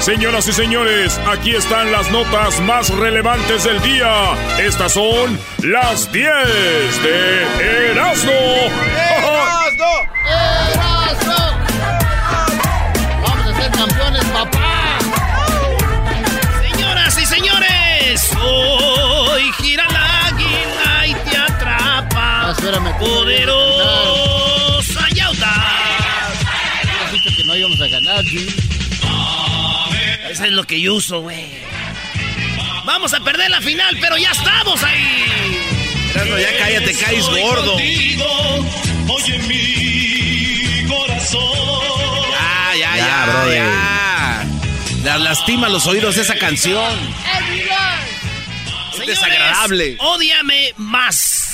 Señoras y señores, aquí están las notas más relevantes del día. Estas son las 10 de Erasmo. Vamos a ser campeones, papá. Señoras y señores, hoy gira la águila y te atrapa. Ah, espérame. Poderosa y audaz. Has dicho que no íbamos a ganar, G. Eso es lo que yo uso, güey. Vamos a perder la final, pero ya estamos ahí. Ya cállate, caes gordo. Oye mi corazón. Ya, ya, Ya, ya, brother. ya. La lastima los oídos esa canción. Es Señores, desagradable. Ódiame más.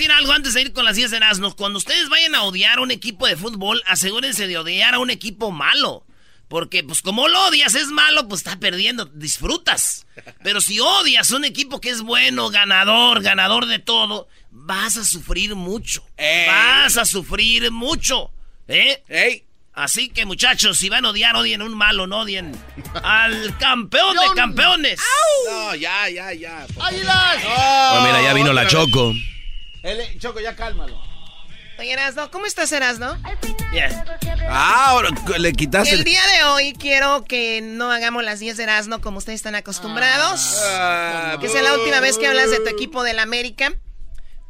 Decir algo antes de ir con las 10 de Erasmus. Cuando ustedes vayan a odiar a un equipo de fútbol, asegúrense de odiar a un equipo malo. Porque, pues, como lo odias, es malo, pues está perdiendo. Disfrutas. Pero si odias a un equipo que es bueno, ganador, ganador de todo, vas a sufrir mucho. Ey. Vas a sufrir mucho. ¿Eh? ¡Ey! Así que, muchachos, si van a odiar, odien a un malo, no odien al campeón de campeones. No, ya, ya, ya. ¡Águilas! Oh, mira, ya vino la Choco. El- Choco, ya cálmalo. Oye, Erasno, ¿cómo estás, Erasno? Bien. Ah, ahora le quitaste. El día de hoy quiero que no hagamos las 10 de Erasno como ustedes están acostumbrados. Ah, que sea la última vez que hablas de tu equipo del América.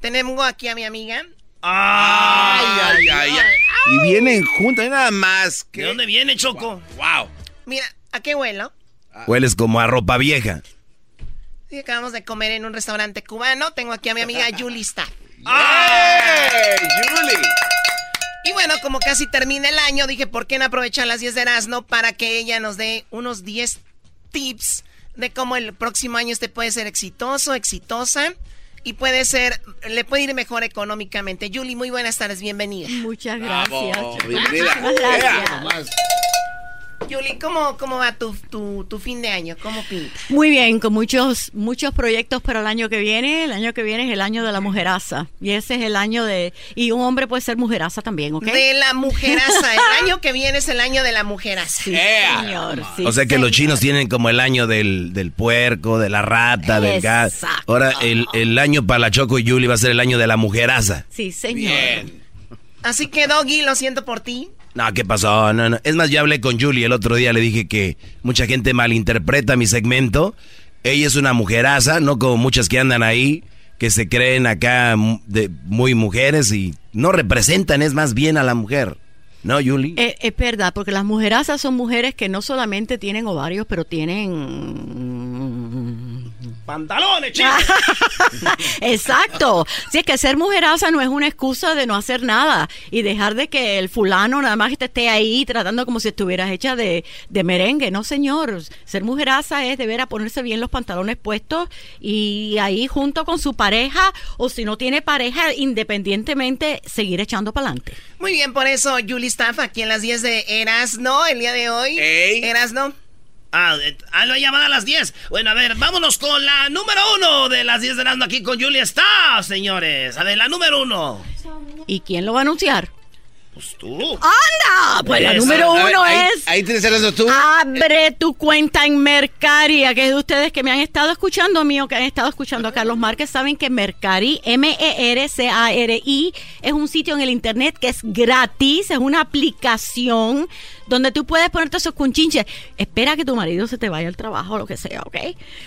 Tenemos aquí a mi amiga. Ay, ay, ay, ay. Y vienen juntos, nada más. ¿De que dónde viene, Choco? Wow. Mira, ¿a qué huelo? Hueles como a ropa vieja. Sí, acabamos de comer en un restaurante cubano. Tengo aquí a mi amiga Julie Staff. ¡Ey, Julie! Y bueno, como casi termina el año, dije, ¿por qué no aprovechar las 10 de Erasmo para que ella nos dé unos 10 tips de cómo el próximo año usted puede ser exitoso, exitosa y puede ser, le puede ir mejor económicamente. Julie, muy buenas tardes, bienvenida. Muchas gracias. Bravo, bienvenida. Muchas gracias. Julie, ¿cómo, cómo va tu, tu, tu fin de año? ¿Cómo pinta? Muy bien, con muchos muchos proyectos para el año que viene. El año que viene es el año de la mujeraza. Y ese es el año de... Y un hombre puede ser mujeraza también, ¿ok? De la mujeraza. El año que viene es el año de la mujeraza. Sí, señor. sí, O sea que los chinos tienen como el año del, del puerco, de la rata, del gas. Ahora el, el año para la Choco y Julie va a ser el año de la mujeraza. Sí, señor. Bien. Así que, Doggy, lo siento por ti. No, ¿qué pasó? No, no. Es más, yo hablé con Julie el otro día, le dije que mucha gente malinterpreta mi segmento. Ella es una mujeraza, no como muchas que andan ahí, que se creen acá de, muy mujeres y no representan, es más bien a la mujer. ¿No, Julie? Eh, es verdad, porque las mujerazas son mujeres que no solamente tienen ovarios, pero tienen... Pantalones, chicos. Exacto. Sí, es que ser mujeraza no es una excusa de no hacer nada y dejar de que el fulano nada más te esté ahí tratando como si estuvieras hecha de, de merengue. No, señor. Ser mujeraza es deber a ponerse bien los pantalones puestos y ahí junto con su pareja o si no tiene pareja, independientemente, seguir echando para adelante. Muy bien, por eso Julie Staff aquí en las 10 de Erasno el día de hoy. Ey. Erasno. Ah, ah, lo llamada a las 10. Bueno, a ver, vámonos con la número uno de las 10 de Erasmo aquí con Julia está, señores. A ver, la número uno. ¿Y quién lo va a anunciar? Pues tú. ¡Anda! Pues la Eso. número ver, uno ahí- es... Ahí tienes el tú. Abre tu cuenta en Mercari. Aquellos de ustedes que me han estado escuchando, mío, que han estado escuchando a Carlos Márquez, saben que Mercari, M-E-R-C-A-R-I, es un sitio en el internet que es gratis, es una aplicación donde tú puedes ponerte esos cunchinches. Espera que tu marido se te vaya al trabajo o lo que sea, ¿ok?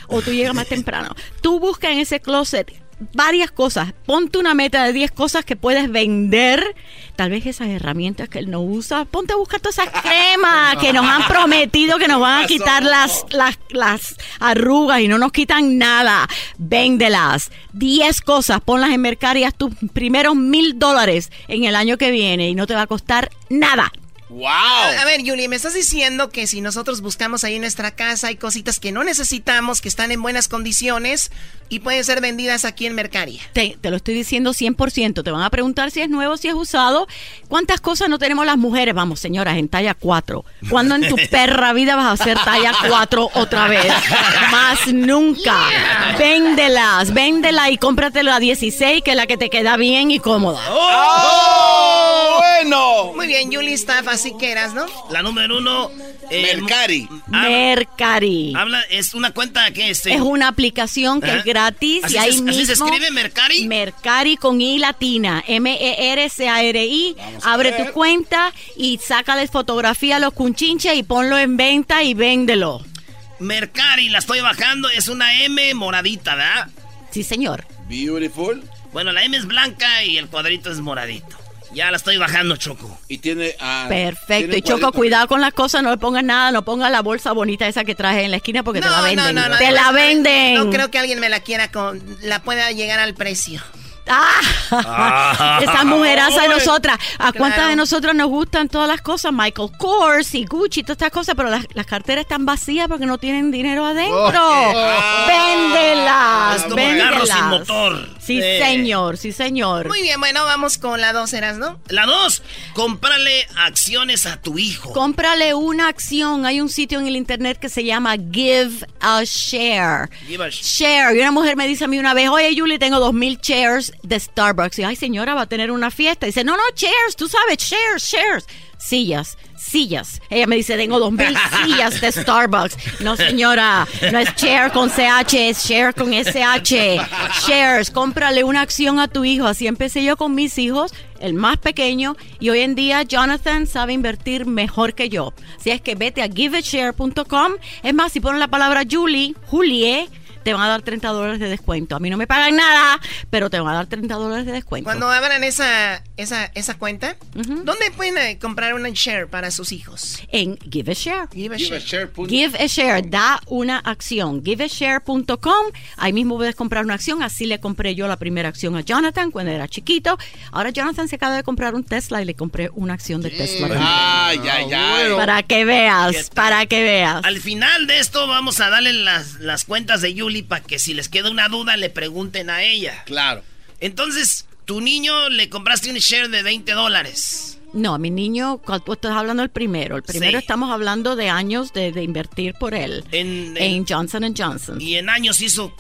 O tú llegas más temprano. Tú buscas en ese closet varias cosas. Ponte una meta de 10 cosas que puedes vender. Tal vez esas herramientas que él no usa. Ponte a buscar todas esas cremas que nos han prometido que nos van a quitar las, las, las arrugas y no nos quitan nada. Véndelas. 10 cosas. Ponlas en Mercari y haz tus primeros mil dólares en el año que viene y no te va a costar nada. ¡Wow! A, a ver, Julie, me estás diciendo que si nosotros buscamos ahí en nuestra casa hay cositas que no necesitamos, que están en buenas condiciones y pueden ser vendidas aquí en Mercaria. Te, te lo estoy diciendo 100%. Te van a preguntar si es nuevo, si es usado. ¿Cuántas cosas no tenemos las mujeres? Vamos, señoras, en talla 4. ¿Cuándo en tu perra vida vas a hacer talla 4 otra vez? Más nunca. Véndelas, véndela y cómpratela a 16, que es la que te queda bien y cómoda. ¡Oh! ¡Bueno! Muy bien, Julie está así que eras, ¿no? La número uno. eh, Mercari. Mercari. Habla, es una cuenta que este, Es una aplicación que es gratis ¿Así y ahí se- mismo. así se escribe, Mercari? Mercari con I latina. E M-E-R-C-A-R-I. Abre tu cuenta y sácales fotografía a los cunchinches y ponlo en venta y véndelo. Mercari, la estoy bajando, es una M moradita, ¿verdad? Sí, señor. Beautiful. Bueno, la M es blanca y el cuadrito es moradito. Ya la estoy bajando, Choco. Y tiene. ah, Perfecto. tiene Y Choco, cuidado con las cosas, no le pongas nada, no pongas la bolsa bonita esa que traje en la esquina porque te la venden. te la venden. No creo que alguien me la quiera con, la pueda llegar al precio. Ah, esa mujeraza de nosotras. ¿A cuántas Claro. de nosotros nos gustan todas las cosas? Michael Kors y Gucci, todas estas cosas, pero las, las carteras están vacías porque no tienen dinero adentro. Oh. Véndelas, Es como véndelas. sin motor. Sí, Eh. señor, sí, señor. Muy bien, bueno, vamos con la dos, ¿eras, no? La dos, cómprale acciones a tu hijo. Cómprale una acción. Hay un sitio en el internet que se llama Give a Share. Give a sh- Share. Y una mujer me dice a mí una vez, oye, Julie, tengo dos mil shares de Starbucks. Y, ay, señora, va a tener una fiesta. Y dice, no, no, shares, tú sabes, shares, shares. Sillas, sillas. Ella me dice, tengo dos mil sillas de Starbucks. No, señora, no es share con CH, es share con SH. Shares, cómprale una acción a tu hijo. Así empecé yo con mis hijos, el más pequeño. Y hoy en día Jonathan sabe invertir mejor que yo. Así es que vete a giveashare.com. Es más, si ponen la palabra Julie, Julie, te van a dar 30 dólares de descuento. A mí no me pagan nada, pero te van a dar 30 dólares de descuento. Cuando abran esa, esa, esa cuenta, ¿dónde pueden eh, comprar una share para sus hijos? En Give a Share. Give a Give a share. Give a Share, da una acción. Giveashare.com. Ahí mismo puedes comprar una acción. Así le compré yo la primera acción a Jonathan cuando era chiquito. Ahora Jonathan se acaba de comprar un Tesla y le compré una acción de Tesla. Ay, ay, ay. Para que veas, para que veas. Al final de esto vamos a darle las, las cuentas de Yuli para que si les queda una duda le pregunten a ella. Claro. Entonces, tu niño le compraste un share de 20 dólares. No, mi niño, cuando tú estás hablando del primero. El primero Sí. estamos hablando de años de, de invertir por él. En, En Johnson Johnson. y en años hizo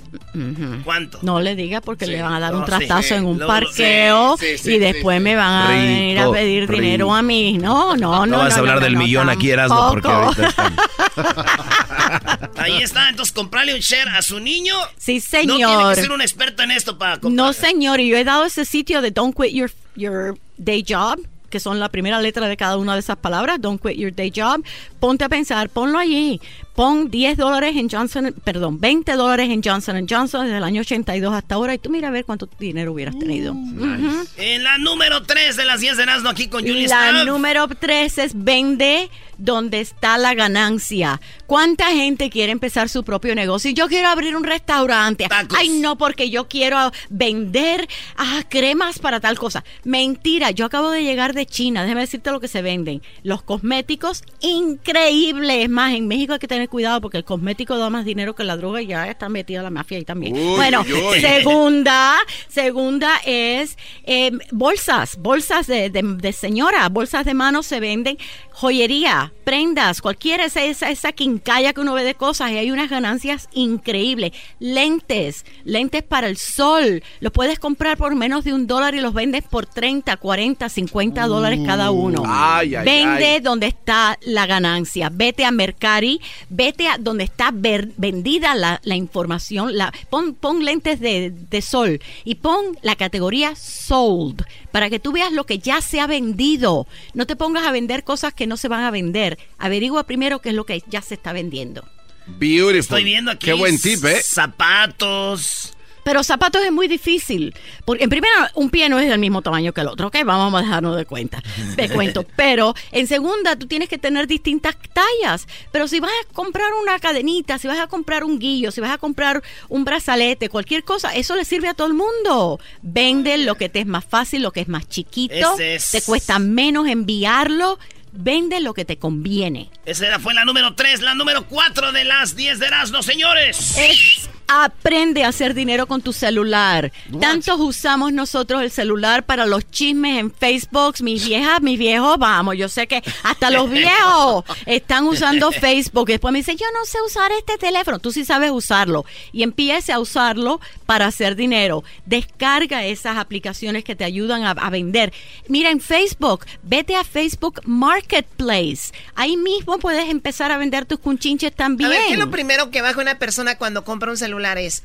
¿cuánto? No le diga porque le van a dar un No, sí. trastazo en un Lo- parqueo sí, sí, sí, y después sí, me van a Rico, venir a pedir rico. dinero a mí. No, no, no. No vas a hablar no, del no, millón aquí, Erasmo, porque ahorita están. Ahí está, entonces comprarle un share a su niño. Sí, No tiene señor. que ser un experto en esto para comprar. No, señor, y yo he dado ese sitio de Don't Quit Your, your Day Job, que son la primera letra de cada una de esas palabras, Don't Quit Your Day Job. Ponte a pensar, ponlo allí. Pon 10 dólares en Johnson, perdón, 20 dólares en Johnson Johnson desde el año 82 hasta ahora y tú mira a ver cuánto dinero hubieras tenido. Ujú. En la número 3 de las 10 de Nazno aquí con Julie La Staff. número 3 es vende donde está la ganancia. ¿Cuánta gente quiere empezar su propio negocio? Yo quiero abrir un restaurante. Tacos. Ay, no, porque yo quiero vender ah, cremas para tal cosa. Mentira, yo acabo de llegar de China. Déjame decirte lo que se venden. Los cosméticos, increíbles. Es más, en México hay que tener tener cuidado porque el cosmético da más dinero que la droga y ya está metida la mafia ahí también. Uy, bueno, uy, segunda, segunda es eh, bolsas, bolsas de, de, de señora, bolsas de mano se venden, joyería, prendas, cualquiera esa, esa, esa quincalla que uno ve de cosas y hay unas ganancias increíbles. Lentes, lentes para el sol, los puedes comprar por menos de un dólar y los vendes por 30, 40, 50 dólares cada uno. Ay, ay, Vende ay. donde está la ganancia. Vete a Mercari, vete a donde está ver- vendida la, la información. La, pon, pon lentes de, de sol y pon la categoría sold para que tú veas lo que ya se ha vendido. No te pongas a vender cosas que no se van a vender. Averigua primero qué es lo que ya se está vendiendo. Beautiful. Estoy viendo aquí. Qué buen tip, ¿eh? Zapatos. Pero zapatos es muy difícil. Porque en primera, un pie no es del mismo tamaño que el otro, ¿ok? Vamos a dejarnos de cuenta. De cuento. Pero en segunda, tú tienes que tener distintas tallas. Pero si vas a comprar una cadenita, si vas a comprar un guillo, si vas a comprar un brazalete, cualquier cosa, eso le sirve a todo el mundo. Vende lo que te es más fácil, lo que es más chiquito, es- te cuesta menos enviarlo. Vende lo que te conviene. Esa era- fue la número 3, la número 4 de las 10 de Erasmo, señores. Es aprende a hacer dinero con tu celular. Tantos usamos nosotros el celular para los chismes en Facebook. Mis viejas, mis viejos, vamos, yo sé que hasta los viejos están usando Facebook. Después me dicen, yo no sé usar este teléfono. Tú sí sabes usarlo. Y empiece a usarlo para hacer dinero. Descarga esas aplicaciones que te ayudan a, a vender. Mira en Facebook, vete a Facebook Marketplace. Ahí mismo puedes empezar a vender tus cunchinches también. A ver, ¿qué es lo primero que baja una persona cuando compra un celular?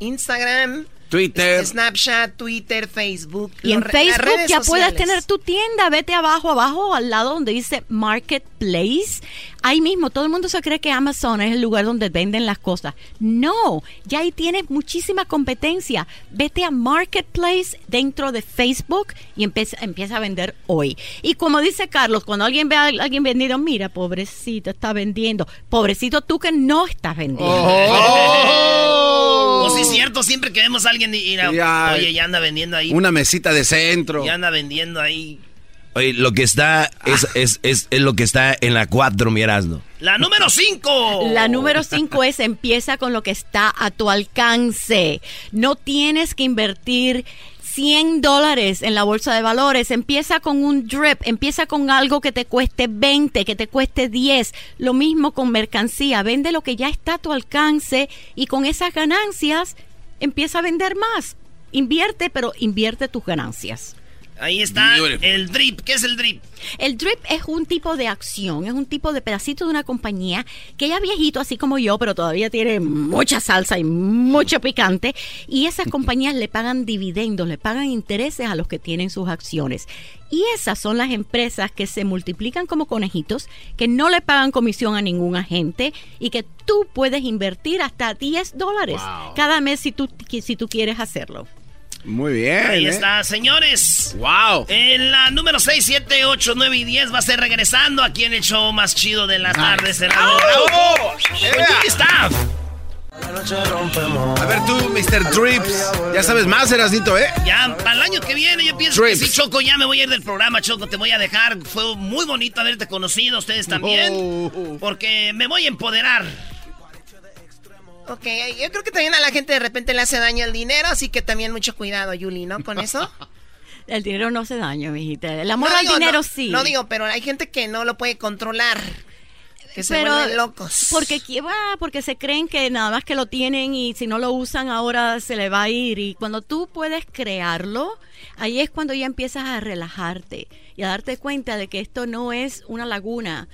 Instagram, Twitter. Snapchat, Twitter, Facebook. Y en Facebook ya puedes tener tu tienda. Vete abajo, abajo, al lado donde dice Marketplace. Ahí mismo, todo el mundo se cree que Amazon es el lugar donde venden las cosas. No, ya ahí tienes muchísima competencia. Vete a Marketplace dentro de Facebook y empieza, empieza a vender hoy. Y como dice Carlos, cuando alguien ve a alguien vendido, mira, pobrecito, está vendiendo. Pobrecito tú que no estás vendiendo. Oh, sí, es cierto, siempre que vemos a alguien a- Ya. Oye, ya anda vendiendo ahí. Una mesita de centro. Ya anda vendiendo ahí. Oye, lo que está es, es, es, es lo que está en la 4, mi Erasmo. La número 5. La número 5 es empieza con lo que está a tu alcance. No tienes que invertir 100 dólares en la bolsa de valores. Empieza con un drip, empieza con algo que te cueste 20, que te cueste 10. Lo mismo con mercancía. Vende lo que ya está a tu alcance y con esas ganancias empieza a vender más. Invierte, pero invierte tus ganancias. Ahí está Beautiful. el drip. ¿Qué es el drip? El drip es un tipo de acción, es un tipo de pedacito de una compañía que ya viejito, así como yo, pero todavía tiene mucha salsa y mucho picante. Y esas compañías le pagan dividendos, le pagan intereses a los que tienen sus acciones. Y esas son las empresas que se multiplican como conejitos, que no le pagan comisión a ningún agente y que tú puedes invertir hasta 10 dólares cada mes si tú, si tú quieres hacerlo. Muy bien. Ahí ¿eh? está, señores. ¡Wow! En la número 6, 7, 8, 9 y 10 va a ser regresando aquí en el show más chido de las tardes. En la ¡Bravo! Staff. A ver tú, Mr. Drips. Ya sabes más, Erasnito, ¿eh? Ya, para el año que viene, yo pienso Trips. que sí, Choco, ya me voy a ir del programa, Choco, te voy a dejar. Fue muy bonito haberte conocido, ustedes también. Porque me voy a empoderar. Ok, yo creo que también a la gente de repente le hace daño el dinero, así que también mucho cuidado, Yuli, ¿no? Con eso. El dinero no hace daño, mijita. El amor No al digo, dinero no, sí. No digo, pero hay gente que no lo puede controlar. Que se pero vuelven locos. porque ah, porque se creen que nada más que lo tienen y si no lo usan ahora se le va a ir y cuando tú puedes crearlo ahí es cuando ya empiezas a relajarte y a darte cuenta de que esto no es una laguna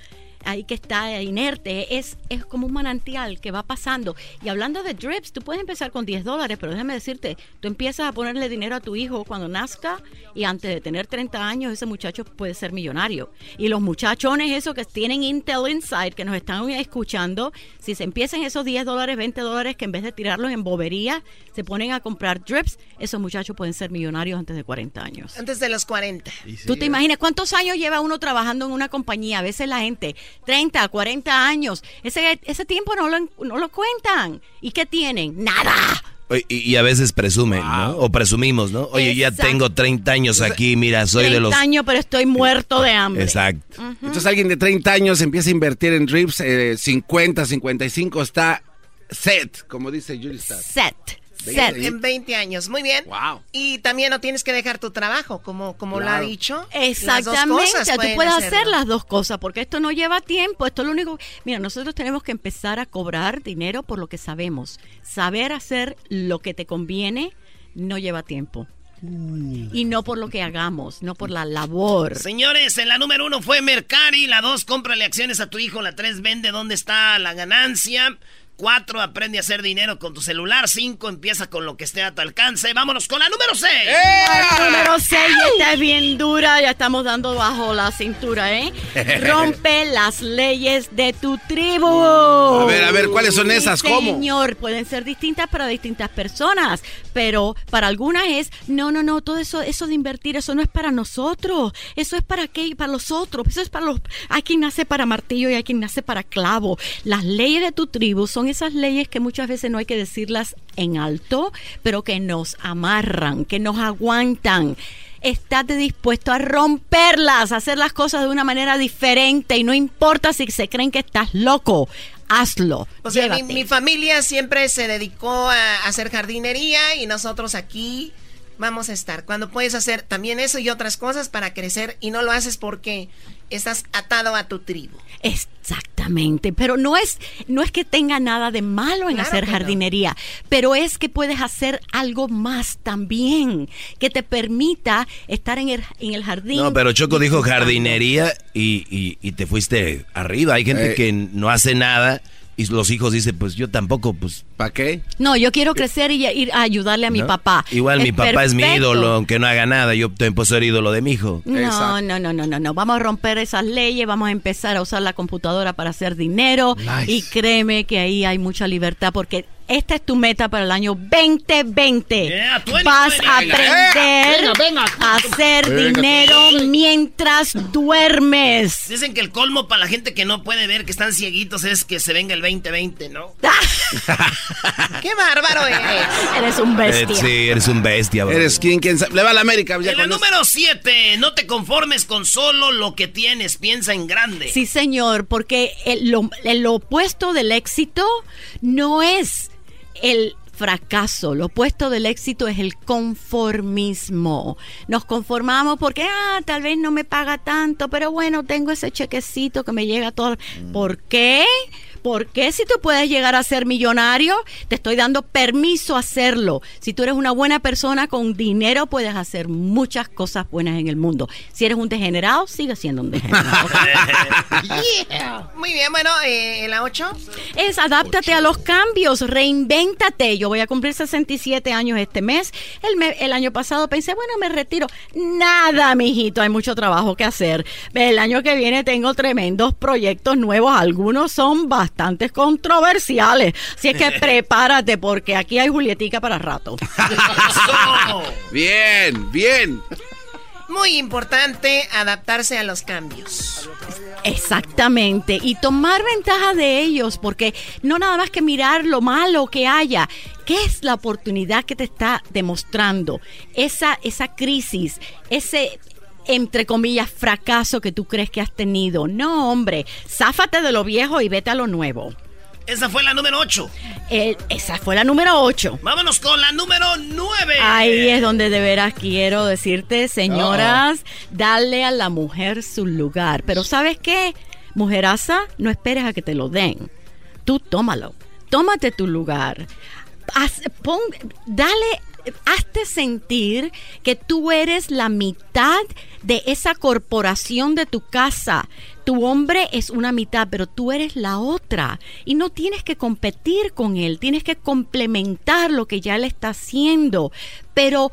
ahí que está inerte, es, es como un manantial que va pasando. Y hablando de drips, tú puedes empezar con 10 dólares, pero déjame decirte, tú empiezas a ponerle dinero a tu hijo cuando nazca y antes de tener 30 años ese muchacho puede ser millonario. Y los muchachones esos que tienen Intel Inside, que nos están escuchando, si se empiezan esos 10 dólares, 20 dólares, que en vez de tirarlos en bobería, se ponen a comprar drips, esos muchachos pueden ser millonarios antes de 40 años. Antes de los 40. Tú te imaginas cuántos años lleva uno trabajando en una compañía. A veces la gente, 30, 40 años, ese, ese tiempo no lo, no lo cuentan. ¿Y qué tienen? Nada. Y, y a veces presumen, ¿no? O presumimos, ¿no? Oye, ya tengo 30 años aquí, mira, soy de 30 los... años, pero estoy muerto de hambre. Exacto. Entonces alguien de 30 años empieza a invertir en drips, eh, 50, 55, está set, como dice Julie. Set. Set. En 20 años, muy bien. Wow. Y también no tienes que dejar tu trabajo, como, como lo ha dicho. Las dos Exactamente, cosas tú puedes hacer las dos cosas, porque esto no lleva tiempo, esto es lo único... Mira, nosotros tenemos que empezar a cobrar dinero por lo que sabemos. Saber hacer lo que te conviene no lleva tiempo. Y no por lo que hagamos, no por la labor. Señores, en la número uno fue Mercari, la dos, cómprale acciones a tu hijo, la tres, vende dónde está la ganancia. Cuatro, aprende a hacer dinero con tu celular. Cinco, empieza con lo que esté a tu alcance. Vámonos con la número seis. La número 6 esta es bien dura, ya estamos dando bajo la cintura, ¿eh? Rompe las leyes de tu tribu. A ver, a ver, ¿cuáles son Sí, esas? ¿Cómo? Señor, pueden ser distintas para distintas personas, pero para algunas es, no, no, no, todo eso, eso de invertir, eso no es para nosotros, eso es para qué, para los otros, eso es para los, hay quien nace para martillo y hay quien nace para clavo. Las leyes de tu tribu son esas leyes que muchas veces no hay que decirlas en alto, pero que nos amarran, que nos aguantan. Estate dispuesto a romperlas, a hacer las cosas de una manera diferente y no importa si se creen que estás loco, hazlo. O sea, mi, mi familia siempre se dedicó a hacer jardinería y nosotros aquí vamos a estar. Cuando puedes hacer también eso y otras cosas para crecer y no lo haces porque estás atado a tu tribu. Exactamente, pero no es no es que tenga nada de malo en Claro hacer no. jardinería, pero es que puedes hacer algo más también que te permita estar en el, en el jardín. No, pero Choco dijo jardinería y, y- y te fuiste arriba. Hay gente Eh. que no hace nada y los hijos dicen, pues yo tampoco, pues... ¿Para qué? No, yo quiero crecer y ir a ayudarle a mi papá. Igual mi papá es mi ídolo, aunque no haga nada. Yo también puedo ser ídolo de mi hijo. No, Exacto. no, no, no, no, no. Vamos a romper esas leyes, vamos a empezar a usar la computadora para hacer dinero Nice. y créeme que ahí hay mucha libertad porque esta es tu meta para el año 2020. Yeah, 2020. Vas a aprender venga, venga. a hacer Venga, dinero mientras duermes. Dicen que el colmo para la gente que no puede ver, que están cieguitos, es que se venga el 2020, ¿no? ¡Qué bárbaro eres! Eres un Eh, bestia. sí, eres un bestia, bro. Eres quien, quien sabe. Le va a la América. Ya En eso. número 7, no te conformes con solo lo que tienes, piensa en grande. Sí, señor, porque el, lo- el opuesto del éxito no es el fracaso, lo opuesto del éxito es el conformismo. Nos conformamos porque, ah, tal vez no me paga tanto, pero bueno, tengo ese chequecito que me llega todo. ¿Por qué? ¿Por qué si tú puedes llegar a ser millonario? Te estoy dando permiso a hacerlo. Si tú eres una buena persona con dinero, puedes hacer muchas cosas buenas en el mundo. Si eres un degenerado, sigue siendo un degenerado. Muy bien, bueno, eh, la 8. es adáptate a los cambios, reinvéntate. Yo voy a cumplir 67 años este mes. El, me- el año pasado pensé, bueno, me retiro. Nada, mijito, hay mucho trabajo que hacer. El año que viene tengo tremendos proyectos nuevos. Algunos son bastante controversiales. Así es que prepárate porque aquí hay Julietica para rato. Bien, bien. Muy importante adaptarse a los cambios. Exactamente, y tomar ventaja de ellos, porque no nada más que mirar lo malo que haya, ¿qué es la oportunidad que te está demostrando? Esa, esa crisis, ese entre comillas fracaso que tú crees que has tenido. No, hombre, záfate de lo viejo y vete a lo nuevo. Esa fue la número 8. Eh, esa fue la número 8. Vámonos con la número 9. Ahí es donde de veras quiero decirte, señoras, dale a la mujer su lugar. Pero ¿sabes qué? Mujeraza, no esperes a que te lo den. Tú tómalo. Tómate tu lugar. Haz- pon- dale, hazte sentir que tú eres la mitad de esa corporación de tu casa. Tu hombre es una mitad, pero tú eres la otra. Y no tienes que competir con él, tienes que complementar lo que ya él está haciendo. Pero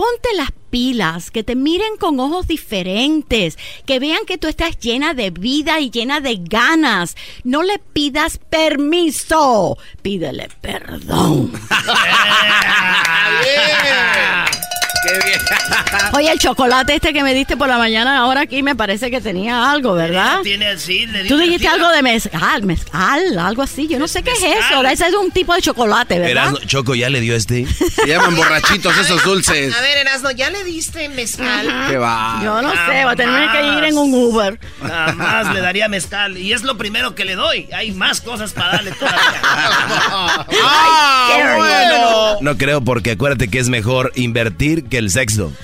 ponte las pilas, que te miren con ojos diferentes, que vean que tú estás llena de vida y llena de ganas. No le pidas permiso, pídele perdón. Qué bien. Oye, el chocolate este que me diste por la mañana ahora aquí me parece que tenía algo, ¿verdad? Tiene, sí, le Tú dijiste tira. algo de mezcal, mezcal, algo así. Yo no sé qué es eso. Ese es un tipo de chocolate, ¿verdad? Erasmo- Choco ya le dio este. Se llaman borrachitos esos dulces. A ver, Erasno, ¿ya le diste mezcal? Qué va. Yo no sé, va a tener que ir en un Uber. Nada más le daría mezcal. Y es lo primero que le doy. Hay más cosas para darle todavía. ¡Ah, bueno! No creo porque acuérdate que es mejor invertir que el sexo.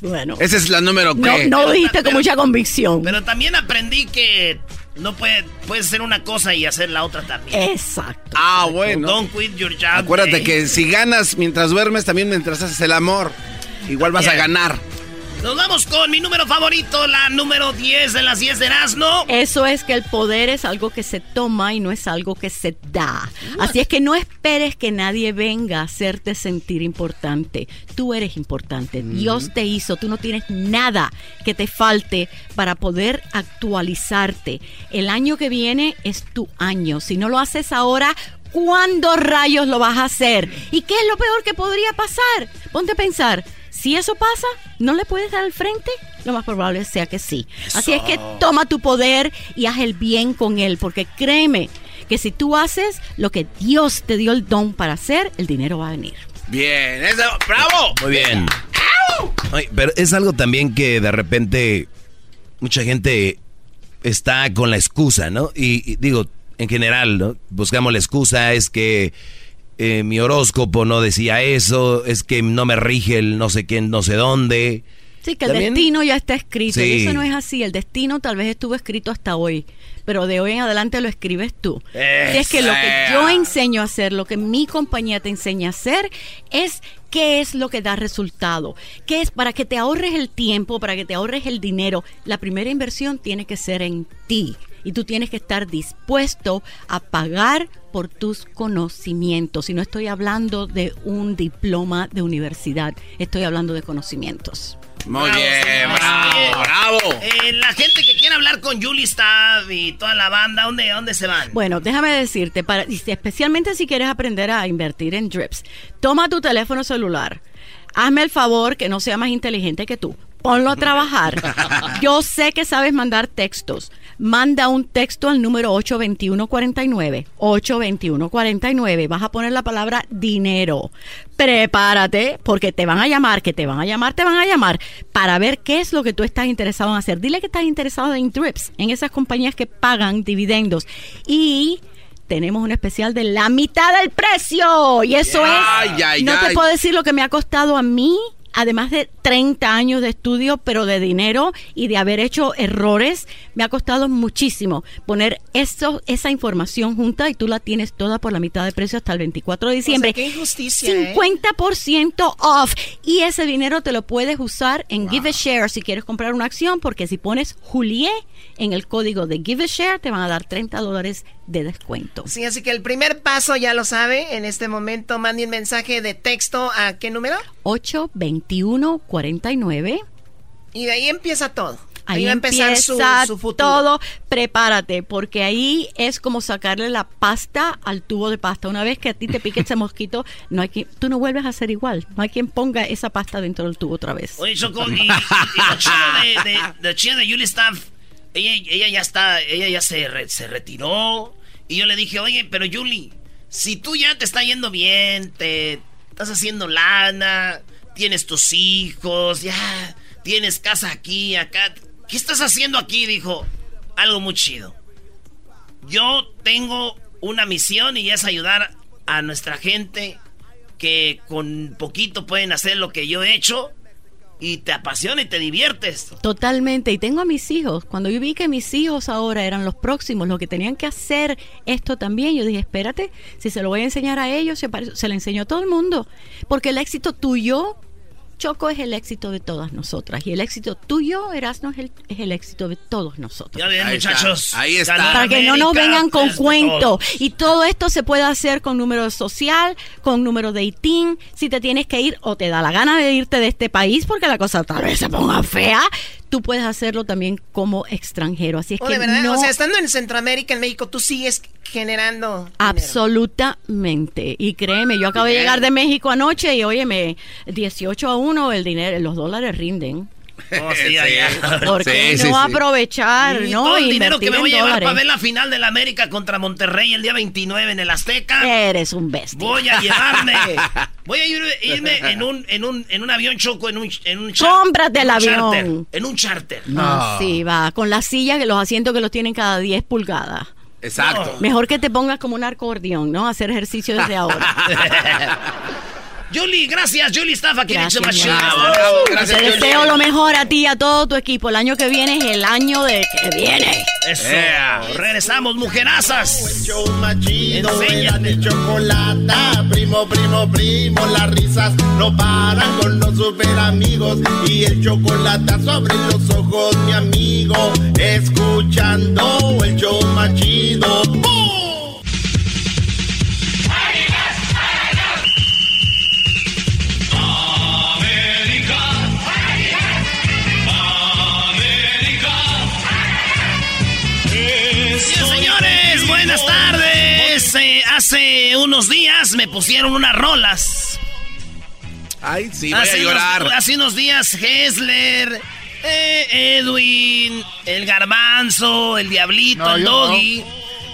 Bueno. Esa es la número No, que. no lo dijiste con mucha convicción. Pero también aprendí que no puede, puedes hacer una cosa y hacer la otra también. Exacto. Ah, bueno. Don't quit your job. Acuérdate eh. que si ganas mientras duermes, también mientras haces el amor, igual vas a ganar. Nos vamos con mi número favorito, la número 10 de las 10 de Erasmo. Eso es que el poder es algo que se toma y no es algo que se da. Así es que no esperes que nadie venga a hacerte sentir importante. Tú eres importante. Dios te hizo. Tú no tienes nada que te falte para poder actualizarte. El año que viene es tu año. Si no lo haces ahora, ¿cuándo rayos lo vas a hacer? ¿Y qué es lo peor que podría pasar? Ponte a pensar. Si eso pasa, ¿no le puedes dar al frente? Lo más probable sea que sí. Así es que toma tu poder y haz el bien con él, porque créeme que si tú haces lo que Dios te dio el don para hacer, el dinero va a venir. Bien, eso, bravo. Muy bien. Ay, pero es algo también que de repente mucha gente está con la excusa, ¿no? Y, y digo, en general, ¿no? Buscamos la excusa, es que eh, mi horóscopo no decía eso, es que no me rige el no sé quién, no sé dónde. Sí, que el También- destino ya está escrito. Sí. Y eso no es así. El destino tal vez estuvo escrito hasta hoy, pero de hoy en adelante lo escribes tú. Así es que lo que yo enseño a hacer, lo que mi compañía te enseña a hacer, es qué es lo que da resultado. ¿Qué es para que te ahorres el tiempo, para que te ahorres el dinero? La primera inversión tiene que ser en ti. Y tú tienes que estar dispuesto a pagar por tus conocimientos. Y no estoy hablando de un diploma de universidad, estoy hablando de conocimientos. Muy Bravo, bien, bravo, bravo. Eh, la gente que quiere hablar con Julie Stav y toda la banda, ¿dónde, dónde se van? Bueno, déjame decirte, para, especialmente si quieres aprender a invertir en drips, toma tu teléfono celular, hazme el favor que no sea más inteligente que tú, ponlo a trabajar. Yo sé que sabes mandar textos. Manda un texto al número 82149. 82149. Vas a poner la palabra dinero. Prepárate porque te van a llamar, que te van a llamar, te van a llamar para ver qué es lo que tú estás interesado en hacer. Dile que estás interesado en drips, en esas compañías que pagan dividendos. Y tenemos un especial de la mitad del precio. Y eso Ay, es. ay, no te puedo decir lo que me ha costado a mí. Además de 30 años de estudio, pero de dinero y de haber hecho errores, me ha costado muchísimo poner eso, esa información junta y tú la tienes toda por la mitad de precio hasta el 24 de diciembre. O sea, qué injusticia, ¿eh? 50% off. Y ese dinero te lo puedes usar en Give a Share si quieres comprar una acción, porque si pones Julie en el código de Give a Share, te van a dar 30 dólares de descuento. Sí, así que el primer paso ya lo sabe. En este momento mande un mensaje de texto a qué número 821-49. y de ahí empieza todo. Ahí va a empezar empieza su, su futuro. todo. Prepárate, porque ahí es como sacarle la pasta al tubo de pasta. Una vez que a ti te pique ese mosquito, no hay quien, tú no vuelves a hacer igual. No hay quien ponga esa pasta dentro del tubo otra vez. Oye, Choco, y, y- y lo chido de, de, de Julie Staff, ella, ella ya está, ella ya se, re- se retiró. Y yo le dije, oye, pero Julie, si tú ya te está yendo bien, te estás haciendo lana, tienes tus hijos, ya tienes casa aquí, acá, ¿qué estás haciendo aquí? Dijo, algo muy chido. Yo tengo una misión y es ayudar a nuestra gente que con poquito pueden hacer lo que yo he hecho y te apasiona y te diviertes. Totalmente. Y tengo a mis hijos. Cuando yo vi que mis hijos ahora eran los próximos, los que tenían que hacer esto también, yo dije, espérate, si se lo voy a enseñar a ellos, se, se lo enseñó a todo el mundo. Porque el éxito tuyo, Choco, es el éxito de todas nosotras. Y el éxito tuyo, Erasmo, es el, es el éxito de todos nosotros. Ya Ahí está, muchachos. ahí está. Para que no nos vengan con es de cuento. todos. Y todo esto se puede hacer con número social, con número de ITIN. Si te tienes que ir o te da la gana de irte de este país porque la cosa tal vez se ponga fea, tú puedes hacerlo también como extranjero. Así es Oh, que de verdad, no, o sea, estando en Centroamérica, en México, tú sigues generando. Absolutamente. Y créeme, yo acabo de llegar de México anoche y óyeme, 18 a 1, el dinero, los dólares rinden. Oh, sí, allá. ¿Por qué no aprovechar, Y no? todo el dinero que me voy a llevar dólares. para ver la final del América contra Monterrey el día 29 en el Azteca. Eres un bestia. Voy a llevarme. Voy a ir- irme en un, en un, en un avión choco, en un, en un Cómprate el charter, avión. en un charter. Ah, sí, va. Con las sillas, que los asientos que los tienen cada 10 pulgadas. Exacto. Mejor que te pongas como un acordeón, ¿no? Hacer ejercicio desde ahora. Julie, gracias. Julie Staff aquí en Gracias, Hecho mi Machine. amor. Te deseo lo mejor a ti y a todo tu equipo. El año que viene es el año de que viene. Eso. Regresamos, mujerazas. Chido, era de chocolata, primo, primo, primo, las risas no paran con los super amigos y el chocolate sobre los ojos, mi amigo, escuchando el show más chido. ¡Bum! Buenas tardes. Eh, hace unos días me pusieron unas rolas. Ay, sí, voy a hace llorar. Unos, hace unos días, Hessler, eh, Edwin, el Garbanzo, el Diablito, No, el Doggy.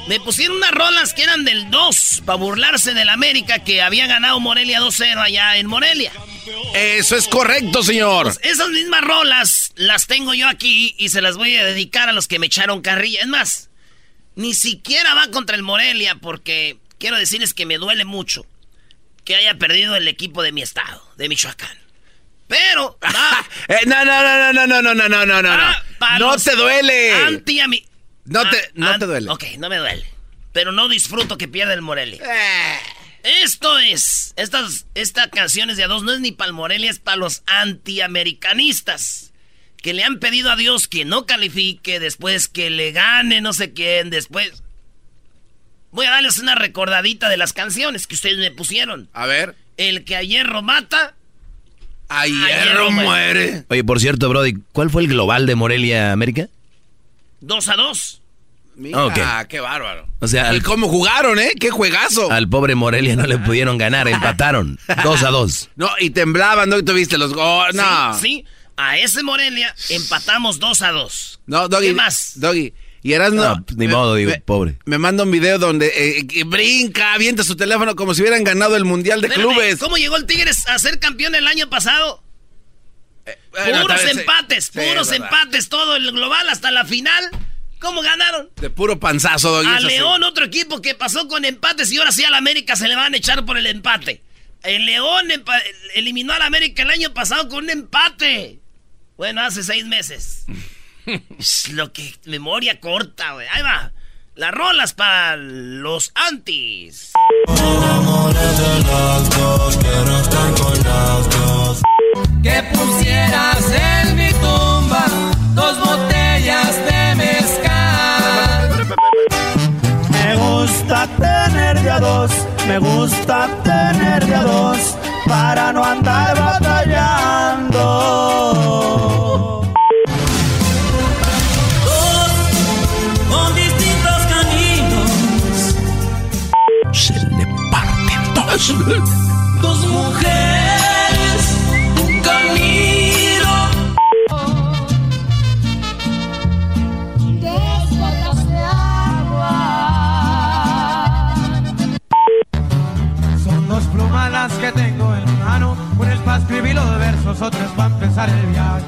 Me pusieron unas rolas que eran del 2 para burlarse del América que había ganado Morelia 2-0 allá en Morelia. Eso es correcto, señor. Pues esas mismas rolas las tengo yo aquí y se las voy a dedicar a los que me echaron carrilla. Es más, ni siquiera va contra el Morelia porque quiero decirles que me duele mucho que haya perdido el equipo de mi estado, de Michoacán. Pero va Eh, no, no, no, no, no, no, no, no, no, no, te duele. Anti a mi... No te, Ah, no an- te duele. Ok, no me duele. Pero no disfruto que pierda el Morelia. Eh. Esto es, estas, esta canción es de a dos, no es ni para el Morelia, es para los antiamericanistas. Que le han pedido a Dios que no califique, después que le gane no sé quién, después... Voy a darles una recordadita de las canciones que ustedes me pusieron. A ver. El que a hierro mata, A hierro hierro muere. Oye, por cierto, Brody, ¿cuál fue el global de Morelia América? dos a dos. Mira, qué bárbaro. O sea, al, cómo jugaron, ¿eh? Qué juegazo. al pobre Morelia no le pudieron ganar, empataron. Dos a dos. No, y temblaban, ¿no? Y tuviste los goles. No. Sí, sí. A ese Morelia empatamos dos a dos. No, Doggy. ¿Qué más? Doggy. Y eras no. No, pues, ni modo, digo, me, pobre. Me manda un video donde eh, que brinca, avienta su teléfono como si hubieran ganado el Mundial de Espérame, Clubes. ¿Cómo llegó el Tigres a ser campeón el año pasado? Bueno, puros empates, Sí, puros empates, todo el global hasta la final. ¿Cómo ganaron? De puro panzazo, Doggy. A. León, otro equipo que pasó con empates y ahora sí al América se le van a echar por el empate. El León eliminó al América el año pasado con un empate. Bueno, hace seis meses. Es Lo que memoria corta, güey. Ahí va. Las rolas para los antis. Que pusieras en mi tumba dos botellas de mezcal. Me gusta tener de a dos, me gusta tener de a dos, para no andar batallando. Otra es para empezar el viaje.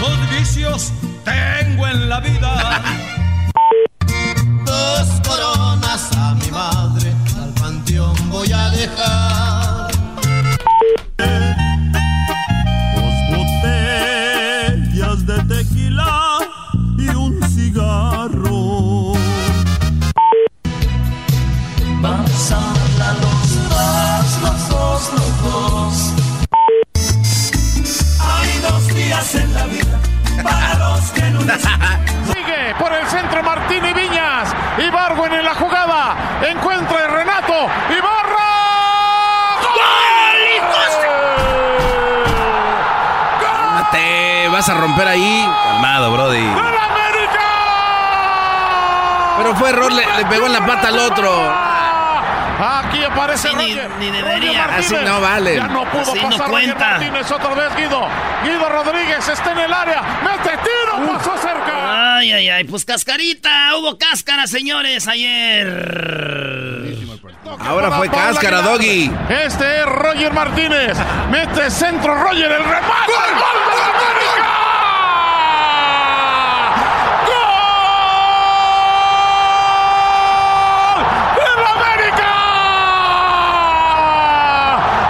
Dos vicios tengo en la vida. Fue error, le, le pegó en la pata al otro. Aquí aparece Sí, ni- Roger. ni Roger debería. Así no vale. Ya no pudo Así no pasar Roger cuenta. Martínez otra vez Guido. Guido Rodríguez está en el área. Mete tiro, pasó cerca. Ay, ay, ay. Pues cascarita. Hubo cáscara, señores, ayer. Ahora fue cáscara. Doggy. Este es Roger Martínez. Mete centro Roger, el remate. ¡Gol, gol de América! ¡Gol del América!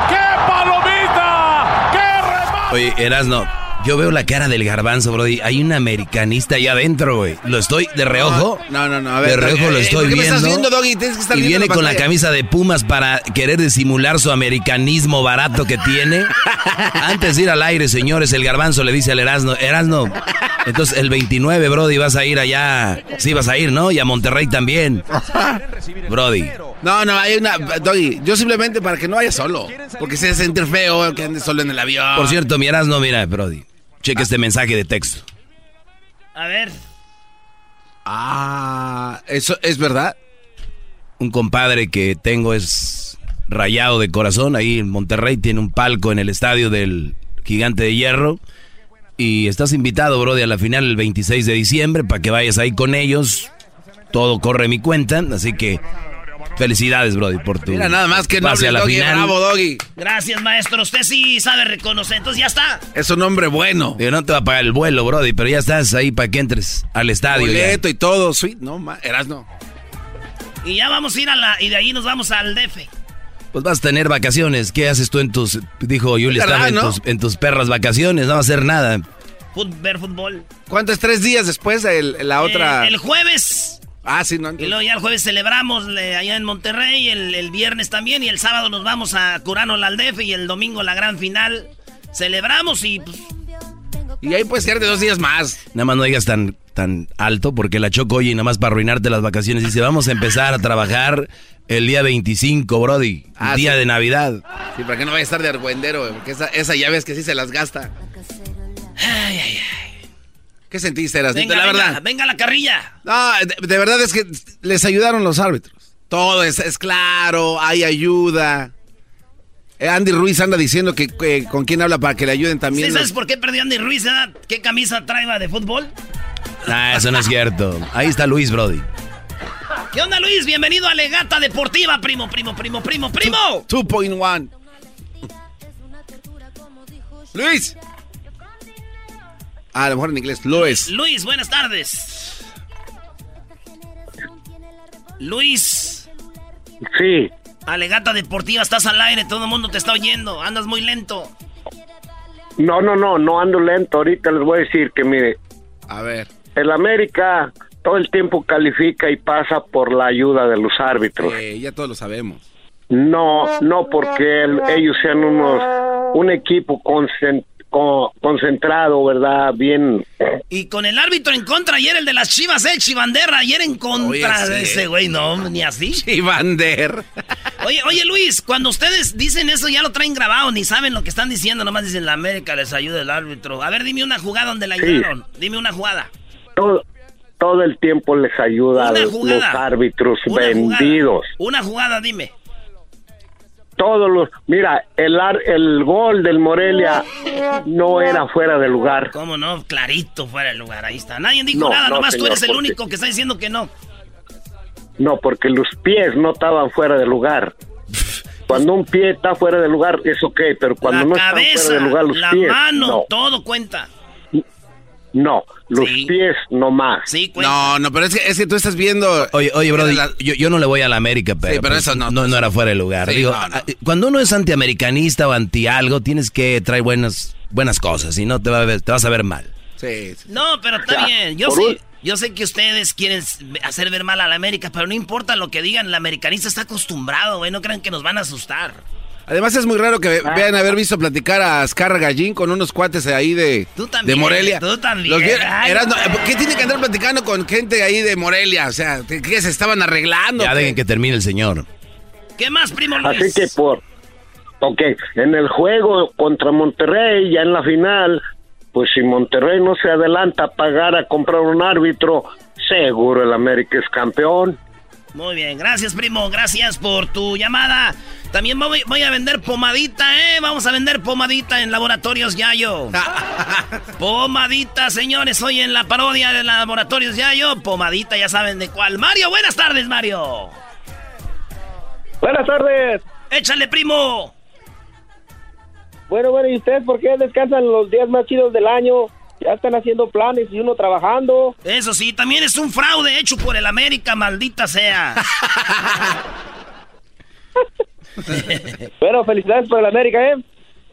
¡Qué palomita! ¡Qué remate! Oye, Erasno, yo veo la cara del garbanzo, Brody. Hay un americanista allá adentro, güey. Lo estoy de reojo. No, no, no. A ver, de reojo eh, lo eh, estoy ¿por qué me viendo. estás viendo, Doggy? Tienes que estar y viene con la camisa de Pumas para querer disimular su americanismo barato que tiene. Antes de ir al aire, señores, el garbanzo le dice al Erasno, Erasno, entonces el 29, Brody, vas a ir allá. Sí, vas a ir, ¿no? Y a Monterrey también. Brody. No, no, hay una. Doggy, yo simplemente para que no vaya solo. Porque se sentir feo que ande solo en el avión. Por cierto, mi Erasno, mira, Brody. Cheque este mensaje de texto. A ver. Ah, ¿eso es verdad? Un compadre que tengo es rayado de corazón. Ahí en Monterrey tiene un palco en el estadio del Gigante de Hierro. Y estás invitado, Brody, a la final el 26 de diciembre para que vayas ahí con ellos. Todo corre mi cuenta, así que felicidades, Brody, por tu Mira, nada más que no pase a la Doggy, final. bravo, Doggy. Gracias, maestro. Usted sí sabe reconocer. Entonces ya está. Es un hombre bueno. Digo, no te va a pagar el vuelo, Brody, pero ya estás ahí para que entres al estadio. ya. Boleto y todo, sweet. No, ma, eras no. Y ya vamos a ir a la. Y de ahí nos vamos al DF. Pues vas a tener vacaciones. ¿Qué haces tú en tus, dijo Julia, ¿Verdad, estaba en, no? tus, en tus perras vacaciones? No va a hacer nada. Fut- ver fútbol. ¿Cuántos? ¿Tres días después el- la otra? Eh, el jueves. Ah, sí, no. Y luego ya el jueves celebramos le- allá en Monterrey, el, el viernes también, y el sábado nos vamos a Curano la Aldef y el domingo la gran final. Celebramos y pues, Y ahí puedes quedarte dos días más. Nada más no digas tan, tan alto porque la choco oye y nada más para arruinarte las vacaciones. Dice, vamos a empezar a trabajar el día 25, Brody. Ah, día sí. de Navidad. Sí, para que no vaya a estar de argüendero, porque esa, esa ya ves que sí se las gasta. Ay, ay, ¿Qué sentiste, Eras? venga, la venga, verdad. venga la carrilla. No, de, de verdad es que les ayudaron los árbitros. Todo es, es claro, hay ayuda. Eh, Andy Ruiz anda diciendo que, que con quién habla para que le ayuden también. ¿Sí los- sabes por qué perdió Andy Ruiz? eh? ¿Qué camisa trae de fútbol? Ah, eso no es cierto. Ahí está Luis, Brody. ¿Qué onda, Luis? Bienvenido a Legata Deportiva, primo, primo, primo, primo, primo. 2.1. Luis. Ah, a lo mejor en inglés. Luis. Luis, buenas tardes. Luis. Sí, Alegata Deportiva, estás al aire, todo el mundo te está oyendo, andas muy lento. no, no, no, no ando lento. Ahorita les voy a decir que, mire, A ver. el América todo el tiempo califica y pasa por la ayuda de los árbitros. Eh, ya todos lo sabemos. No, no porque el- ellos sean unos un equipo concen- co- concentrado, ¿verdad? Bien. Y con el árbitro en contra, ayer el de las Chivas, el Chivandera, ayer en contra Oye, de sí. ese güey, no, ni así. Chivander. Oye, oye Luis, cuando ustedes dicen eso ya lo traen grabado, ni saben lo que están diciendo, nomás dicen la América les ayuda el árbitro. A ver, dime una jugada donde la Sí. ayudaron, dime una jugada. Todo, todo el tiempo les ayuda a los árbitros Una vendidos. Jugada, una jugada, dime. Todos los, mira, el ar- el gol del Morelia no era fuera de lugar. ¿Cómo no? Clarito fuera del lugar, ahí está. Nadie dijo No, nada, no, nomás tú señor, eres el porque- único que está diciendo que no. No, porque los pies no estaban fuera de lugar. Cuando un pie está fuera de lugar es ok, pero cuando la no cabeza, fuera de lugar los la pies, mano, no, todo cuenta. No, los pies no más. Sí, No, no, pero es que, es que tú estás viendo. Oye, oye, Brody, yo, yo no le voy a la América, pero, Sí, pero pues, eso no, no, no era fuera de lugar. Sí, Digo, no, no. a- cuando uno es antiamericanista o anti algo, tienes que traer buenas, buenas cosas, y no te, va a ver- te vas a ver mal. Sí, sí. No, pero está O sea, bien. Yo sé, un- yo sé que ustedes quieren hacer ver mal a la América, pero no importa lo que digan, el americanista está acostumbrado, güey. No crean que nos van a asustar. Además es muy raro que vean haber visto platicar a Ascar Gallín con unos cuates ahí de, también, de Morelia. tú también. Los vi- Ay, Erasmo, no. ¿Qué tiene que andar platicando con gente ahí de Morelia? O sea, ¿qué, se estaban arreglando? Ya dejen que termine el señor. ¿Qué más, primo Luis? Así que por, ok, en el juego contra Monterrey, ya en la final, pues si Monterrey no se adelanta a pagar a comprar un árbitro, seguro el América es campeón. Muy bien, gracias primo, gracias por tu llamada. También voy, voy a vender pomadita, ¿eh? Vamos a vender pomadita en Laboratorios Yayo. pomadita, señores, hoy en la parodia de Laboratorios Yayo. Pomadita, ya saben de cuál. Mario, buenas tardes, Mario. Buenas tardes. Échale, primo. Bueno, bueno, ¿y ustedes por qué descansan los días más chidos del año? Ya están haciendo planes y uno trabajando. Eso sí, también es un fraude hecho por el América, maldita sea. bueno, felicidades por el América, ¿eh?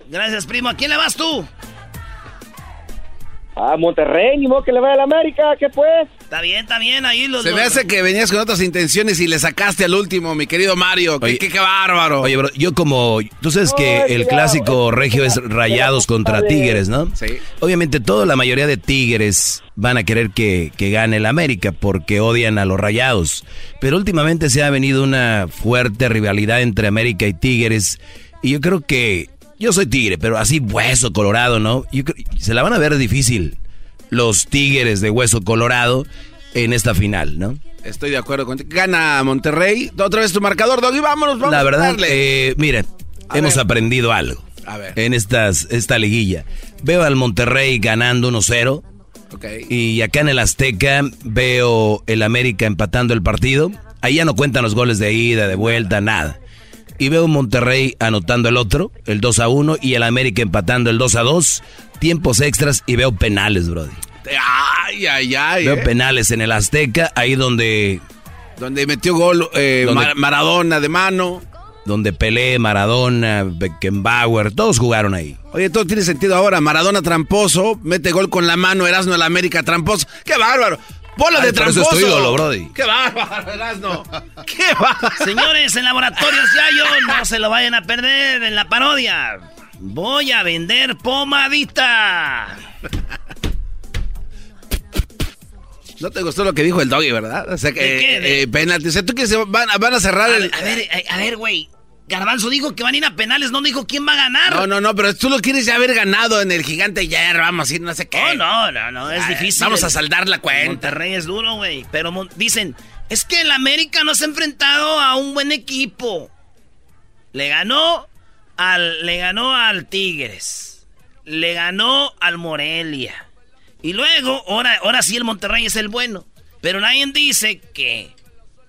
Gracias, primo. ¿A quién le vas tú? A Monterrey, ni modo que le vaya al América, ¿qué pues? Está bien, está bien, ahí los... Se me hace que venías con otras intenciones y le sacaste al último, mi querido Mario. ¿Qué, qué, qué bárbaro. Oye, bro, yo como... Tú sabes que el clásico regio es rayados contra tigres, ¿no? Sí. Obviamente toda la mayoría de tigres van a querer que, que gane el América porque odian a los rayados. Pero últimamente se ha venido una fuerte rivalidad entre América y Tigres. Y yo creo que... Yo soy tigre, pero así hueso colorado, ¿no? Yo creo- se la van a ver difícil los tigres de hueso colorado en esta final, ¿no? Estoy de acuerdo contigo. Gana Monterrey. Otra vez tu marcador, Doggy. Vámonos, vamos La a verdad, darle. eh, mira, A hemos ver. aprendido algo A ver. en estas, esta liguilla. Veo al Monterrey ganando 1-0 Ok. y acá en el Azteca veo el América empatando el partido. Ahí ya no cuentan los goles de ida, de vuelta, nada. Y veo Monterrey anotando el otro, el 2 a 1, y el América empatando el 2 a 2. Tiempos extras y veo penales, Brody. Ay, ay, ay. Veo eh. penales en el Azteca, ahí donde, Donde metió gol eh, Maradona de mano. donde Pelé, Maradona, Beckenbauer, todos jugaron ahí. Oye, todo tiene sentido ahora. Maradona tramposo, mete gol con la mano, Erasmo el América tramposo. ¡Qué bárbaro! ¡Bola de por eso tramposo! es tu ídolo, Brody. ¡Qué bárbaro, Erasmo! ¡Qué bárbaro! Señores, en Laboratorios Yayo, no se lo vayan a perder en la parodia. Voy a vender pomadita. No te gustó lo que dijo el doggy, ¿verdad? O sea que ¿De qué? ¿De- eh, penalti. O sea, tú que se van, van a cerrar A el. ver, a ver, eh, a ver, güey. Garbanzo dijo que van a ir a penales, no dijo quién va a ganar. No, no, no, pero tú lo quieres ya haber ganado en el gigante hierro, vamos a ir, no sé qué. Oh, no, no, no, es Ay, difícil. Vamos a saldar la cuenta. Monterrey es duro, güey. Pero dicen, es que el América no se ha enfrentado a un buen equipo. Le ganó al, le ganó al Tigres. Le ganó al Morelia. Y luego, ahora, ahora sí el Monterrey es el bueno. Pero nadie dice que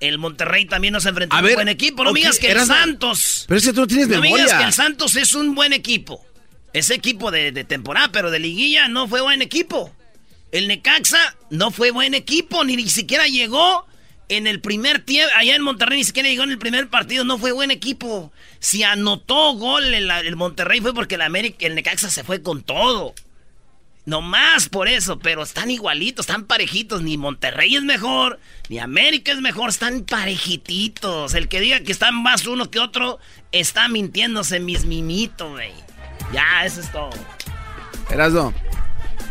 el Monterrey también no se enfrentó A a, ver, un buen equipo. No ok, me digas que el Santos. Pero es que tú no tienes No me memoria. digas que el Santos es un buen equipo. Ese equipo de, de temporada, pero de liguilla no fue buen equipo. El Necaxa no fue buen equipo, ni, ni siquiera llegó en el primer tiempo. Allá en Monterrey ni siquiera llegó en el primer partido, no fue buen equipo. Si anotó gol el, el Monterrey fue porque el, América, el Necaxa se fue con todo. No más por eso, pero están igualitos, están parejitos. Ni Monterrey es mejor, ni América es mejor, están parejititos. El que diga que están más uno que otro está mintiéndose, mis mimitos, güey. Ya, eso es todo. Erasmo,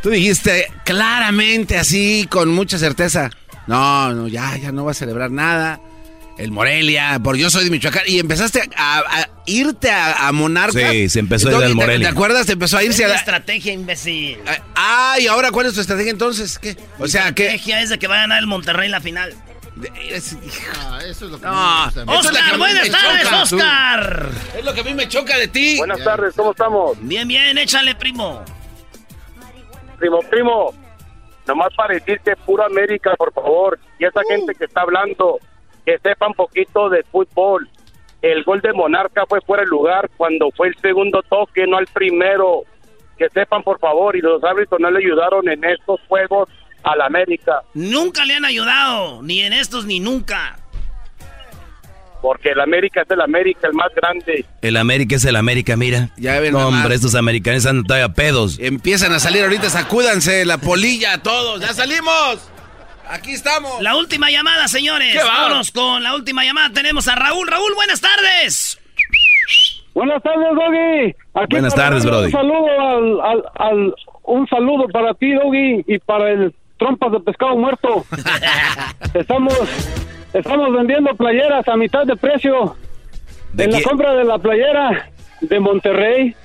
tú dijiste claramente así, con mucha certeza. No, no, ya, ya no va a celebrar nada. El Morelia, por yo soy de Michoacán. Y empezaste a, a irte a, a Monarcas. Sí, se empezó a ir al ¿te- Morelia. ¿Te acuerdas? Te empezó a Es irse una a... estrategia, imbécil. Ah, ¿y ahora cuál es tu estrategia entonces? ¿Qué? O sea, La ¿qué? estrategia es de que va a ganar el Monterrey en la final. Ah, eso es lo que No, me gusta. es Oscar, buenas tardes, choca. Oscar. Es lo que a mí me choca de ti. Buenas tardes, ¿cómo estamos? Bien, bien, échale, primo. Primo, primo, nomás para decirte puro América, por favor. Y esa gente que está hablando, que sepa un poquito de fútbol. El gol de Monarca fue fuera de lugar cuando fue el segundo toque, no el primero. Que sepan, por favor, y los árbitros no le ayudaron en estos juegos al América, Nunca le han ayudado, ni en estos ni nunca. porque el América es el América, el más grande. El América es el América, mira. Ya ven No, hombre, estos americanos andan todavía pedos. Empiezan a salir ahorita, sacúdanse la polilla todos. ¡Ya salimos! Aquí estamos. La última llamada, señores. Vámonos con la última llamada. Tenemos a Raúl. Raúl, buenas tardes. Buenas tardes, Doggy. Aquí Buenas tardes, Brody. Un saludo al, al, al- un saludo para ti, Doggy, y para el trompas de pescado muerto. estamos estamos vendiendo playeras a mitad de precio. ¿De en la compra de la playera de Monterrey,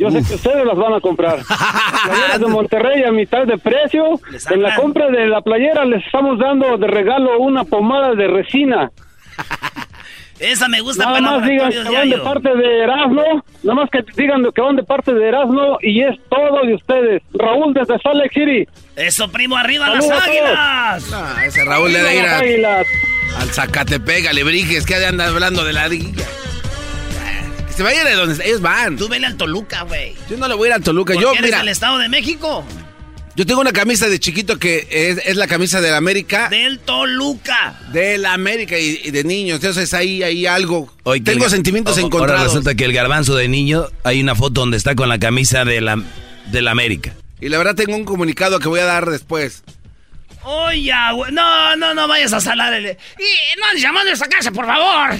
Yo sé que ustedes las van a comprar. Playeras de Monterrey a mitad de precio. En la compra de la playera les estamos dando de regalo una pomada de resina. Esa me gusta Nada para más digan que van de parte de Erasmo. Nada más que digan que van de parte de Erasmo y es todo de ustedes. Raúl desde Salt Lake City. Eso, primo, arriba Saludos las a águilas. Ese Raúl le da ir a- las águilas. al Zacatepec, Alebrijes, que anda hablando de la liga. Que se vayan de donde ellos van. Tú vele al Toluca, güey. Yo no le voy a ir al Toluca. Yo, eres mira, del Estado de México. yo tengo una camisa de chiquito que es, es la camisa de la América. Del Toluca. De la América y, y de niños. Entonces ahí hay algo. Hoy tengo el sentimientos o- encontrados. Ahora resulta que el garbanzo de niño, hay una foto donde está con la camisa de la, de la América. Y la verdad tengo un comunicado que voy a dar después. Oye, güey. No, no, no vayas a salar el... Y no andes llamando a esa casa, por favor.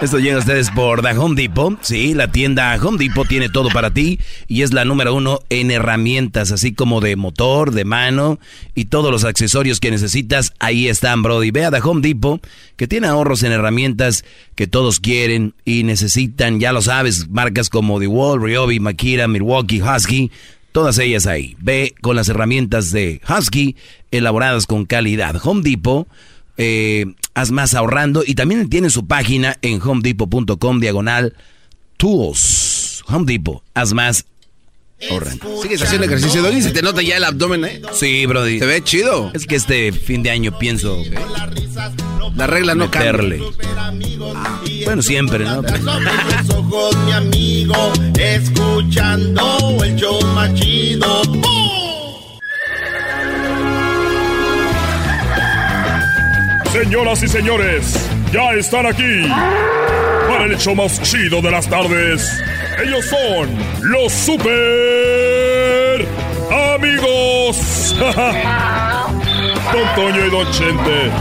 Esto llega a ustedes por The Home Depot. Sí, la tienda Home Depot tiene todo para ti y es la número uno en herramientas, así como de motor, de mano y todos los accesorios que necesitas. Ahí están, Brody. Ve a The Home Depot, que tiene ahorros en herramientas que todos quieren y necesitan. Ya lo sabes, marcas como The Wall, Ryobi, Makira, Milwaukee, Husky. Todas ellas ahí. Ve con las herramientas de Husky elaboradas con calidad. Home Depot eh, haz más ahorrando y también tiene su página en homedepot.com diagonal tools. Home Depot, haz más ahorrando. Sigues haciendo ejercicio, Doggy. Se te nota ya el abdomen, ¿eh? Sí, Brody. Se ve chido. Es que este fin de año pienso La regla no meterle. Bueno, siempre, ¿no? Sobre los ojos, mi amigo, escuchando el show más chido. Señoras y señores, ya están aquí para el hecho más chido de las tardes. Ellos son los super amigos. Don Toño y Don Chente.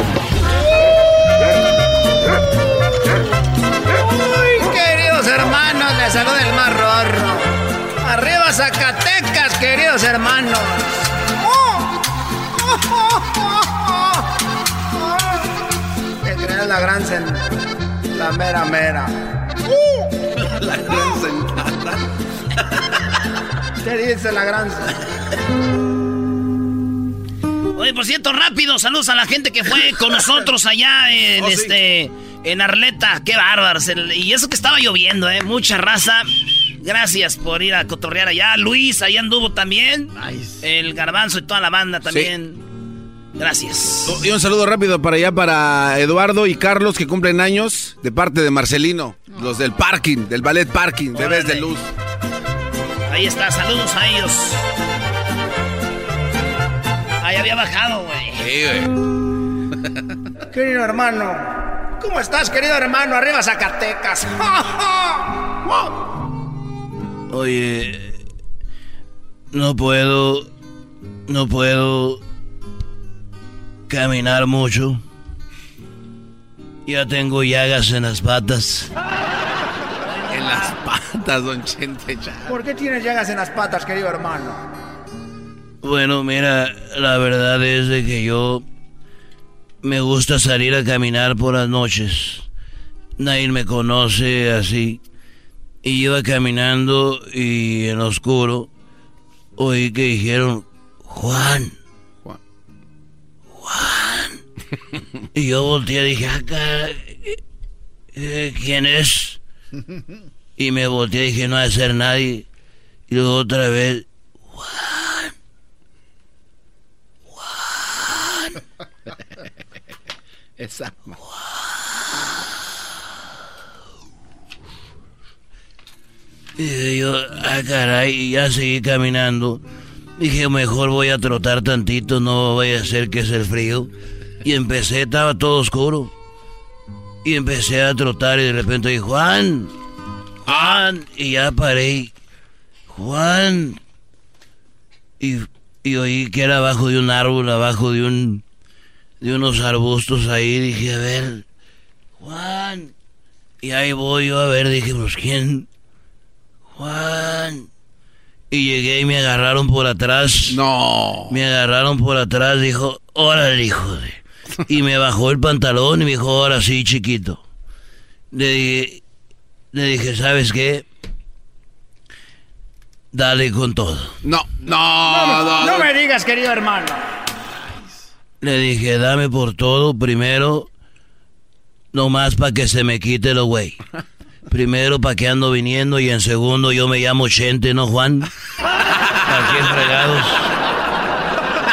Uy, queridos hermanos, les saluda el rorro. Arriba Zacatecas, queridos hermanos. ¿Qué crees la gran La mera mera. La gran sentada. ¿Qué dice la gran Oye, por cierto, rápido, saludos a la gente que fue con nosotros allá en Oh, sí. este en Arleta. Qué bárbaros. Y eso que estaba lloviendo, eh. Mucha raza. Gracias por ir a cotorrear allá. Luis, ahí anduvo también. El garbanzo y toda la banda también. Gracias. Y un saludo rápido para allá para Eduardo y Carlos que cumplen años de parte de Marcelino, los del parking, del ballet parking, bebés de luz. Ahí está, saludos a ellos. Ahí había bajado, güey. Querido hermano, ¿cómo estás, querido hermano? Arriba Zacatecas. Oye, no puedo, no puedo caminar mucho. Ya tengo llagas en las patas. En las patas, don Chente. ya. ¿Por qué tienes llagas en las patas, querido hermano? Bueno, mira, la verdad es de que yo me gusta salir a caminar por las noches. Nadie me conoce así. Y iba caminando y en oscuro oí que dijeron, Juan. Juan. Y yo volteé y dije, ah, caray, eh, ¿quién es? Y me volteé y dije, no ha de ser nadie. Y luego otra vez, Esa. Y yo, ah, caray, y ya seguí caminando. Dije, mejor voy a trotar tantito, no voy a hacer que es el frío. Y empecé, estaba todo oscuro. Y empecé a trotar y de repente dije, Juan, Juan, y ya paré. Juan. Y, y oí que era abajo de un árbol, abajo de un, de unos arbustos ahí. Dije, a ver, Juan. Y ahí voy yo a ver, dije, pues quién. Juan. Y llegué y me agarraron por atrás. No. Me agarraron por atrás, dijo, órale, hijo de. Y me bajó el pantalón y me dijo, ahora sí, chiquito. Le dije, le dije, ¿sabes qué? dale con todo. No, no, no. No me digas, querido hermano. Le dije, dame por todo primero, nomás para que se me quite lo güey. Primero, para que ando viniendo y en segundo, yo me llamo Chente, ¿no, Juan? Aquí fregados.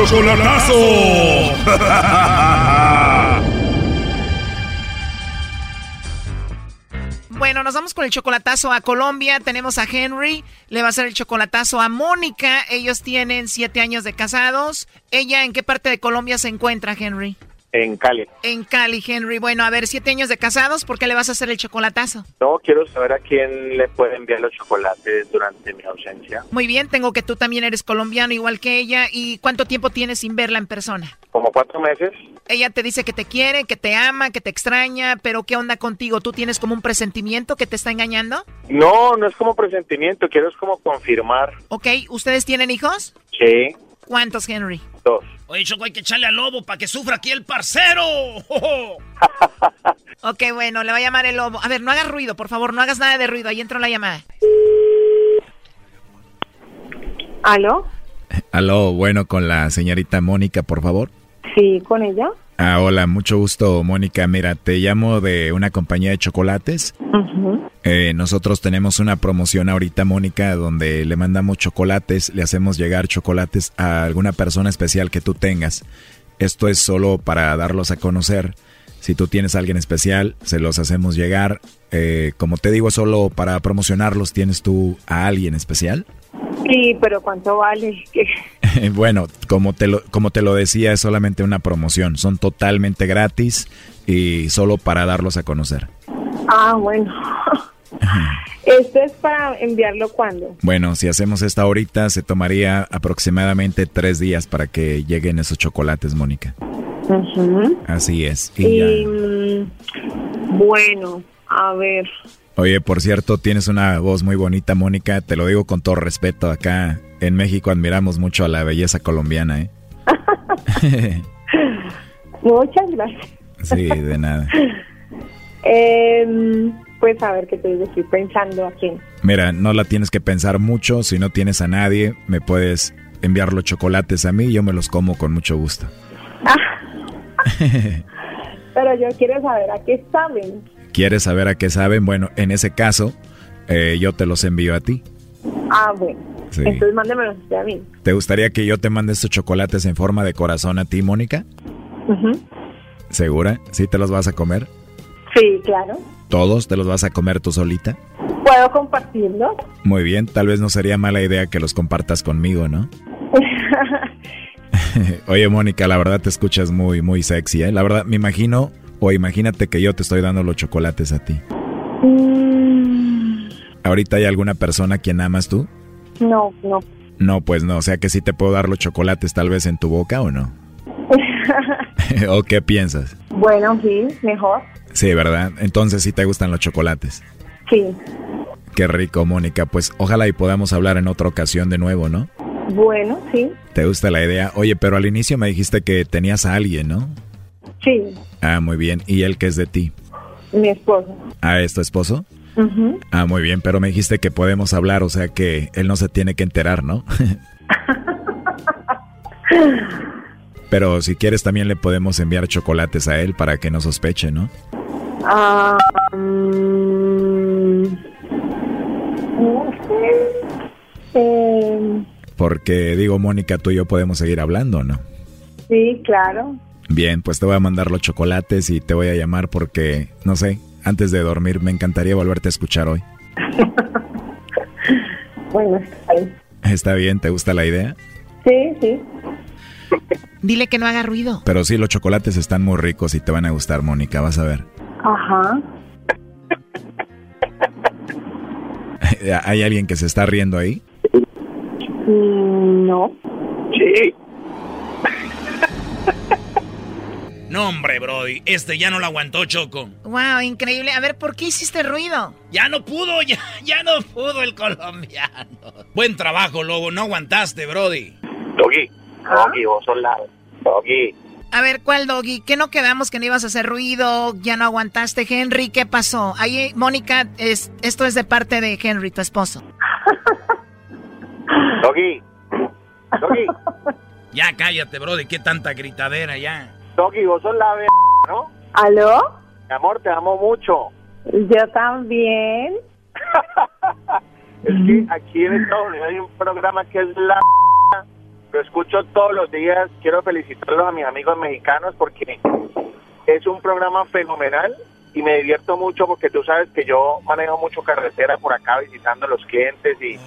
¡El chocolatazo! Bueno, nos vamos con el chocolatazo a Colombia. Tenemos a Henry, le va a hacer el chocolatazo a Mónica. Ellos tienen siete años de casados. ¿Ella en qué parte de Colombia se encuentra, Henry? En Cali. En Cali, Henry. Bueno, a ver, siete años de casados, ¿por qué le vas a hacer el chocolatazo? No, quiero saber a quién le puede enviar los chocolates durante mi ausencia. Muy bien, tengo que tú también eres colombiano igual que ella. ¿Y cuánto tiempo tienes sin verla en persona? Como cuatro meses. Ella te dice que te quiere, que te ama, que te extraña, pero ¿qué onda contigo? ¿Tú tienes como un presentimiento que te está engañando? No, no es como presentimiento, quiero es como confirmar. Ok, ¿ustedes tienen hijos? Sí, ¿Cuántos, Henry? dos. Oye, Choco, hay que echarle al lobo para que sufra aquí el parcero. Ok, bueno, le va a llamar el lobo. A ver, no hagas ruido, por favor, no hagas nada de ruido. Ahí entró la llamada. ¿Aló? Aló, bueno, con la señorita Mónica, por favor. Sí, con ella. Ah, hola, mucho gusto, Mónica. Mira, te llamo de una compañía de chocolates. Eh, nosotros tenemos una promoción ahorita, Mónica, donde le mandamos chocolates, le hacemos llegar chocolates a alguna persona especial que tú tengas. Esto es solo para darlos a conocer. Si tú tienes a alguien especial, se los hacemos llegar. Eh, como te digo, solo para promocionarlos, ¿tienes tú a alguien especial? Sí, pero ¿cuánto vale? Bueno, como te, lo, como te lo decía, es solamente una promoción. Son totalmente gratis y solo para darlos a conocer. Ah, bueno. ¿Esto es para enviarlo cuándo? Bueno, si hacemos esta ahorita, se tomaría aproximadamente tres días para que lleguen esos chocolates, Mónica. Así es. Y mm, bueno, a ver. Oye, por cierto, tienes una voz muy bonita, Mónica. Te lo digo con todo respeto. Acá en México admiramos mucho a la belleza colombiana, ¿eh? Muchas gracias. sí, de nada. Em, pues a ver qué te digo, estoy pensando a quién. Mira, no la tienes que pensar mucho. Si no tienes a nadie, me puedes enviar los chocolates a mí y yo me los como con mucho gusto. Pero yo quiero saber a qué saben. ¿Quieres saber a qué saben? Bueno, en ese caso, eh, yo te los envío a ti. Ah, bueno. Sí. Entonces mándemelos a mí. ¿Te gustaría que yo te mande estos chocolates en forma de corazón a ti, Mónica? ¿Segura? ¿Sí te los vas a comer? Sí, claro. ¿Todos te los vas a comer tú solita? ¿Puedo compartirlos? Muy bien, tal vez no sería mala idea que los compartas conmigo, ¿no? Oye, Mónica, la verdad te escuchas muy, muy sexy, ¿eh? La verdad, me imagino, o imagínate que yo te estoy dando los chocolates a ti. Mm, ¿Ahorita hay alguna persona a quien amas tú? no, no. No, pues no, o sea que sí te puedo dar los chocolates tal vez en tu boca o no. ¿O qué piensas? bueno, sí, mejor. Sí, ¿verdad? Entonces sí te gustan los chocolates. Sí. Qué rico, Mónica. Pues ojalá y podamos hablar en otra ocasión de nuevo, ¿no? Bueno, sí. ¿Te gusta la idea? Oye, pero al inicio me dijiste que tenías a alguien, ¿no? Sí, Ah, muy bien. ¿Y él qué es de ti? mi esposo. ¿Ah, es tu esposo? Ujú. Ah, muy bien, pero me dijiste que podemos hablar, o sea que él no se tiene que enterar, ¿no? pero si quieres también le podemos enviar chocolates a él para que no sospeche, ¿no? Ah, mm, no sé. Eh, Porque digo, Mónica, tú y yo podemos seguir hablando, ¿no? sí, claro. Bien, pues te voy a mandar los chocolates y te voy a llamar porque, no sé, antes de dormir me encantaría volverte a escuchar hoy. Bueno, está bien. ¿Está bien? ¿Te gusta la idea? Sí, sí. Dile que no haga ruido. Pero sí, los chocolates están muy ricos y te van a gustar, Mónica, vas a ver. Ajá. ¿Hay alguien que se está riendo ahí? Mm, no. Sí. No, hombre, Brody, este ya no lo aguantó, Choco. Wow, increíble. A ver, ¿por qué hiciste ruido? Ya no pudo, ya, ya no pudo el colombiano. Buen trabajo, Lobo, no aguantaste, Brody. Doggy, Doggy, vos sos la... Doggy. A ver, ¿cuál doggy? ¿Qué no quedamos que no ibas a hacer ruido? ¿Ya no aguantaste, Henry? ¿Qué pasó? Ahí, Mónica, es, esto es de parte de Henry, tu esposo. Doggy. Doggy. Ya cállate, Brody, qué tanta gritadera ya. Doggy, vos sos la... ¿no? ¿Aló? Mi amor, te amo mucho. Yo también. Es que aquí en Estados Unidos hay un programa que es la... Lo escucho todos los días. Quiero felicitarlos a mis amigos mexicanos porque es un programa fenomenal y me divierto mucho porque tú sabes que yo manejo mucho carretera por acá visitando a los clientes y,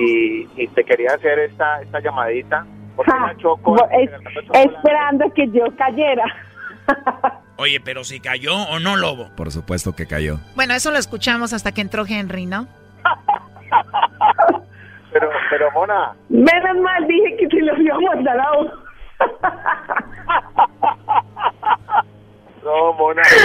y, y te quería hacer esta, esta llamadita. Porque la Choco... Es- esperando que yo cayera. Oye, pero si cayó o no, Lobo. Por supuesto que cayó. Bueno, eso lo escuchamos hasta que entró Henry, ¿no? Pero, pero Mona, Menos mal dije que se lo iba a mandar a no, Mona, te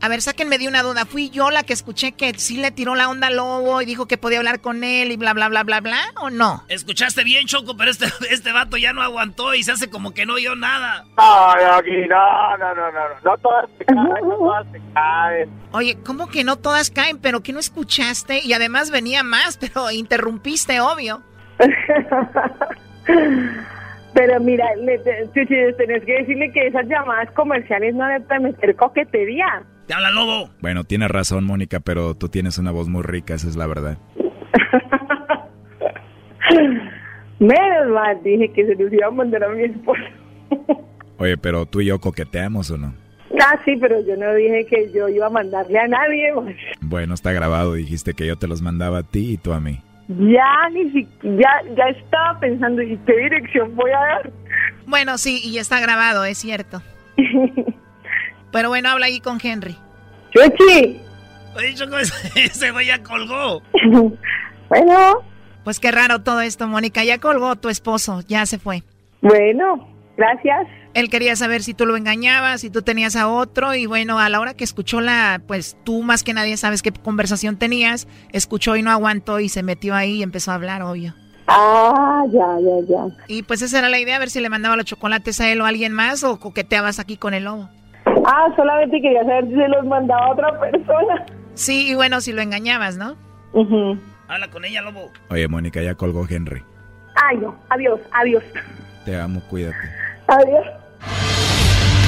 A ver, sáquenme de una duda. ¿Fui yo la que escuché que sí le tiró la onda al lobo y dijo que podía hablar con él y bla, bla, bla, bla, bla? ¿O no? Escuchaste bien, Choco, pero este, este vato ya no aguantó y se hace como que no oyó nada. Ay, aquí, no, no, no, no, no, no todas se caen, no todas se caen. Oye, ¿cómo que no todas caen? ¿Pero que no escuchaste? Y además venía más, pero interrumpiste, obvio. Pero mira, le, tenés que decirle que esas llamadas comerciales no deben permitir coquetería. Te habla Lobo. Bueno, tienes razón, Mónica, pero tú tienes una voz muy rica, esa es la verdad. Menos mal dije que se los iba a mandar a mi esposo. Oye, pero tú y yo coqueteamos o no? Ah, sí, pero yo no dije que yo iba a mandarle a nadie. pues. Bueno, está grabado, dijiste que yo te los mandaba a ti y tú a mí. Ya ni si, ya, ya estaba pensando, ¿y qué dirección voy a dar? Bueno, sí, y está grabado, es cierto. Pero bueno, habla ahí con Henry. ¡Chuchi! Oye, Choco, ese, ese güey ya colgó. Bueno, Pues qué raro todo esto, Mónica. Ya colgó tu esposo, ya se fue. bueno, gracias. Él quería saber si tú lo engañabas, si tú tenías a otro, y bueno, a la hora que escuchó la, pues tú más que nadie sabes qué conversación tenías, escuchó y no aguantó y se metió ahí y empezó a hablar, obvio. Ah, ya, ya, ya. Y pues esa era la idea, a ver si le mandaba los chocolates a él o a alguien más o coqueteabas aquí con el lobo. Ah, solamente quería saber si se los mandaba a otra persona. Sí, y bueno, si lo engañabas, ¿no? Habla con ella, Lobo. Oye, Mónica, ya colgó Henry. Ay, no, adiós, adiós, Te amo, cuídate. adiós.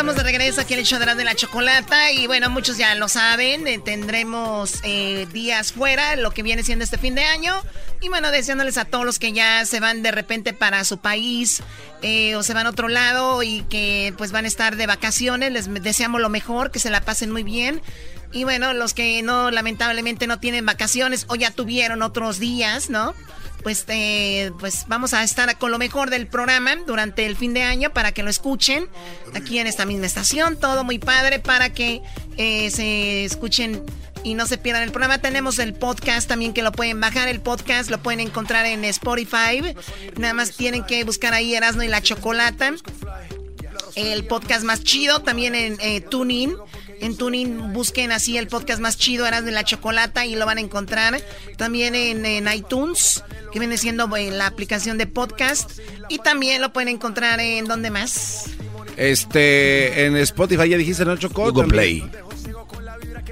estamos de regreso aquí en el show de la- chocolata y bueno, muchos ya lo saben, eh, tendremos eh, días fuera, lo que viene siendo este fin de año y bueno, deseándoles a todos los que ya se van de repente para su país eh, o se van a otro lado y que pues van a estar de vacaciones, les deseamos lo mejor, que se la pasen muy bien. Y bueno, los que no, lamentablemente no tienen vacaciones o ya tuvieron otros días, ¿no? Pues, eh, pues vamos a estar con lo mejor del programa durante el fin de año para que lo escuchen aquí en esta misma estación. Todo muy padre para que eh, se escuchen y no se pierdan el programa. Tenemos el podcast también que lo pueden bajar. El podcast lo pueden encontrar en Spotify. Nada más tienen que buscar ahí Erasmo y la Chocolata. El podcast más chido también en eh, TuneIn. En TuneIn busquen así el podcast más chido, Erasmo y la Chocolata, y lo van a encontrar. También en, en iTunes, que viene siendo eh, la aplicación de podcast. Y también lo pueden encontrar en donde más. Este, en Spotify ya dijiste, ¿no, Choco? Google También.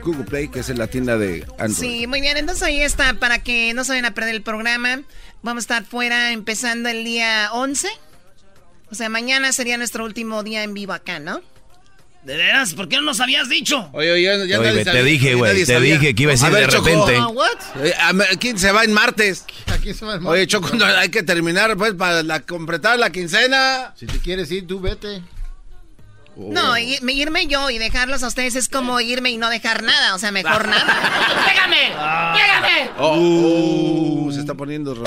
Google Play, que es en la tienda de Android. Sí, muy bien. Entonces ahí está, para que no se vayan a perder el programa. Vamos a estar fuera empezando el día 11. O sea, mañana sería nuestro último día en vivo acá, ¿no? ¿De veras? ¿Por qué no nos habías dicho? Oye, oye, ya Oye, nadie te sabía, dije, güey, te sabía. dije que iba a decir A ver, de Choco. repente. Ah, what? Eh, ¿Quién se va en martes? Aquí se va el Oye, Choco, no, hay que terminar pues para la, completar la quincena. Si te quieres ir, tú vete. No, i- irme yo y dejarlos a ustedes es como irme y no dejar nada, o sea, mejor nada. ¡Pégame! ¡Pégame! Oh, uh, se está poniendo rojo.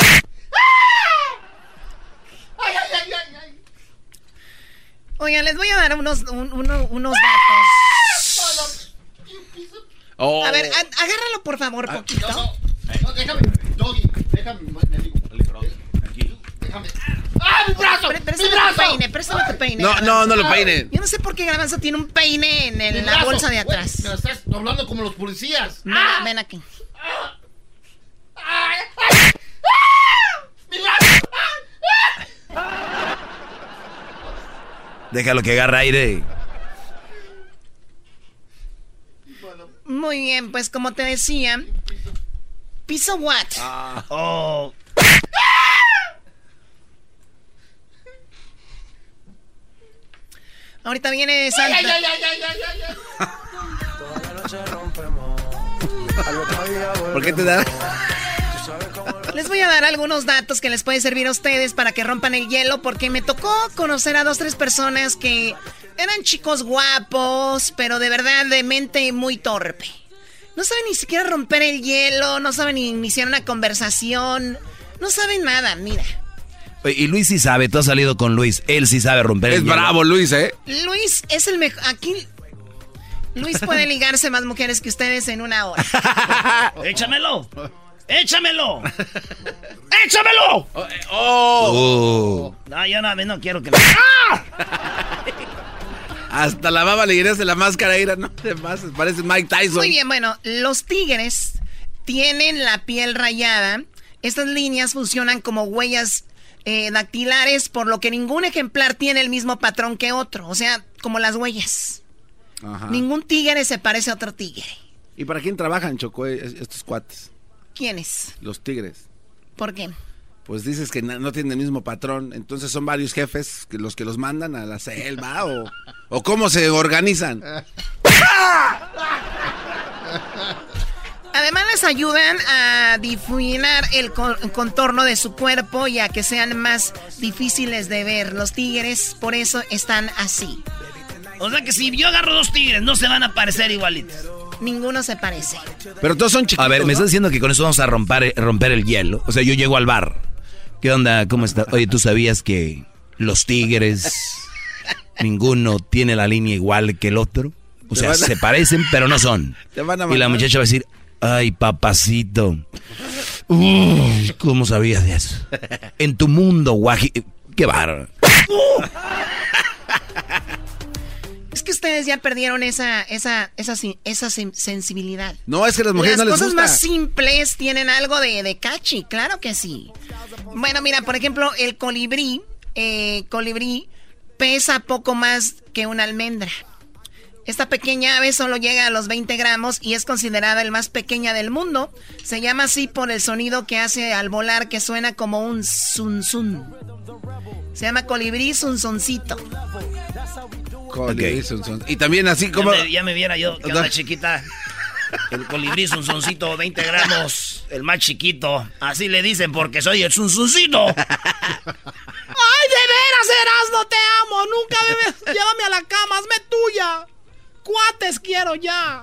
Ay, ay, ay, ay, ay. Oigan, les voy a dar unos, un- uno- unos datos. Oh. A ver, a- agárralo por favor, poquito. No, déjame, Doggy, déjame, digo. Déjame. ¡Ah, mi brazo! Pre- ¡Mi Préstame tu brazo! peine, préstame tu peine. No, Garbanzo. no, no lo peine. Yo no sé por qué Garbanzo tiene un peine en, el- Mi la brazo. bolsa de atrás. Me estás hablando como los policías. Ven, ¡Ah! ven aquí. ¡Ay, ay! ¡Ah! ¡Mi brazo! ¡Ah! Déjalo que agarre aire. Muy bien, pues como te decía, piso what? Oh. Ahorita viene ¡Ay, Santa. ay, ay, ay, ay, ay, ay, ay! ¿Por qué te da? Les voy a dar algunos datos que les puede servir a ustedes para que rompan el hielo, porque me tocó conocer a dos, tres personas que eran chicos guapos, pero de verdad de mente muy torpe. No saben ni siquiera romper el hielo, no saben ni iniciar una conversación, no saben nada, mira. Y Luis sí sabe, tú has salido con Luis. Él sí sabe romper Es el hielo. bravo, Luis, ¿eh? Luis es el mejor, aquí... Luis puede ligarse más mujeres que ustedes en una hora. ¡Échamelo! ¡Échamelo! ¡Échamelo! ¡Oh! No, yo no, no quiero que me... Hasta la baba le de la máscara, ira, no te pases, parece Mike Tyson. Muy bien, bueno, los tigres tienen la piel rayada. Estas líneas funcionan como huellas eh, dactilares, por lo que ningún ejemplar tiene el mismo patrón que otro. O sea, como las huellas. Ajá. Ningún tigre se parece a otro tigre. ¿Y para quién trabajan, Choco, eh, estos cuates? ¿Quiénes? Los tigres. ¿Por qué? Pues dices que no tienen el mismo patrón, entonces son varios jefes que los que los mandan a la selva o, o cómo se organizan. Además les ayudan a difuminar el con- contorno de su cuerpo y a que sean más difíciles de ver. Los tigres por eso están así. O sea que si yo agarro dos tigres, no se van a parecer igualitos. Ninguno se parece. Pero todos son chiquitos. A ver, me estás diciendo que con eso vamos a romper, romper el hielo. O sea, yo llego al bar. ¿Qué onda? ¿Cómo estás? Oye, ¿tú sabías que los tigres, ninguno tiene la línea igual que el otro? O sea, a- se parecen, pero no son. Te van a Y la muchacha va a decir, ay, papacito. Uy, ¿Cómo sabías de eso? En tu mundo, guaji... Qué bar. Es que ustedes ya perdieron esa, esa, esa, esa sen- sensibilidad. No, es que las mujeres Las no les cosas gusta. más simples tienen algo de, de catchy, claro que sí. Bueno, mira, por ejemplo, el colibrí, eh, colibrí pesa poco más que una almendra. Esta pequeña ave solo llega a los 20 gramos y es considerada el más pequeña del mundo. Se llama así por el sonido que hace al volar que suena como un zun zun. Se llama colibrí zunzoncito. Colibrí, son- Y también así como... Ya me, ya me viera yo, que onda chiquita. El colibrí es un soncito 20 gramos, el más chiquito. Así le dicen porque soy el zunzuncito. ¡Ay, de veras, Erasmo, te amo! Nunca debes... Llévame a la cama, hazme tuya. Cuates quiero ya.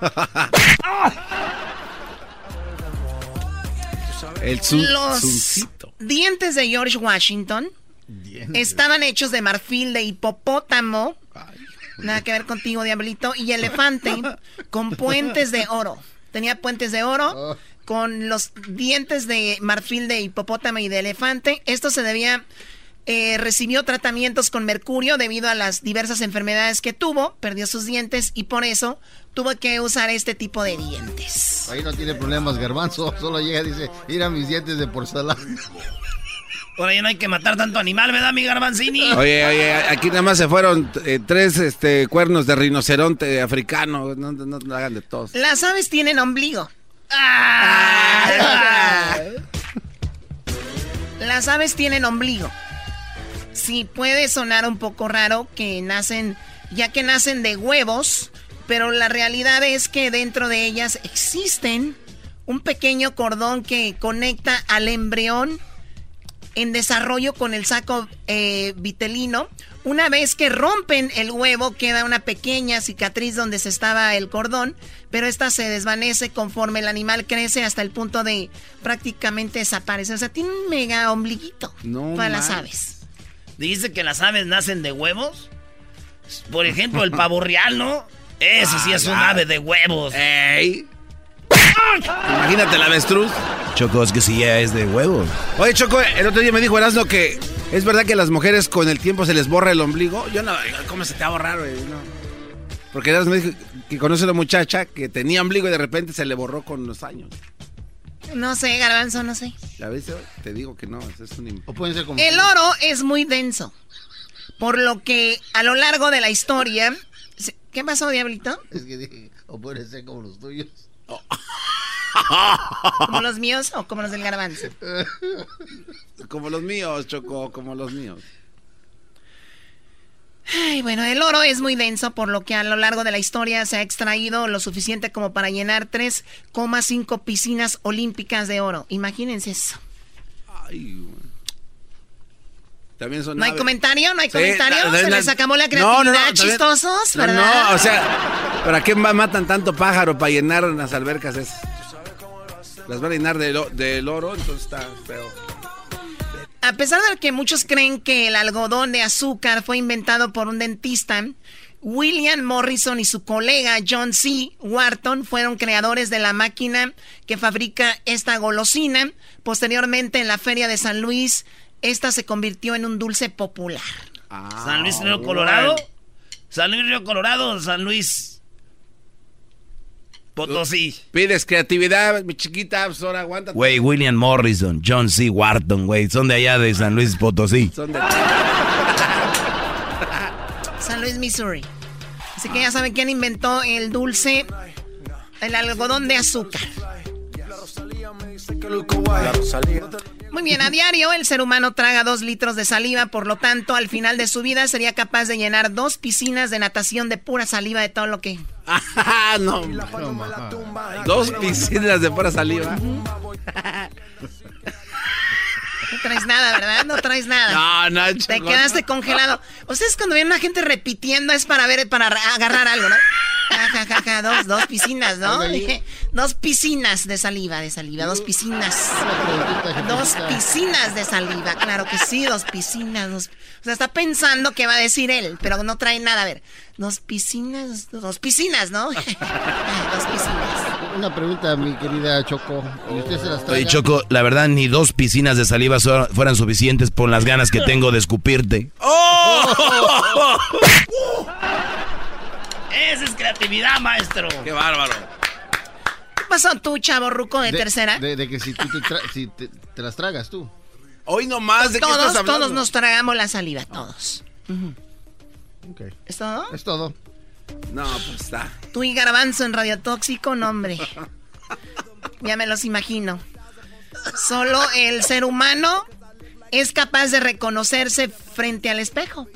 El sun, Los suncito. dientes de George Washington estaban hechos de marfil de hipopótamo. Nada que ver contigo, diablito. Y elefante con puentes de oro. Tenía puentes de oro con los dientes de marfil de hipopótamo y de elefante. Esto se debía... eh, recibió tratamientos con mercurio debido a las diversas enfermedades que tuvo, perdió sus dientes y por eso tuvo que usar este tipo de dientes. Ahí no tiene problemas, garbanzo. Solo llega y dice, mira mis dientes de porcelana. Por ahí no hay que matar tanto animal, ¿verdad, mi garbanzini? Oye, oye, aquí nada más se fueron eh, tres este, cuernos de rinoceronte africano. No, no, no hagan de todos. Las aves tienen ombligo. Las aves tienen ombligo. Sí, puede sonar un poco raro que nacen ya que nacen de huevos, pero la realidad es que dentro de ellas existen un pequeño cordón que conecta al embrión en desarrollo con el saco eh, vitelino. Una vez que rompen el huevo, queda una pequeña cicatriz donde se estaba el cordón, pero esta se desvanece conforme el animal crece hasta el punto de prácticamente desaparecer. O sea, tiene un mega ombliguito No para las aves. Dice que las aves nacen de huevos. Por ejemplo, el pavo real, ¿no? Ese sí es un Ah, ave de huevos. ¡Ey! Imagínate el avestruz. Choco, es que si ya es de huevos. Oye, Choco, el otro día me dijo Erasmo que es verdad que a las mujeres con el tiempo se les borra el ombligo. Yo no, ¿cómo se te va a borrar, güey? No. Porque Erasmo me dijo que conoce a una muchacha que tenía ombligo y de repente se le borró con los años. No sé, garbanzo, no sé. ¿Ya viste? Te digo que no, es un... O pueden ser como... El oro es muy denso, por lo que a lo largo de la historia... ¿Qué pasó, Diablito? Es que dije, o pueden ser como los tuyos. ¿Como los míos o como los del garbanzo? Como los míos, Choco, como los míos. Ay, bueno, el oro es muy denso, por lo que a lo largo de la historia se ha extraído lo suficiente como para llenar 3,5 piscinas olímpicas de oro. Imagínense eso. Ay, güey. También son ¿No hay comentario? ¿No hay Sí, comentario? ¿Se les acabó la creatividad, no, no, chistosos? ¿Verdad? No, o sea, ¿para qué ma- matan tanto pájaro para llenar las albercas esas? Las van a llenar de, lo- del oro, entonces está feo. A pesar de que muchos creen que el algodón de azúcar fue inventado por un dentista, William Morrison y su colega John C. Wharton fueron creadores de la máquina que fabrica esta golosina. Posteriormente, en la feria de San Luis, esta se convirtió en un dulce popular. San Luis Río Colorado. San Luis Río Colorado, San Luis Potosí. Pides creatividad, mi chiquita, pues ahora aguanta. Güey, William Morrison, John C. Wharton, güey, son de allá de San Luis Potosí. Son de... San Luis, Missouri. Así que ya saben quién inventó el dulce, el algodón de azúcar. Muy bien, a diario el ser humano traga dos litros de saliva, por lo tanto, al final de su vida sería capaz de llenar dos piscinas de natación de pura saliva de todo lo que... Ah, no. Dos piscinas de pura saliva. No traes nada, ¿verdad? No traes nada. No, no, Te Choco. quedaste congelado. Ustedes cuando ven a una gente repitiendo es para ver, para agarrar algo, ¿no? Ja, ja, ja, ja, dos, dos piscinas, ¿no? Dos piscinas de saliva, de saliva, dos piscinas. Dos piscinas de saliva, claro que sí, dos piscinas. Dos... O sea, está pensando que va a decir él, pero no trae nada. A ver, dos piscinas, dos piscinas, ¿no? dos piscinas. Una pregunta, mi querida Choco. ¿Y usted se las traga? Oye, Choco, la verdad, ni dos piscinas de saliva so- fueran suficientes por las ganas que tengo de escupirte. Esa es creatividad, maestro. Qué bárbaro. ¿Qué pasó tú, chavo ruco de, De- tercera? De, de que si tú te, tra- si te, te las tragas tú. Hoy nomás, ¿de qué todos, estás hablando? todos nos tragamos la saliva, todos. Ok. ¿Es todo? Es todo. No, pues está. Tú y Garbanzo en Radio Tóxico, no, hombre. Ya me los imagino. Solo el ser humano es capaz de reconocerse frente al espejo.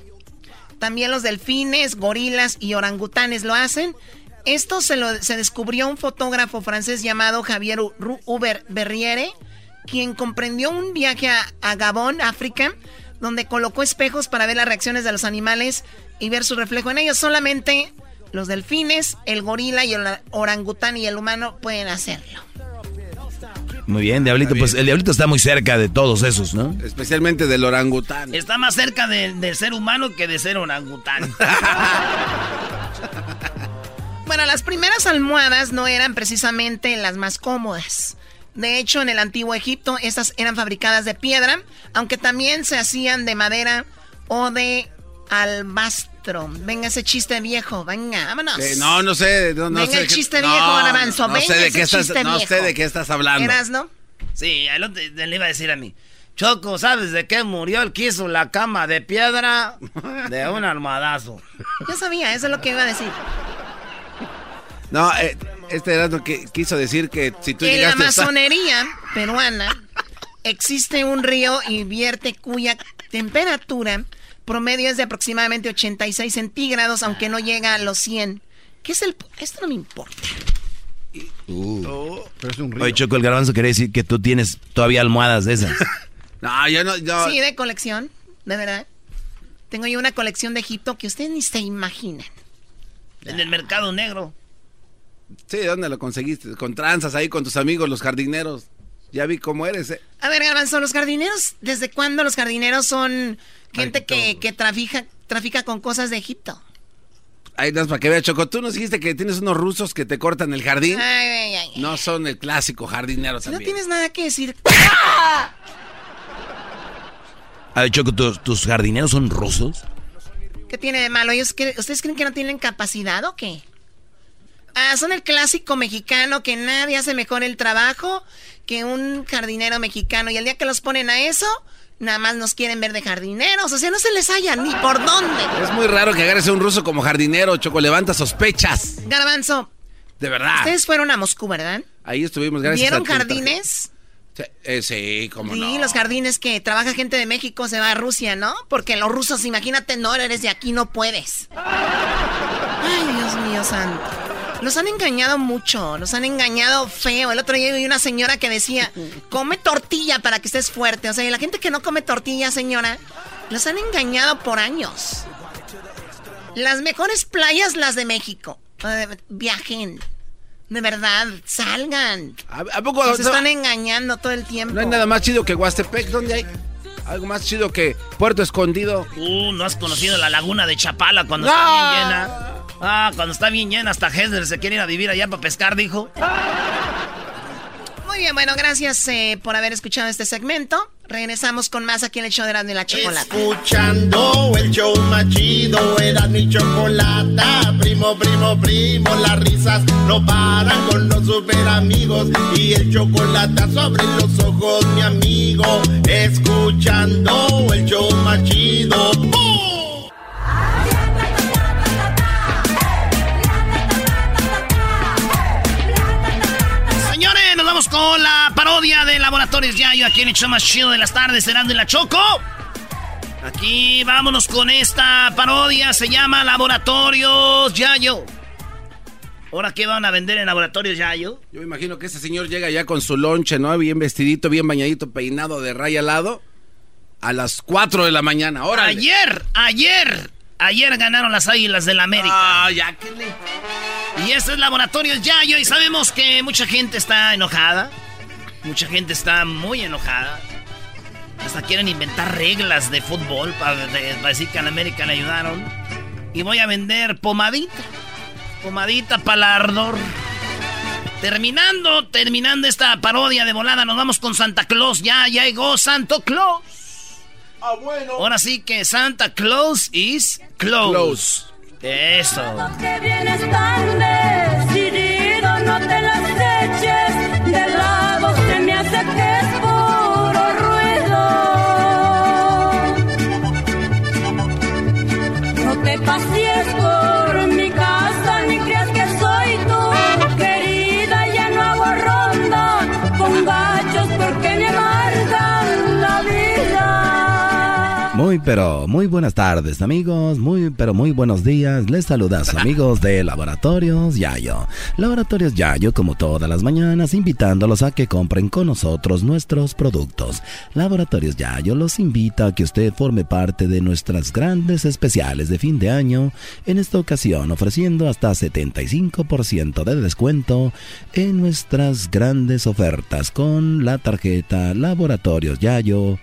También los delfines, gorilas y orangutanes lo hacen. Esto se, lo, se descubrió un fotógrafo francés llamado Javier Hubert Berriere, quien comprendió un viaje a, a Gabón, África, donde colocó espejos para ver las reacciones de los animales y ver su reflejo en ellos. Solamente los delfines, el gorila y el orangután y el humano pueden hacerlo. Muy bien, Diablito, pues el Diablito está muy cerca de todos esos, ¿no? Especialmente del orangután. Está más cerca de- del ser humano que de ser orangután. Bueno, las primeras almohadas no eran precisamente las más cómodas. De hecho, en el antiguo Egipto, estas eran fabricadas de piedra, aunque también se hacían de madera o de Venga ese chiste viejo, venga, vámonos. Eh, no, no sé. No, no Venga sé el chiste viejo, Garbanzo, No venga sé de ese qué estás, chiste no sé de qué estás hablando. ¿Eras, no? Sí, le iba a decir a mí. Choco, ¿sabes de qué murió el que hizo la cama de piedra? De un almohadazo. Yo sabía, eso es lo que iba a decir. No, eh, este era lo que quiso decir que si tú en la llegaste a estar- masonería peruana existe un río y vierte cuya temperatura promedio es de aproximadamente 86 centígrados, aunque no llega a los 100. ¿Qué es el...? Esto no me importa. Uh. pero es un río. Oye, Choco, el garbanzo quiere decir que tú tienes todavía almohadas de esas. no, yo no... Yo... Sí, de colección, de verdad. Tengo yo una colección de Egipto que ustedes ni se imaginan. En el mercado negro. Sí, ¿dónde lo conseguiste? Con tranzas ahí con tus amigos, los jardineros. Ya vi cómo eres, ¿eh? A ver, Garbanzo, los jardineros, ¿desde cuándo los jardineros son gente que, que trafica, trafica con cosas de Egipto? Ahí das para que vea, Choco. Tú nos dijiste que tienes unos rusos que te cortan el jardín. Ay, ay, ay, no son el clásico jardinero si No tienes nada que decir. A ver, Choco, ¿tus, jardineros son rusos? ¿Qué tiene de malo? ¿Ustedes creen que no tienen capacidad o qué? Ah, son el clásico mexicano que nadie hace mejor el trabajo que un jardinero mexicano. Y el día que los ponen a eso, nada más nos quieren ver de jardineros. O sea, no se les halla ni por dónde. Es muy raro que agarres a un ruso como jardinero, Choco. Levanta sospechas. Garbanzo. De verdad. Ustedes fueron a Moscú, ¿verdad? Ahí estuvimos, gracias ¿Vieron jardines? Sí, eh, sí, como sí, los jardines que trabaja gente de México se va a Rusia, ¿no? Porque los rusos, imagínate, no eres de aquí, no puedes. Ay, Dios mío santo. Nos han engañado mucho, nos han engañado feo. El otro día vi una señora que decía, come tortilla para que estés fuerte. O sea, la gente que no come tortilla, señora, los han engañado por años. Las mejores playas, las de México. Viajen. De verdad, salgan. ¿A, poco Nos están engañando todo el tiempo. No hay nada más chido que Huastepec, ¿dónde hay? Algo más chido que Puerto Escondido. Uh, no has conocido la laguna de Chapala cuando está bien llena. Ah, cuando está bien llena, hasta Hesler se quiere ir a vivir allá para pescar, dijo. Muy bien, bueno, gracias eh, por haber escuchado este segmento. Regresamos con más aquí en el show de Erasmo y la Chocolata. Escuchando el show más chido, era mi chocolata. Primo, primo, primo, las risas no paran con los super amigos. Y el chocolate sobre los ojos, mi amigo. Escuchando el show más chido. Con la parodia de Laboratorios Yayo aquí en el show más chido de las tardes, Cenando y la Choco. Aquí vámonos con esta parodia, se llama Laboratorios Yayo. ¿Ahora qué van a vender en Laboratorios Yayo? Yo me imagino que ese señor llega ya con su lonche, ¿no? Bien vestidito, bien bañadito, peinado de raya al lado. A las 4 de la mañana, ahora. Ayer, ayer, ayer ganaron las Águilas del la América. Ah, ya que le... Y este es Laboratorios Yayo y sabemos que mucha gente está enojada. Mucha gente está muy enojada. Hasta quieren inventar reglas de fútbol para, decir que a América le ayudaron. Y voy a vender pomadita. Pomadita para ardor. Terminando, terminando esta parodia de volada, nos vamos con Santa Claus. Ya, ya llegó Santo Claus. Ah, bueno. Ahora sí que Santa Claus is close. Eso. Que vienes tan pero muy buenas tardes amigos, muy pero muy buenos días. Les saludas amigos de Laboratorios Yayo. Laboratorios Yayo como todas las mañanas invitándolos a que compren con nosotros nuestros productos. Laboratorios Yayo los invita a que usted forme parte de nuestras grandes especiales de fin de año. En esta ocasión ofreciendo hasta 75% de descuento en nuestras grandes ofertas con la tarjeta Laboratorios Yayo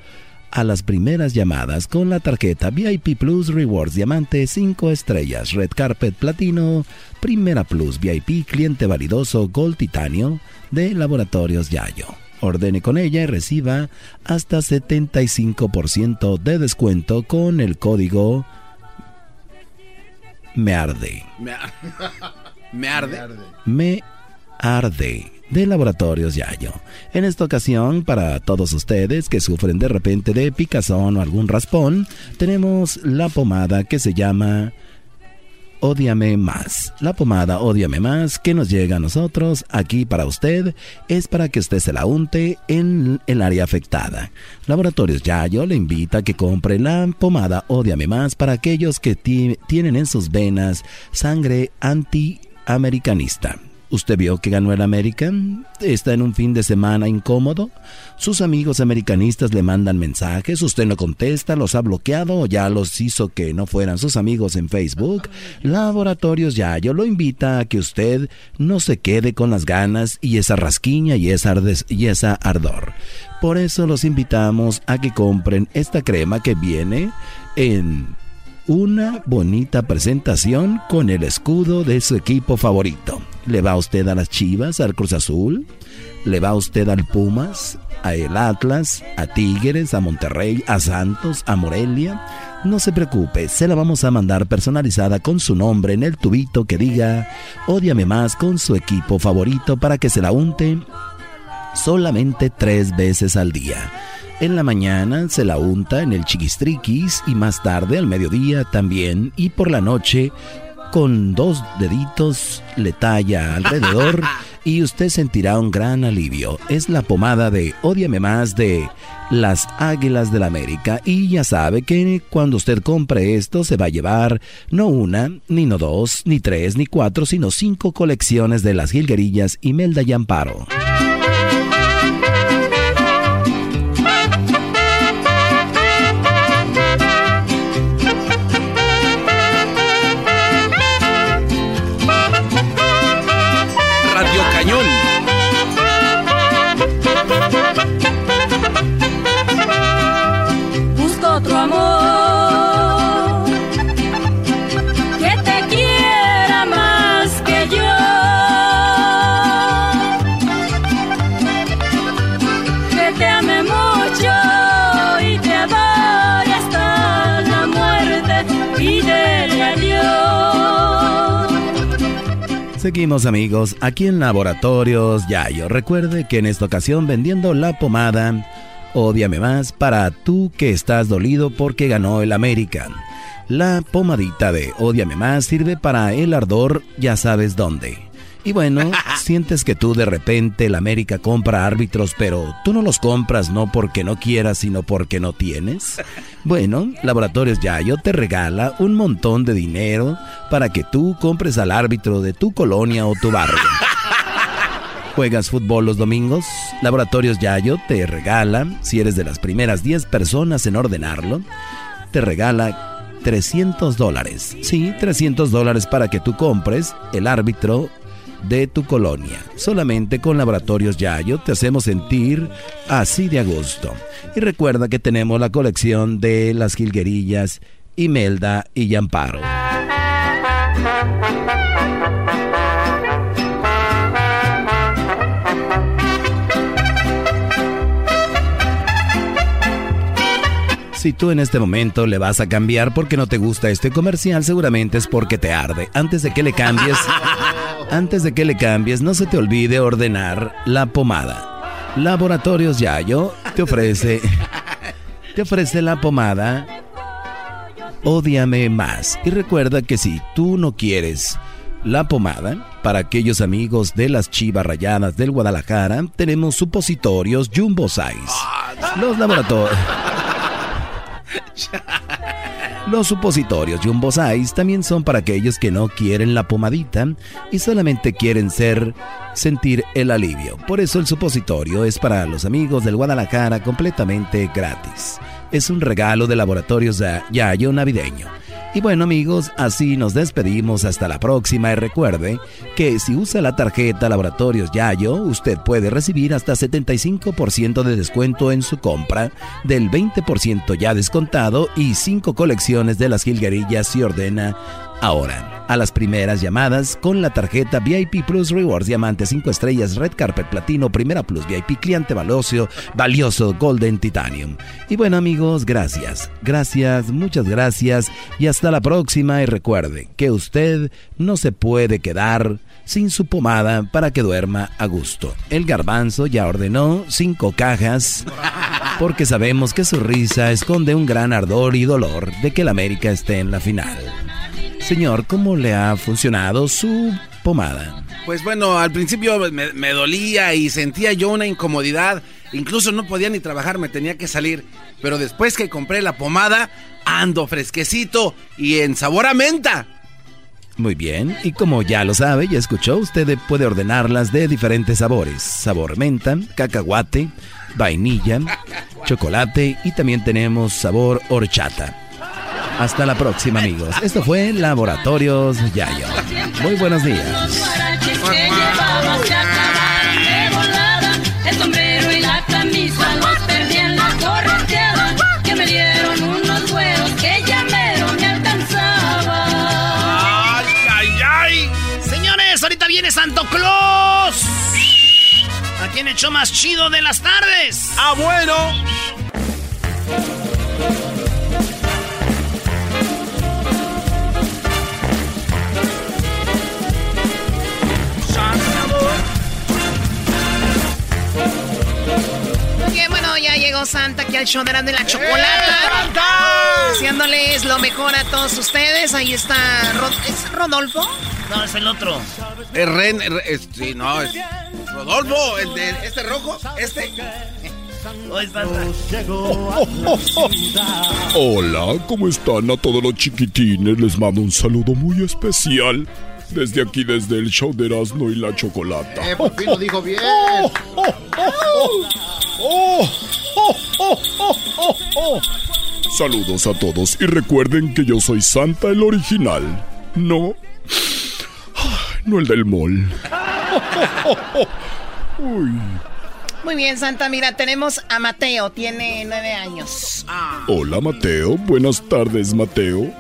a las primeras llamadas con la tarjeta VIP Plus Rewards Diamante 5 estrellas, Red Carpet Platino, Primera Plus VIP Cliente Validoso Gold Titanio de Laboratorios Yayo. Ordene con ella y reciba hasta 75% de descuento con el código Me Arde. Me, arde. Me arde de Laboratorios Yayo. En esta ocasión, para todos ustedes que sufren de repente de picazón o algún raspón, tenemos la pomada que se llama Ódiame Más. La pomada Ódiame Más que nos llega a nosotros aquí para usted es para que usted se la unte en el área afectada. Laboratorios Yayo le invita a que compre la pomada Ódiame Más para aquellos que tienen en sus venas sangre antiamericanista. ¿Usted vio que ganó el América? ¿Está en un fin de semana incómodo? ¿Sus amigos americanistas le mandan mensajes? ¿Usted no contesta? ¿Los ha bloqueado o ya los hizo que no fueran sus amigos en Facebook? Laboratorios Yayo lo invita a que usted no se quede con las ganas y esa rasquiña y esa, y esa ardor. Por eso los invitamos a que compren esta crema que viene en una bonita presentación con el escudo de su equipo favorito. ¿Le va usted a las Chivas, al Cruz Azul? ¿Le va usted al Pumas, a el Atlas, a Tigres, a Monterrey, a Santos, a Morelia? No se preocupe, se la vamos a mandar personalizada con su nombre en el tubito que diga Ódiame más con su equipo favorito para que se la unte solamente tres veces al día. En la mañana se la unta en el chiquistriquis y más tarde al mediodía también y por la noche con dos deditos le talla alrededor y usted sentirá un gran alivio. Es la pomada de Odiame más de las Águilas del la América y ya sabe que cuando usted compre esto se va a llevar no una, ni no dos, ni tres, ni cuatro, sino cinco colecciones de las Gilguerillas Imelda y Amparo. Seguimos amigos, aquí en Laboratorios Yayo. Recuerde que en esta ocasión vendiendo la pomada Odiame más para tú que estás dolido porque ganó el América. La pomadita de Odiame más sirve para el ardor, ya sabes dónde. Y bueno, sientes que tú de repente la América compra árbitros, pero tú no los compras no porque no quieras, sino porque no tienes. Bueno, Laboratorios Yayo te regala un montón de dinero para que tú compres al árbitro de tu colonia o tu barrio. ¿Juegas fútbol los domingos? Laboratorios Yayo te regala, si eres de las primeras 10 personas en ordenarlo, te regala 300 dólares. Sí, 300 dólares para que tú compres el árbitro de tu colonia. Solamente con Laboratorios Yayo te hacemos sentir así de a gusto. Y recuerda que tenemos la colección de las jilguerillas Imelda y Yamparo. Si tú en este momento le vas a cambiar porque no te gusta este comercial, seguramente es porque te arde. Antes de que le cambies, antes de que le cambies, no se te olvide ordenar la pomada. Laboratorios Yayo te ofrece te ofrece la pomada Ódiame más. Y recuerda que si tú no quieres la pomada, para aquellos amigos de las chivas rayadas del Guadalajara, tenemos supositorios Jumbo Size. Los laboratorios. Los supositorios Jumbo Size también son para aquellos que no quieren la pomadita y solamente quieren ser sentir el alivio. Por eso el supositorio es para los amigos del Guadalajara completamente gratis. Es un regalo de laboratorios Yayo navideño. Y bueno amigos, así nos despedimos. Hasta la próxima. Y recuerde que si usa la tarjeta Laboratorios Yayo, usted puede recibir hasta 75% de descuento en su compra, del 20% ya descontado y 5 colecciones de las jilguerillas si ordena ahora a las primeras llamadas con la tarjeta VIP Plus Rewards Diamante 5 estrellas Red Carpet Platino Primera Plus VIP Cliente Valioso Valioso Golden Titanium. Y bueno amigos, gracias, gracias, muchas gracias y hasta la próxima y recuerde que usted no se puede quedar sin su pomada para que duerma a gusto. El garbanzo ya ordenó cinco cajas porque sabemos que su risa esconde un gran ardor y dolor de que el América esté en la final. Señor, ¿cómo le ha funcionado su pomada? Pues bueno, al principio me, me dolía y sentía yo una incomodidad. Incluso no podía ni trabajar, me tenía que salir. Pero después que compré la pomada, ando fresquecito y en sabor a menta. Muy bien, y como ya lo sabe, ya escuchó, usted puede ordenarlas de diferentes sabores. Sabor menta, cacahuate, vainilla, chocolate y también tenemos sabor horchata. Hasta la próxima amigos. Esto fue Laboratorios Yayo. Muy buenos días. El sombrero y la camisa los perdí en la correteada Que me dieron unos huevos que ya mero me alcanzaba ¡Ay, ay, ay! Señores, ahorita viene Santo Claus. Aquí en el show más chido de las tardes. ¡Ah, bueno! Bueno, ya llegó Santa aquí al show de y la Chocolata. Haciéndoles lo mejor a todos ustedes. Ahí está. Rod- ¿Es Rodolfo? No, es el otro. Es Ren, es- sí, no, es Rodolfo, el de este rojo, este. Hola, ¿cómo están a todos los chiquitines? Les mando un saludo muy especial. Desde aquí, desde el show de Erasmo y la Chocolata. Eh, por fin lo dijo bien. Saludos a todos y recuerden que yo soy Santa el original. No. No el del mall. Uy. Muy bien, Santa. Mira, tenemos a Mateo. Tiene nueve años. Hola Mateo, buenas tardes Mateo.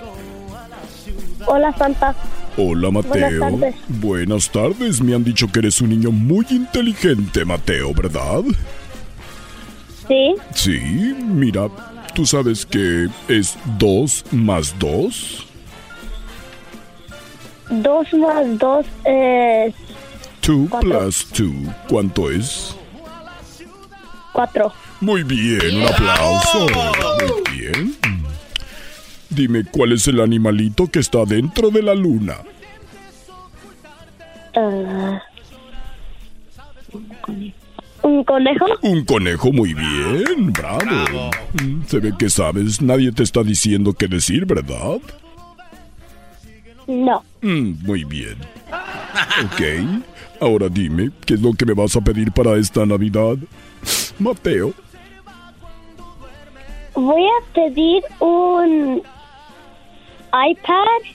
Hola, Santa. Hola Mateo. Buenas tardes. Buenas tardes, me han dicho que eres un niño muy inteligente Mateo, ¿verdad? Sí, Sí, mira, tú sabes que es 2 más 2. dos más dos es 2 Cuatro. plus 2, ¿cuánto es? cuatro. Muy bien, un aplauso. Muy bien. Dime, ¿cuál es el animalito que está dentro de la luna? Ah, ¿Un conejo? Un conejo, muy bien, bravo. Mm, Se ve que sabes, nadie te está diciendo qué decir, ¿verdad? No. Mm, muy bien. Ok, ahora dime, ¿qué es lo que me vas a pedir para esta Navidad? Mateo. Voy a pedir un iPad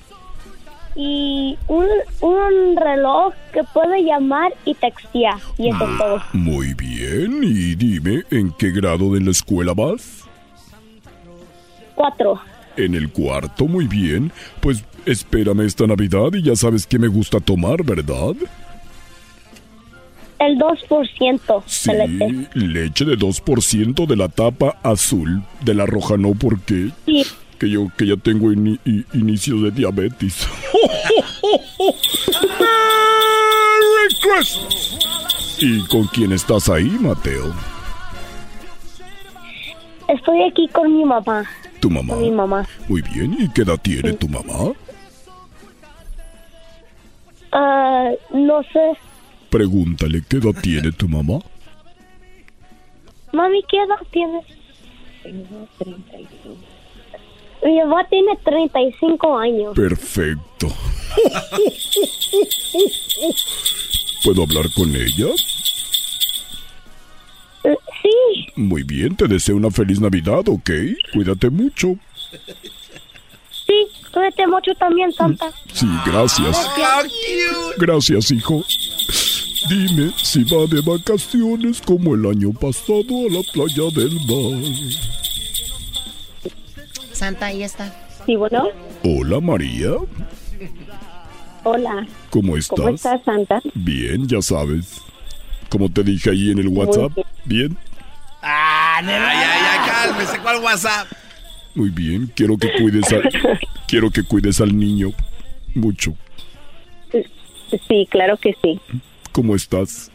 y un, un reloj que puede llamar y textear. Y eso es todo. Muy bien, y dime, ¿en qué grado de la escuela vas? Cuatro. En el cuarto, muy bien. Pues espérame esta Navidad y ya sabes que me gusta tomar, ¿verdad? El 2% Sí, de leche. leche de 2% de la tapa azul. De la roja no, porque Sí. Que yo que ya tengo ini- i- inicios de diabetes. ¡Merry Christmas! ¿Y con quién estás ahí, Mateo? Estoy aquí con mi mamá. ¿Tu mamá? Con mi mamá. Muy bien, ¿y qué edad tiene tu mamá? Ah, no sé. Pregúntale, ¿qué edad tiene tu mamá? Mami, ¿qué edad tienes? Mi mamá tiene 35 años. Perfecto. ¿Puedo hablar con ella? Sí, Muy bien, te deseo una feliz Navidad, ¿ok? Cuídate mucho. sí, cuídate mucho también, Santa. Sí, gracias. Gracias, hijo. Dime si va de vacaciones como el año pasado a la playa del mar. Santa, ahí está. Sí, bueno. Hola, María. Hola. ¿Cómo estás? ¿Cómo estás, Santa? Bien, ya sabes. Como te dije ahí en el WhatsApp. Bien. Ah, ay, ay, ay, cálmese, ¿cuál WhatsApp? Muy bien. Quiero que cuides al, quiero que cuides al niño mucho. Sí, claro que sí. ¿Cómo estás?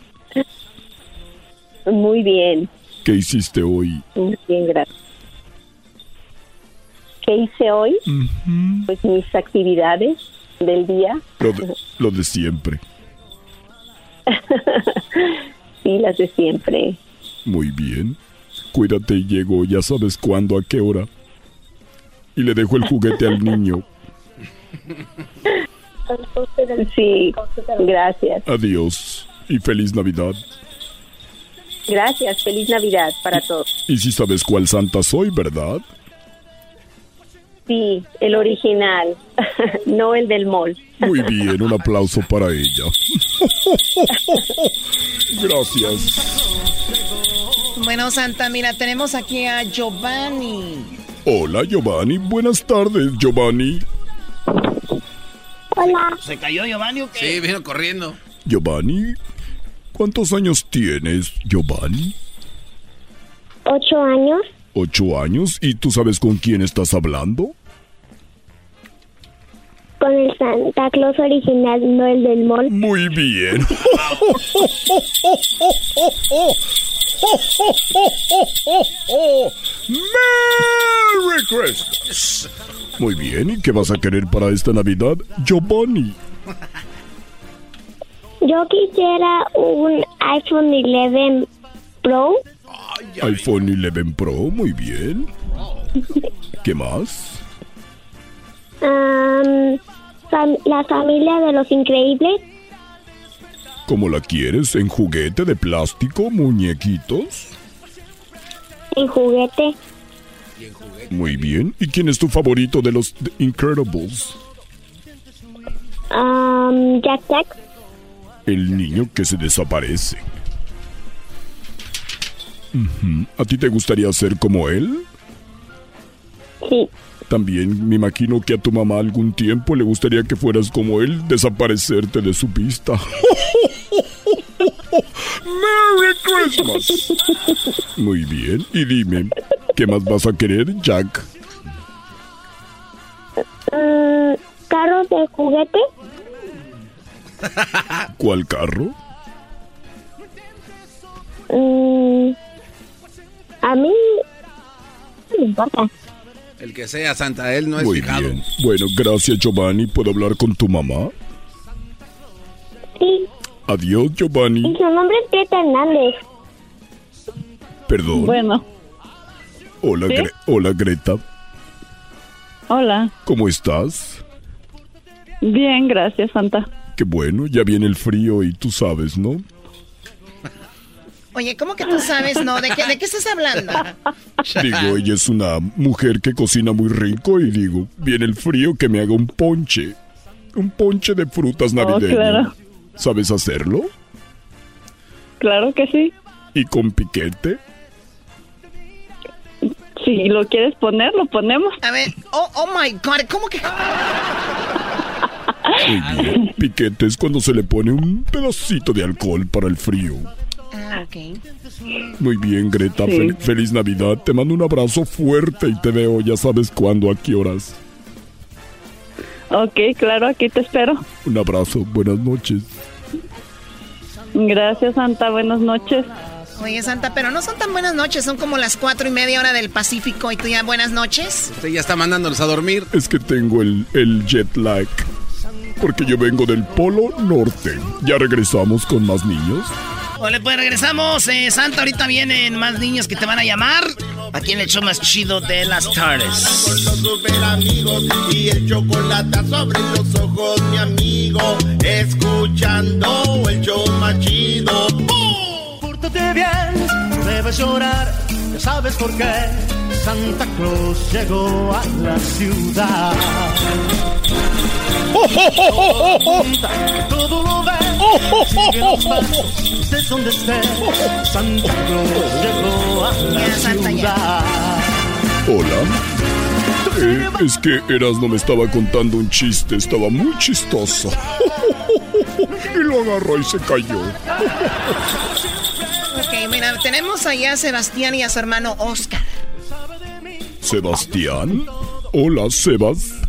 Muy bien. ¿Qué hiciste hoy? Muy bien, gracias. ¿Qué hice hoy? Pues mis actividades del día. Lo de, lo de siempre. sí, las de siempre. Muy bien. Cuídate y llego, ya sabes cuándo, a qué hora. Y le dejo el juguete al niño. Sí, gracias. Adiós y feliz Navidad. Gracias, feliz Navidad para todos. Y si sabes cuál santa soy, ¿verdad? Sí, el original, no el del mall. Muy bien, un aplauso para ella. Gracias. Bueno, Santa, mira, tenemos aquí a Giovanni. Hola, Giovanni. Buenas tardes, Giovanni. Hola. ¿Se cayó Giovanni o qué? Sí, vino corriendo. Giovanni, ¿cuántos años tienes, Giovanni? ¿Ocho años? ¿Ocho años? ¿Y tú sabes con quién estás hablando? Con el Santa Claus original, no el del mall. Muy bien. ¡Merry Christmas! Muy bien, ¿y qué vas a querer para esta Navidad, Giovanni? Yo quisiera un iPhone 11 Pro. iPhone 11 Pro, muy bien. ¿Qué más? Am, fam- la familia de los increíbles. ¿Cómo la quieres? ¿En juguete de plástico, muñequitos? En juguete. Muy bien. ¿Y quién es tu favorito de los The Incredibles? Am, Jack Jack. El niño que se desaparece. ¿A ti te gustaría ser como él? Sí. También me imagino que a tu mamá algún tiempo le gustaría que fueras como él, desaparecerte de su vista. ¡Merry Christmas! Muy bien. Y dime, ¿qué más vas a querer, Jack? Mm, ¿Carros de juguete? ¿Cuál carro? Mm, a mí no me importa. El que sea Santa, él no es Muy fijado. bien. Bueno, gracias, Giovanni. ¿Puedo hablar con tu mamá? Sí. Adiós, Y Giovanni. su nombre es Greta Hernández. Perdón. Bueno, Hola, ¿Sí? Gre- Hola, Greta. hola. ¿Cómo estás? Bien, gracias, Santa. Qué bueno, ya viene el frío y tú sabes, ¿no? Oye, ¿cómo que tú sabes? No, ¿de qué, de qué estás hablando? Digo, ella es una mujer que cocina muy rico y digo, viene el frío que me haga un ponche. Un ponche de frutas navideñas. claro. ¿Sabes hacerlo? Claro que sí. ¿Y con piquete? Si lo quieres poner, lo ponemos. A ver, oh, oh my God, ¿cómo que? Muy bien. Piquete es cuando se le pone un pedacito de alcohol para el frío. Ah, ok. Muy bien, Greta. Sí. fel- feliz Navidad. Te mando un abrazo fuerte y te veo, ya sabes cuándo, a qué horas. Ok, claro, aquí te espero. Un abrazo. Buenas noches. Gracias, Santa. Buenas noches. Oye, Santa, pero no son tan buenas noches, son como las cuatro y media hora del Pacífico y tú ya buenas noches. Usted ya está mandándolos a dormir. Es que tengo el, el jet lag. Porque yo vengo del Polo Norte. Ya regresamos con más niños. Vale, pues regresamos. eh, Santa, ahorita vienen más niños que te van a llamar. Aquí en el show más chido de las tardes. Y el chocolate sobre los ojos, mi amigo. Escuchando el show más chido. Pórtate bien, debes llorar, ya sabes por qué. Santa Claus llegó a la ciudad. Todo lo ves, sigue los pasos, estés donde estés. Santa Claus llegó a la ciudad. Hola. Eh, es que Erasmo me estaba contando un chiste. Estaba muy chistoso. y lo agarró y se cayó. Ok, mira, tenemos allá a Sebastián y a su hermano Oscar. Sebastián. Hola, Sebas.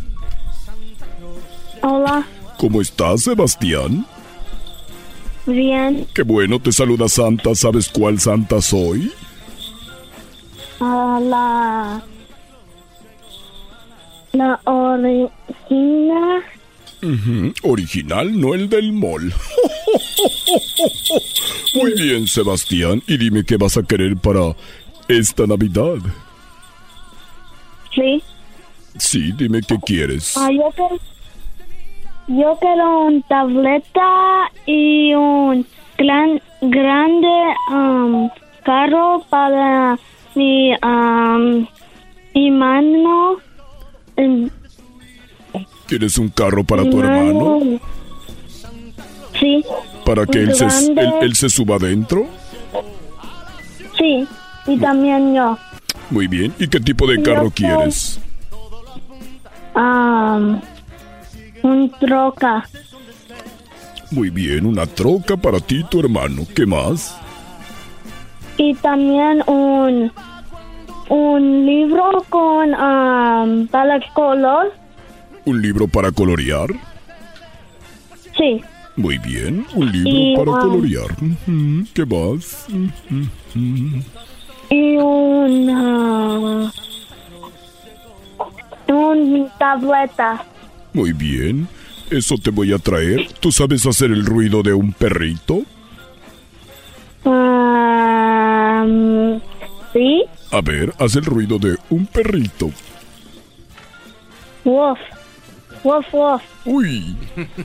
Hola, ¿Cómo estás, Sebastián? bien. Qué bueno, te saluda Santa. ¿Sabes cuál Santa soy? A la La origina. Ujú, Original, no el del mall. Muy bien, Sebastián. Y dime qué vas a querer para esta Navidad. Sí. Sí, dime qué quieres. Ah, yo quiero. Yo quiero un tableta y un gran, grande um, carro para mi, um, mi mano. em, ¿Quieres un carro para tu hermano? Sí. ¿Para que él se, él, él se suba adentro? Sí. Y también yo. Muy bien. ¿Y qué tipo de carro quieres? Um, un troca. Muy bien, una troca para ti y tu hermano. ¿Qué más? Y también un, un libro con um, para color. ¿Un libro para colorear? Sí. Muy bien, un libro Y, para um, colorear. ¿Qué más? Y un, ah, un tableta. Muy bien, eso te voy a traer. ¿Tú sabes hacer el ruido de un perrito? Um, sí. A ver, haz el ruido de un perrito. Wolf. Wolf, wolf. Uy,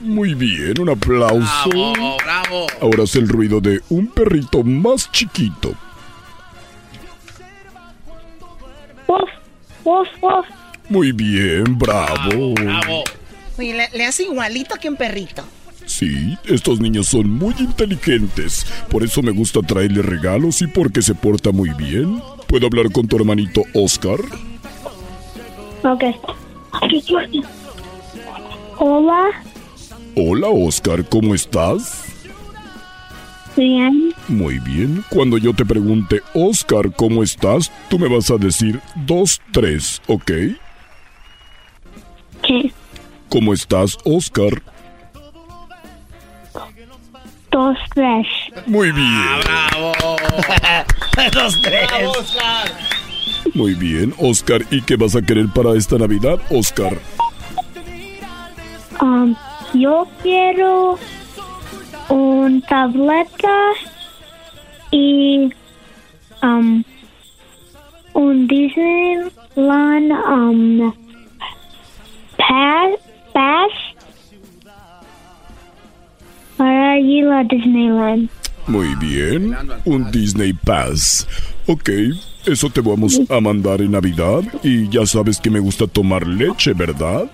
muy bien, un aplauso. Bravo, bravo. Ahora haz el ruido de un perrito más chiquito. Muy bien, bravo. Oye, le, le hace igualito que un perrito. Sí, estos niños son muy inteligentes. Por eso me gusta traerle regalos y porque se porta muy bien. ¿Puedo hablar con tu hermanito Oscar? Ok. Hola. Hola Oscar, ¿cómo estás? Bien. Muy bien. Cuando yo te pregunte, Oscar, ¿cómo estás? Tú me vas a decir dos, tres, ¿ok? ¿Qué? ¿Cómo estás, Oscar? Dos, tres. Muy bien. Bravo. Dos, tres. Muy bien, Oscar. ¿Y qué vas a querer para esta Navidad, Oscar? Um, yo quiero un tableta y um, un Disneyland um, pass, pass para ir a Disneyland. Muy bien. Un Disney Pass. Ok, eso te vamos a mandar en Navidad. Y ya sabes que me gusta tomar leche, ¿verdad?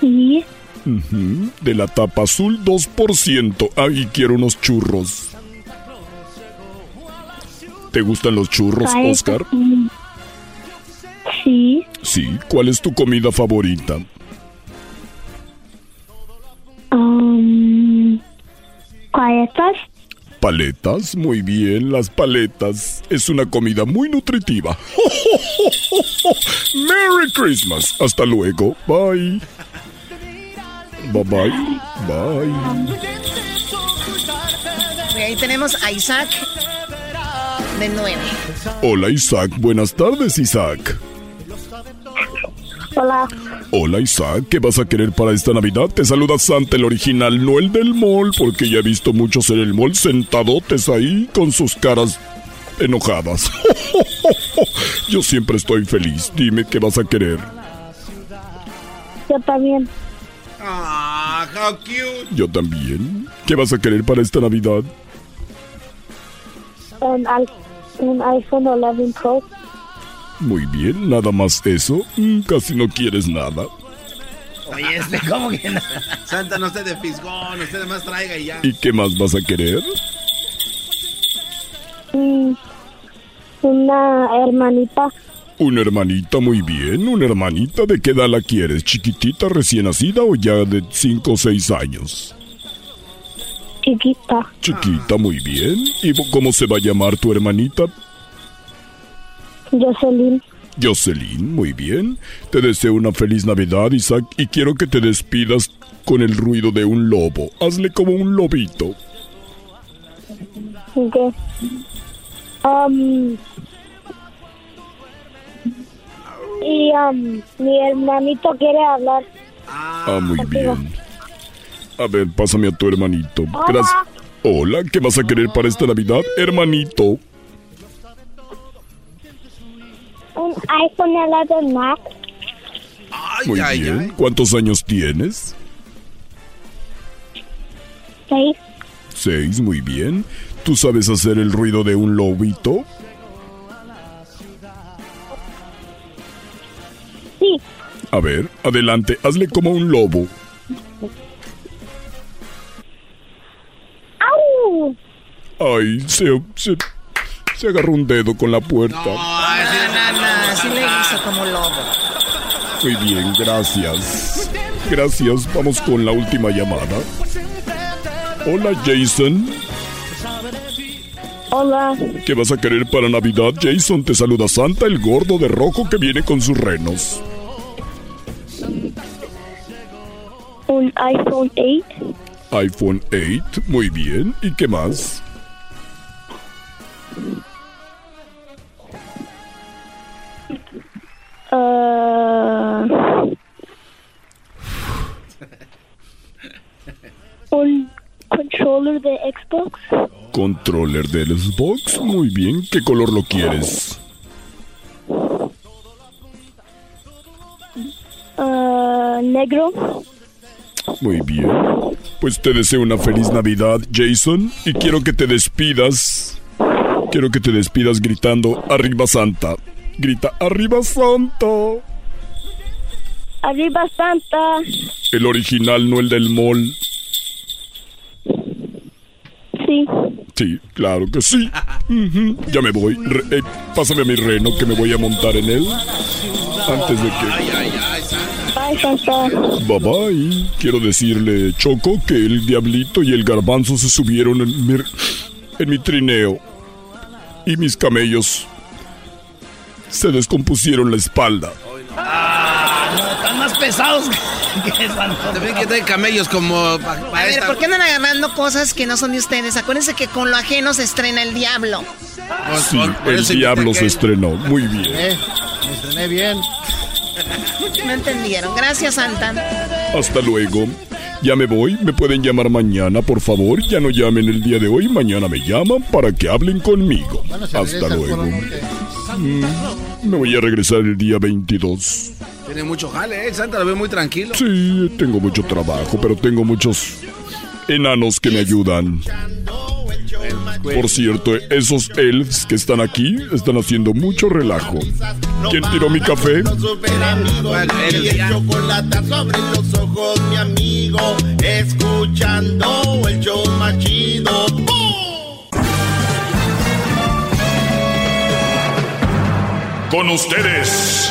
Sí. De la tapa azul 2%. Ahí quiero unos churros. ¿Te gustan los churros. Oscar? Sí. Sí. ¿Cuál es tu comida favorita? Um, ¿Galletas? Paletas, muy bien, las paletas. Es una comida muy nutritiva. ¡Merry Christmas! Hasta luego. Bye. Bye bye. Bye. Y ahí tenemos a Isaac de 9. Hola Isaac, buenas tardes Isaaak. Hola. Hola Isaac, ¿qué vas a querer para esta Navidad? Te saluda Santa el original, no el del mall, porque ya he visto muchos en el mall sentadotes ahí con sus caras enojadas. Yo siempre estoy feliz. Dime qué vas a querer. Yo también. Ah, how cute. Yo también. ¿Qué vas a querer para esta Navidad? Un, un iPhone 11 Pro. Muy bien, nada más eso. Mm, casi no quieres nada. Oye, este, ¿cómo que no? Santa, no esté de fisgón, usted además traiga y ya. ¿Y qué más vas a querer? Mm, una hermanita. Una hermanita, muy bien. ¿Una hermanita de qué edad la quieres? ¿Chiquitita, recién nacida o ya de 5 o 6 años? Chiquita. Chiquita, muy bien. ¿Y cómo se va a llamar tu hermanita? Jocelyn. Jocelyn, muy bien. Te deseo una feliz Navidad, Isaac, y quiero que te despidas con el ruido de un lobo. Hazle como un lobito. Ok. Um, y um, mi hermanito quiere hablar. Ah, muy bien. A ver, pásame a tu hermanito. Gracias. Hola, ¿qué vas a querer para esta Navidad, hermanito? Un iPhone 11 Max. Muy bien. ¿Cuántos años tienes? Seis. Seis, muy bien. ¿Tú sabes hacer el ruido de un lobito? Sí. A ver, adelante, hazle como un lobo. ¡Au! Ay, se, se, se agarró un dedo con la puerta. No, no, no, así le hizo como lobo. Muy bien, gracias. Gracias, vamos con la última llamada. Hola, Jason. Hola. ¿Qué vas a querer para Navidad, Jason? Te saluda Santa, el gordo de rojo que viene con sus renos. Un iPhone 8. iPhone 8, muy bien. ¿Y qué más? Uh, un controller de Xbox. Controller del Xbox, muy bien. ¿Qué color lo quieres? Uh, negro. Muy bien. Pues te deseo una feliz Navidad, Jason, y quiero que te despidas. Quiero que te despidas gritando Arriba Santa. Grita Arriba Santa. Arriba Santa. El original, no el del mall. Sí. Sí, claro que sí. Ujú. Ya me voy. Re- eh, pásame a mi reno que me voy a montar en él. Antes de que... Bye, Santa. Bye bye. Quiero decirle, Choco, que el diablito y el garbanzo se subieron en mi, en mi trineo. Y mis camellos se descompusieron la espalda. Están más pesados que También que traen camellos como... A ver, ¿por qué andan agarrando cosas que no son de ustedes? Acuérdense que con lo ajeno se estrena el diablo. Sí, el diablo se estrenó. Muy bien. Eh, me estrené bien. No entendieron. Gracias, Santa. Hasta luego. Ya me voy. Me pueden llamar mañana, por favor. Ya no llamen el día de hoy. Mañana me llaman para que hablen conmigo. Bueno, Hasta luego. Mm, Me voy a regresar el día 22. Tiene mucho jale, ¿eh? Santa lo veo muy tranquilo. Sí, tengo mucho trabajo, pero tengo muchos enanos que me ayudan. Por cierto, esos elves que están aquí están haciendo mucho relajo. ¿Quién tiró mi café? El chocolate sobre los ojos, mi amigo. Escuchando el show más chido. Con ustedes.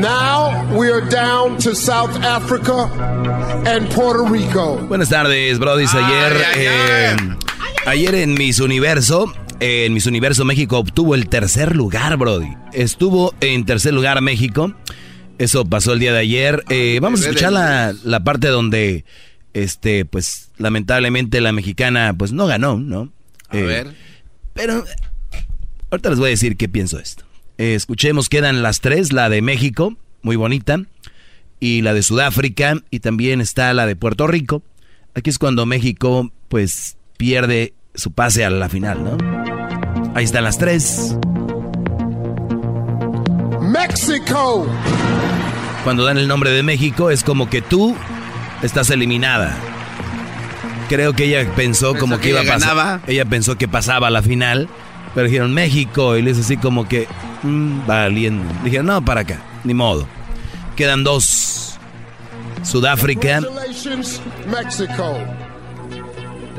Now we are down to South Africa and Puerto Rico. Buenas tardes, Brody. Ayer, eh, ayer en Miss Universo, eh, en Miss Universo México obtuvo el tercer lugar, Brody. Estuvo en tercer lugar México. Eso pasó el día de ayer. Eh, vamos a escuchar la, la parte donde, este, pues, lamentablemente la mexicana, pues, no ganó, ¿no? A Eh, ver. Pero ahorita les voy a decir qué pienso de esto. Eh, escuchemos, quedan las tres, la de México, muy bonita, y la de Sudáfrica, y también está la de Puerto Rico. Aquí es cuando México, pues, pierde su pase a la final, ¿no? Ahí están las tres. Mexico. Cuando dan el nombre de México es como que tú estás eliminada. Creo que ella pensó Pensó como que que, iba a pasar. Ella pensó que pasaba a la final, pero dijeron México y le hizo así como que mm, valiendo. Dijeron, no, para acá, ni modo. Quedan dos. Sudáfrica. Congratulations, Mexico.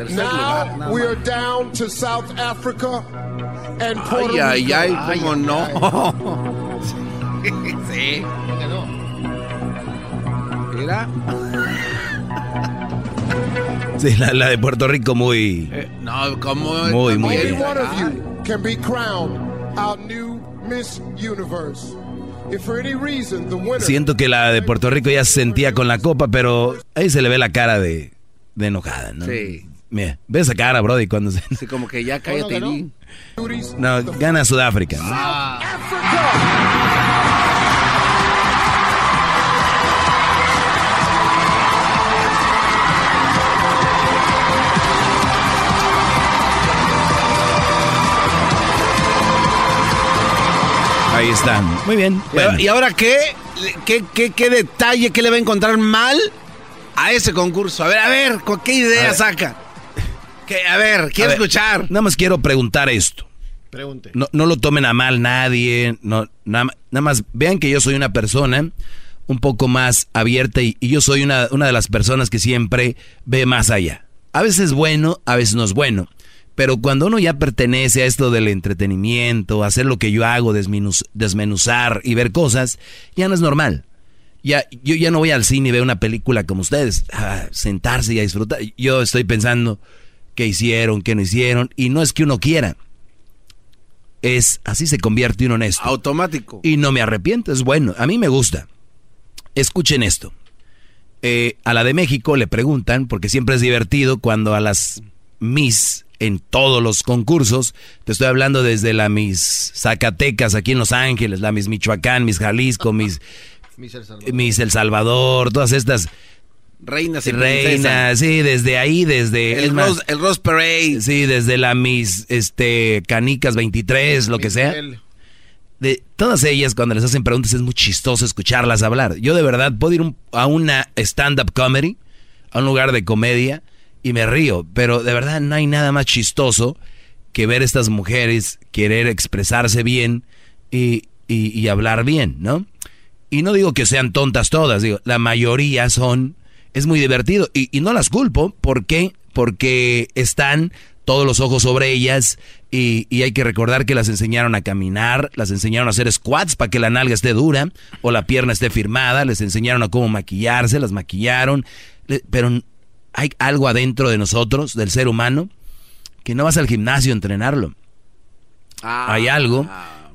Now we are down to South Africa and Puerto Ay, Rico. ay, ay, cómo no. sí. Mira. Sí, la, la de Puerto Rico muy... Eh, no, como... Muy, muy Only bien. one of you can be crowned our new Miss Universe. If for any reason the winner Siento que la de Puerto Rico ya se sentía con la copa, pero ahí se le ve la cara de, de enojada, ¿no? Sí. Mira, ve esa cara, Brody, cuando se... Sí, como que ya cállate. Di. No, gana Sudáfrica, ¿no? Ahí están. Muy bien. ¿Y ahora- ¿Y ahora qué? ¿Qué, qué? qué detalle? ¿Qué le va a encontrar mal a ese concurso? A ver, a ver, ¿con ¿qué idea saca? ¿Qué? A ver, quiero A ver, escuchar. Nada más quiero preguntar esto. Pregunte. No, no lo tomen a mal nadie. No, nada más vean que yo soy una persona un poco más abierta y, y yo soy una, una de las personas que siempre ve más allá. A veces es bueno, a veces no es bueno. Pero cuando uno ya pertenece a esto del entretenimiento, hacer lo que yo hago, desmenuz- desmenuzar y ver cosas, ya no es normal. Ya, yo ya no voy al cine y veo una película como ustedes, a sentarse y a disfrutar. Yo estoy pensando qué hicieron, qué no hicieron, y no es que uno quiera. Es así se convierte uno en esto. Automático. Y no me arrepiento, es bueno. A mí me gusta. Escuchen esto. Eh, a la de México le preguntan, porque siempre es divertido cuando a las Miss en todos los concursos, te estoy hablando desde la Miss Zacatecas aquí en Los Ángeles, la Miss Michoacán, Miss Jalisco, Miss, Miss El Salvador. Miss El Salvador, todas estas Reinas y reinas, sí, desde ahí, desde... El más, Rose, el Rose Parade. Sí, desde la Miss este, Canicas 23, lo que sea. De todas ellas, cuando les hacen preguntas, es muy chistoso escucharlas hablar. Yo de verdad puedo ir un- a una stand-up comedy, a un lugar de comedia, y me río. Pero de verdad no hay nada más chistoso que ver estas mujeres querer expresarse bien y, y- y hablar bien, ¿no? Y no digo que sean tontas todas, digo, la mayoría son, es muy divertido. Y, y no las culpo, ¿por qué? Porque están todos los ojos sobre ellas y, y hay que recordar que las enseñaron a caminar, las enseñaron a hacer squats para que la nalga esté dura o la pierna esté firmada, les enseñaron a cómo maquillarse, las maquillaron, pero hay algo adentro de nosotros, del ser humano, que no vas al gimnasio a entrenarlo. hay algo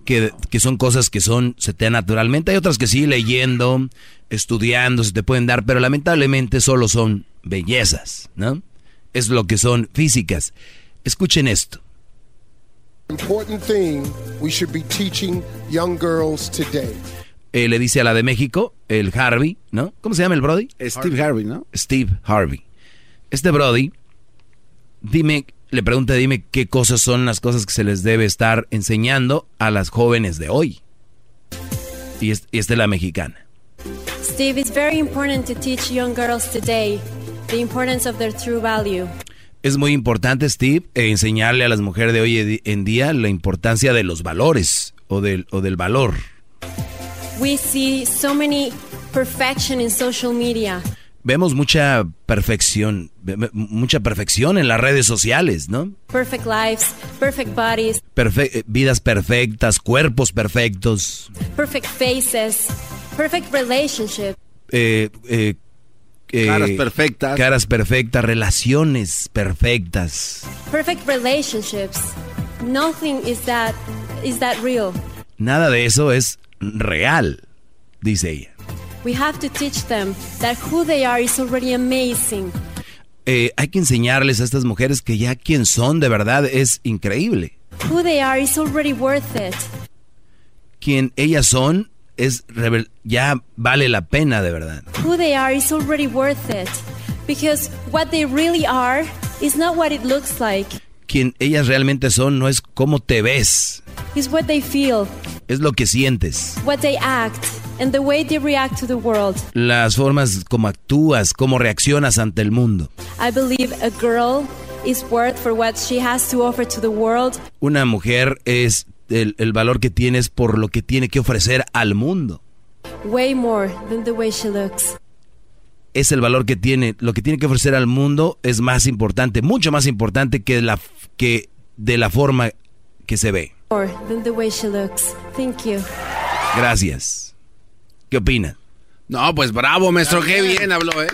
que, que son cosas que son, se te dan naturalmente. Hay otras que sí, leyendo, estudiando, se te pueden dar, pero lamentablemente solo son bellezas, ¿no? Es lo que son físicas. Escuchen esto. important thing we should be teaching young girls today. Eh, le dice a la de México, el Harvey, ¿no? ¿Cómo se llama el Brody? Steve Harvey, ¿no? Steve Harvey. Este Brody, dime, le pregunta, dime qué cosas son las cosas que se les debe estar enseñando a las jóvenes de hoy. Y, es- y esta es la mexicana. Steve, it's very important to teach young girls today the importance of their true value. Es muy importante, Steve, eh, enseñarle a las mujeres de hoy en día la importancia de los valores o del, o del valor. We see so many perfection in social media. Vemos mucha perfección, mucha perfección en las redes sociales, ¿no? Perfect lives, perfect bodies, Perfe- eh, vidas perfectas, cuerpos perfectos, perfect faces, perfect relationships. eh, eh, eh, Caras perfectas. caras perfectas, relaciones perfectas. Perfect relationships. Nothing is that is that real. Nada de eso es real, dice ella. We have to teach them that who they are is already amazing. Eh, hay que enseñarles a estas mujeres que ya quien son de verdad es increíble. Who they are is already worth it. Quien ellas son es ya vale la pena de verdad. Who they are is already worth it. Because what they really are is not what it looks like. Quien ellas realmente son no es cómo te ves, It's what they feel, es lo que sientes. what they act, and the way they react to the world. Las formas como actúas, cómo reaccionas ante el mundo. I believe a girl is worth for what she has to offer to the world. Una mujer es el, el valor que tienes por lo que tiene que ofrecer al mundo. Way more than the way she looks. Es el valor que tiene, lo que tiene que ofrecer al mundo es más importante, mucho más importante que, la, que de la forma que se ve. More than the way she looks. Thank you. Gracias. ¿Qué opina? No, pues bravo, maestro, qué bien habló, ¿eh?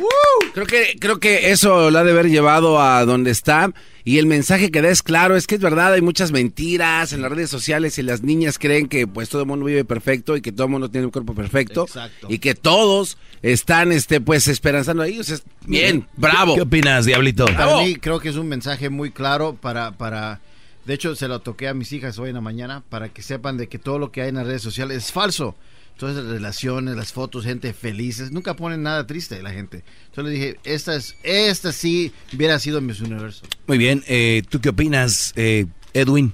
Creo que, creo que eso la ha de haber llevado a donde está. Y el mensaje que da es claro, es que es verdad, hay muchas mentiras en las redes sociales y las niñas creen que pues todo el mundo vive perfecto y que todo el mundo tiene un cuerpo perfecto. Y que todos están, este, pues, esperanzando a ellos. Es bien, bravo. ¿Qué opinas, Diablito? Para mí creo que es un mensaje muy claro para, para... De hecho, se lo toqué a mis hijas hoy en la mañana para que sepan de que todo lo que hay en las redes sociales es falso. Todas las relaciones, las fotos, gente felices, nunca ponen nada triste la gente. Entonces le dije, esta, es, esta sí hubiera sido Miss Universo. Muy bien, eh, ¿tú qué opinas, eh, Edwin?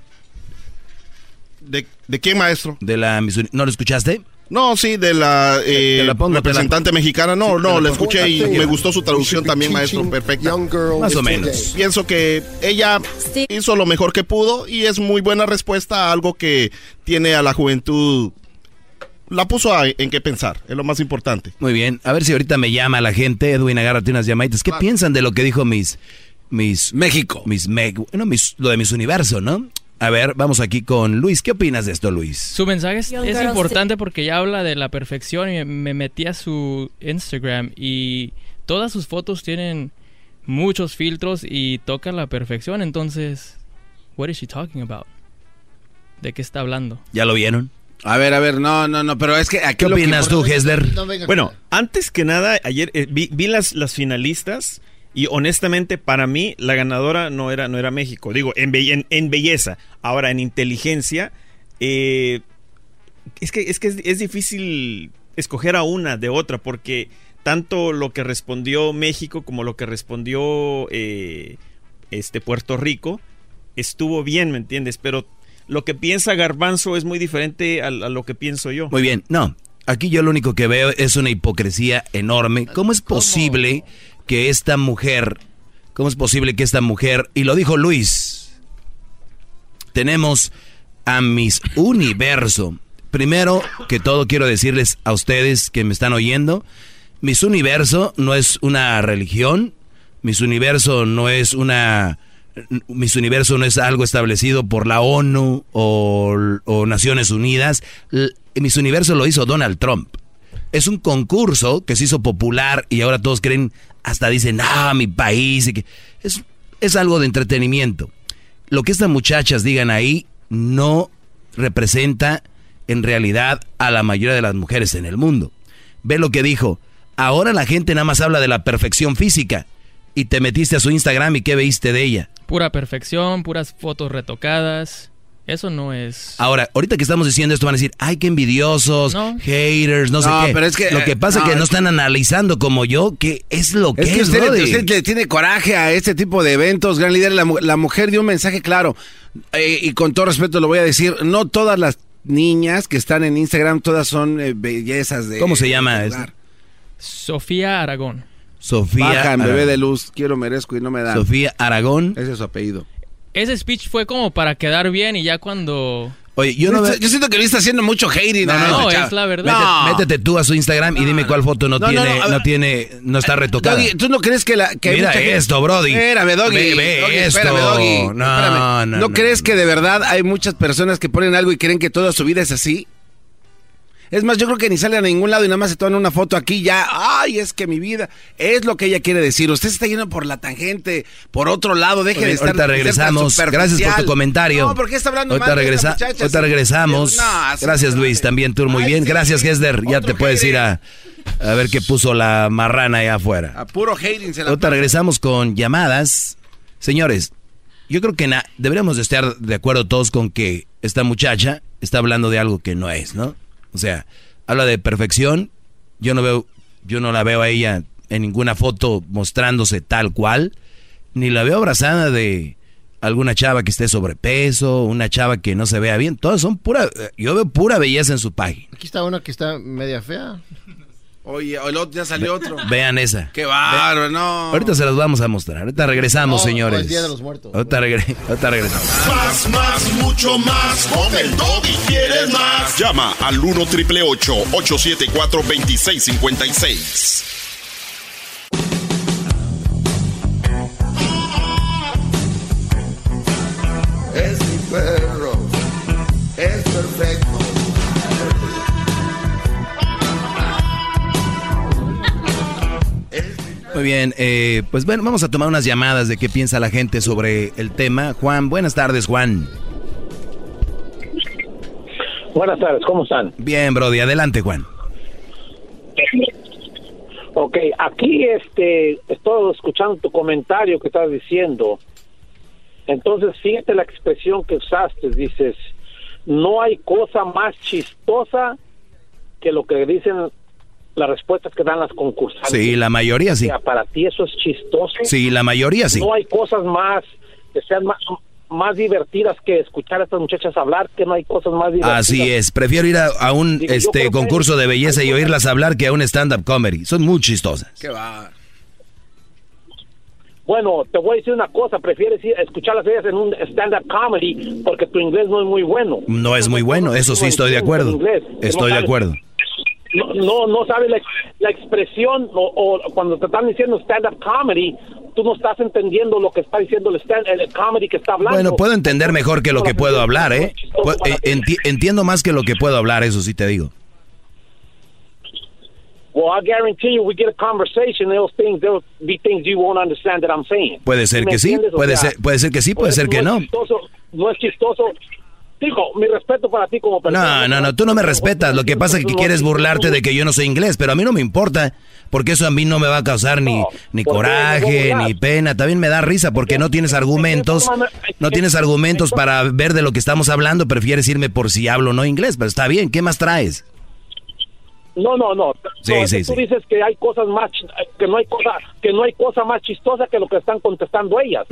¿De, ¿De quién, maestro? De la Miss ¿No lo escuchaste? No, sí, de la, eh, Te la pongo, te la- representante mexicana. No, Sí, no, la escuché y me gustó su traducción también, maestro. Perfecta. Más o menos. Pienso que ella hizo lo mejor que pudo y es muy buena respuesta a algo que tiene a la juventud. La puso a- en qué pensar, es lo más importante. Muy bien, a ver si ahorita me llama la gente, Edwin, agárrate unas llamaditas. ¿Qué piensan de lo que dijo mis... mis México. Mis, me- bueno, mis, lo de mis universo, ¿no? A ver, vamos aquí con Luis. ¿Qué opinas de esto, Luis? Su mensaje es, es importante porque ya habla de la perfección y me metí a su Instagram y todas sus fotos tienen muchos filtros y tocan la perfección. Entonces, what is she talking about? ¿De qué está hablando? ¿Ya lo vieron? A ver, a ver, no, no, no, pero es que aquí ¿Qué que opinas tú, Hesler? No, venga, Bueno, antes que nada, ayer eh, vi, vi las, las finalistas y honestamente para mí la ganadora no era, no era México. Digo, en, be- en, en belleza. Ahora, en inteligencia, eh, es que, es, que es, es difícil escoger a una de otra porque tanto lo que respondió México como lo que respondió eh, este Puerto Rico estuvo bien, ¿me entiendes? Pero lo que piensa Garbanzo es muy diferente a, a lo que pienso yo. Muy bien, no. Aquí yo lo único que veo es una hipocresía enorme. ¿Cómo es posible que esta mujer, cómo es posible que esta mujer, y lo dijo Luis, tenemos a Miss Universo. Primero que todo quiero decirles a ustedes que me están oyendo, Miss Universo no es una religión, Miss Universo no es una... Miss Universo no es algo establecido por la ONU o, Naciones Unidas. Miss Universo lo hizo Donald Trump. Es un concurso que se hizo popular y ahora todos creen, hasta dicen, ah, mi país. Es, es algo de entretenimiento. Lo que estas muchachas digan ahí no representa en realidad a la mayoría de las mujeres en el mundo. Ve lo que dijo. Ahora la gente nada más habla de la perfección física. Y te metiste a su Instagram y qué veiste de ella. Pura perfección, puras fotos retocadas. Eso no es... Ahora, ahorita que estamos diciendo esto van a decir, ay, qué envidiosos, No. haters, no, sé No, qué. pero es que, lo que eh, pasa es que no es- están analizando como yo qué es lo que Es es, que usted, brody. usted le tiene coraje a este tipo de eventos, gran líder. La, mu- la mujer dio un mensaje claro. eh, y con todo respeto lo voy a decir, no todas las niñas que están en Instagram, todas son eh, bellezas de... ¿Cómo se llama? hogar. Sofía Aragón. Sofía Bajan, bebé Aragón. de luz, quiero, merezco y no me dan. Sofía Aragón. Ese es su apellido. Ese speech fue como para quedar bien y ya cuando... Oye, yo no Yo, siento que le está haciendo mucho hating. a no, esta chava. es la verdad. No. Métete, métete tú a su Instagram y dime cuál foto no, No, no, tiene, no, no, tiene, no está retocada. Doggy, ¿tú no crees que la... Que Mira mucha gente- esto, Brody. Espérame, Doggy. Ve- ve Doggy, esto. espérame, Doggy. No, Espérame. no, ¿No no, crees que de verdad hay muchas personas que ponen algo y creen que toda su vida es así? Es más, yo creo que ni sale a ningún lado y nada más se toman una foto aquí ya. Ay, es que mi vida es lo que ella quiere decir. Usted se está yendo por la tangente, por otro lado. Deje Oye, de estar. ahorita de regresamos. Gracias por tu comentario. No, ¿por qué está hablando ahorita mal de esta regresa- muchacha? ahorita regresamos. No, Gracias, Luis. También tú muy bien. Gracias, Hesler. Ya te puedes ir a, a ver qué puso la marrana allá afuera. A puro hating se la Ahorita regresamos con llamadas. Señores, yo creo que na- deberíamos de estar de acuerdo todos con que esta muchacha está hablando de algo que no es, ¿no? O sea, habla de perfección. Yo no veo, yo no la veo a ella en ninguna foto mostrándose tal cual, ni la veo abrazada de alguna chava que esté sobrepeso, una chava que no se vea bien. Todas son pura, yo veo pura belleza en su página. Aquí está una que está media fea. Oye, el otro ya salió otro. Vean esa. Qué bárbaro, no. Ahorita se las vamos a mostrar. Ahorita regresamos, No, señores. es Día de los Muertos. Ahorita, regre- ahorita regresamos. Más, más, mucho más. Con el doggy quieres más. Llama al 1 triple 874 2656. Es mi perro. Es perfecto. Bien, eh, pues bueno, vamos a tomar unas llamadas de qué piensa la gente sobre el tema. Juan, buenas tardes, Juan. Buenas tardes, ¿cómo están? Bien, Brody, adelante, Juan. Ok, aquí este, estoy escuchando tu comentario que estás diciendo. Entonces, fíjate la expresión que usaste, dices, no hay cosa más chistosa que lo que dicen las respuestas que dan las concursantes. Sí, la mayoría sí. O sea, para ti eso es chistoso. Sí, la mayoría sí. No hay cosas más que sean más, más divertidas que escuchar a estas muchachas hablar, que no hay cosas más divertidas. Así es, prefiero ir a, a un Digo, este concurso de belleza y oírlas hablar que a un stand-up comedy. Son muy chistosas. ¿Qué va? Bueno, te voy a decir una cosa, prefieres ir a escucharlas ellas en un stand-up comedy porque tu inglés no es muy bueno. No es muy bueno, eso sí estoy de acuerdo. Estoy no de sabes- acuerdo. No, no, no sabes la, la expresión o, o cuando te están diciendo stand-up comedy, tú no estás entendiendo lo que está diciendo el, stand, el comedy que está hablando. Bueno, puedo entender mejor que lo que puedo hablar, ¿eh? Pu- eh, enti- entiendo más que lo que puedo hablar, eso sí te digo. Well, I guarantee you, we get a conversation, those things, there'll be things you won't understand that I'm saying. Puede ser ¿Me que sí, puede ser, puede ser que sí, puede pues, ser que no. no es chistoso. Digo, mi respeto para ti como persona. No, no, no, tú no me respetas. Lo que pasa es que quieres burlarte de que yo no sé inglés, pero a mí no me importa, porque eso a mí no me va a causar ni, ni coraje, ni pena. También me da risa porque no tienes argumentos, no tienes argumentos para ver de lo que estamos hablando. Prefieres irme por si hablo o no inglés, pero está bien. ¿Qué más traes? No, no, no. Sí, No, sí, tú sí. dices que hay cosas más, que no hay cosa, que no hay cosa más chistosa que lo que están contestando ellas.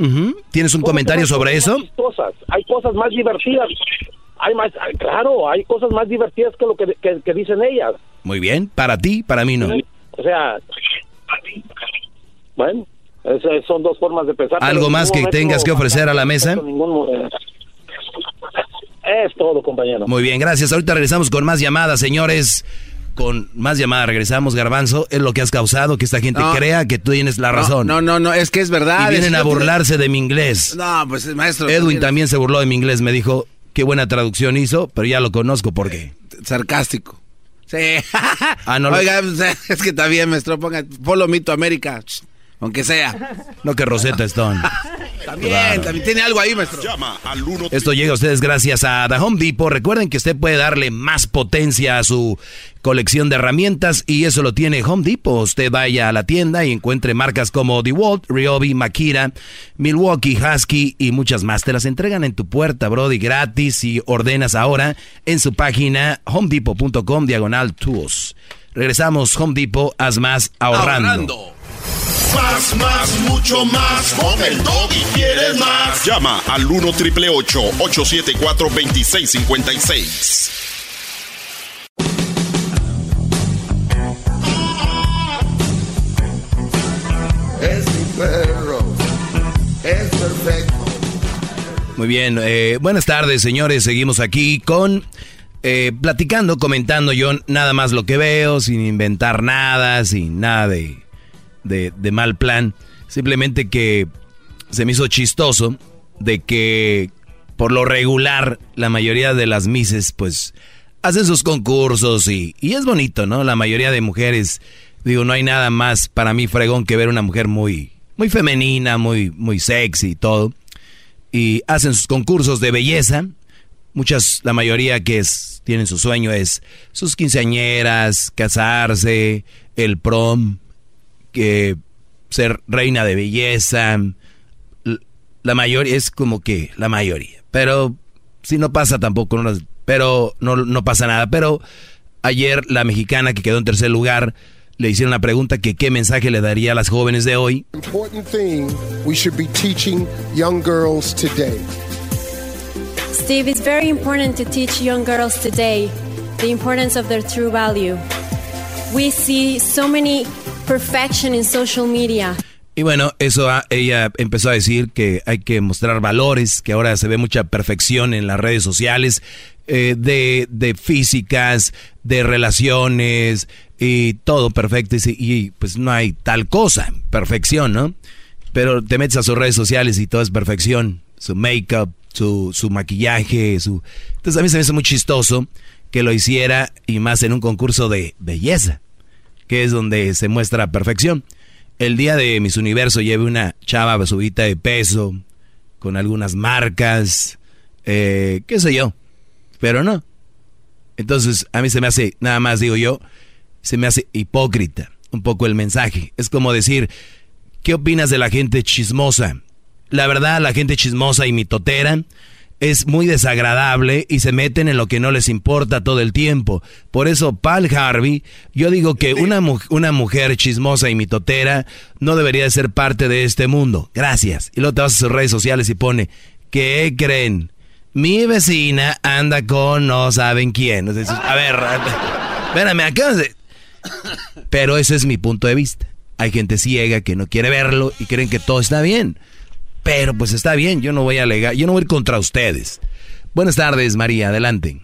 ¿Tienes un ¿Cómo que no comentario sobre eso? chistosas? Hay cosas más divertidas. Hay más, claro, hay cosas más divertidas que lo que, que- que dicen ellas. Muy bien, para ti, para mí no. O sea, bueno, esas son dos formas de pensar. ¿Algo más que tengas que ofrecer a la mesa? ningún eh, es todo, compañero. Muy bien, gracias. Ahorita regresamos con más llamadas, señores. Con más llamadas regresamos, Garbanzo. Es lo que has causado que esta gente No. crea que tú tienes la razón. No, no, no, es que es verdad. Y vienen a burlarse de mi inglés. No, pues maestro. Edwin también se burló de mi inglés. Me dijo, qué buena traducción hizo, pero ya lo conozco. ¿Por qué? Sarcástico. Sí. Ah, no lo- Oiga, pues, es que también, maestro, ponga Follow Me to America. Aunque sea. No que Rosetta Stone. También, Claro. también tiene algo ahí, maestro. Llama al 1 Esto llega a ustedes gracias a The Home Depot. Recuerden que usted puede darle más potencia a su colección de herramientas y eso lo tiene Home Depot. Usted vaya a la tienda y encuentre marcas como DeWalt, Ryobi, Makita, Milwaukee, Husky y muchas más. Te las entregan en tu puerta, Brody, gratis y ordenas ahora en su página homedepot.com diagonal tools. Regresamos, Home Depot, haz más ahorrando. Más, más, mucho más. Con el y quieres más. Llama al 1 triple 874 2656. Es mi perro. Es perfecto. Muy bien, eh, buenas tardes señores, seguimos aquí con eh, platicando, comentando yo nada más lo que veo, sin inventar nada, sin nada de, de, mal plan, simplemente que se me hizo chistoso de que por lo regular la mayoría de las mises pues hacen sus concursos y, y es bonito, ¿no? La mayoría de mujeres, digo, no hay nada más para mí fregón que ver una mujer muy, muy femenina, muy, muy sexy y todo y hacen sus concursos de belleza. Muchas, la mayoría que es, tienen su sueño es sus quinceañeras, casarse, el prom, que ser reina de belleza. La mayoría es como que la mayoría. Pero si no pasa tampoco, no, pero no, no pasa nada. Pero ayer la mexicana que quedó en tercer lugar le hicieron la pregunta que qué mensaje le daría a las jóvenes de hoy. Important thing we should be teaching young girls today. Steve, it's very important to teach young girls today the importance of their true value. We see so many perfection in social media. Y bueno, eso ella empezó a decir que hay que mostrar valores, que ahora se ve mucha perfección en las redes sociales, eh, de, de físicas, de relaciones y todo perfecto. Y, y, pues no hay tal cosa, perfección, ¿no? Pero te metes a sus redes sociales y todo es perfección, su make-up, su, su maquillaje, su... Entonces a mí se me hace muy chistoso que lo hiciera y más en un concurso de belleza, que es donde se muestra perfección. el día de Miss Universo lleve una chava subida de peso, con algunas marcas, eh, qué sé yo, pero no. Entonces, a mí se me hace, nada más digo yo, se me hace hipócrita un poco el mensaje. Es como decir, ¿qué opinas de la gente chismosa? La verdad, la gente chismosa y mitotera es muy desagradable y se meten en lo que no les importa todo el tiempo. Por eso, Pal Harvey, yo digo que una, una mujer chismosa y mitotera no debería de ser parte de este mundo. Gracias. Y luego te vas a sus redes sociales y pone, ¿qué creen? Mi vecina anda con no saben quién. a ver, espérame, acá. Pero ese es mi punto de vista. Hay gente ciega que no quiere verlo y creen que todo está bien. Pero pues está bien, yo no voy a alegar, yo no voy a ir contra ustedes. Buenas tardes, María, adelante.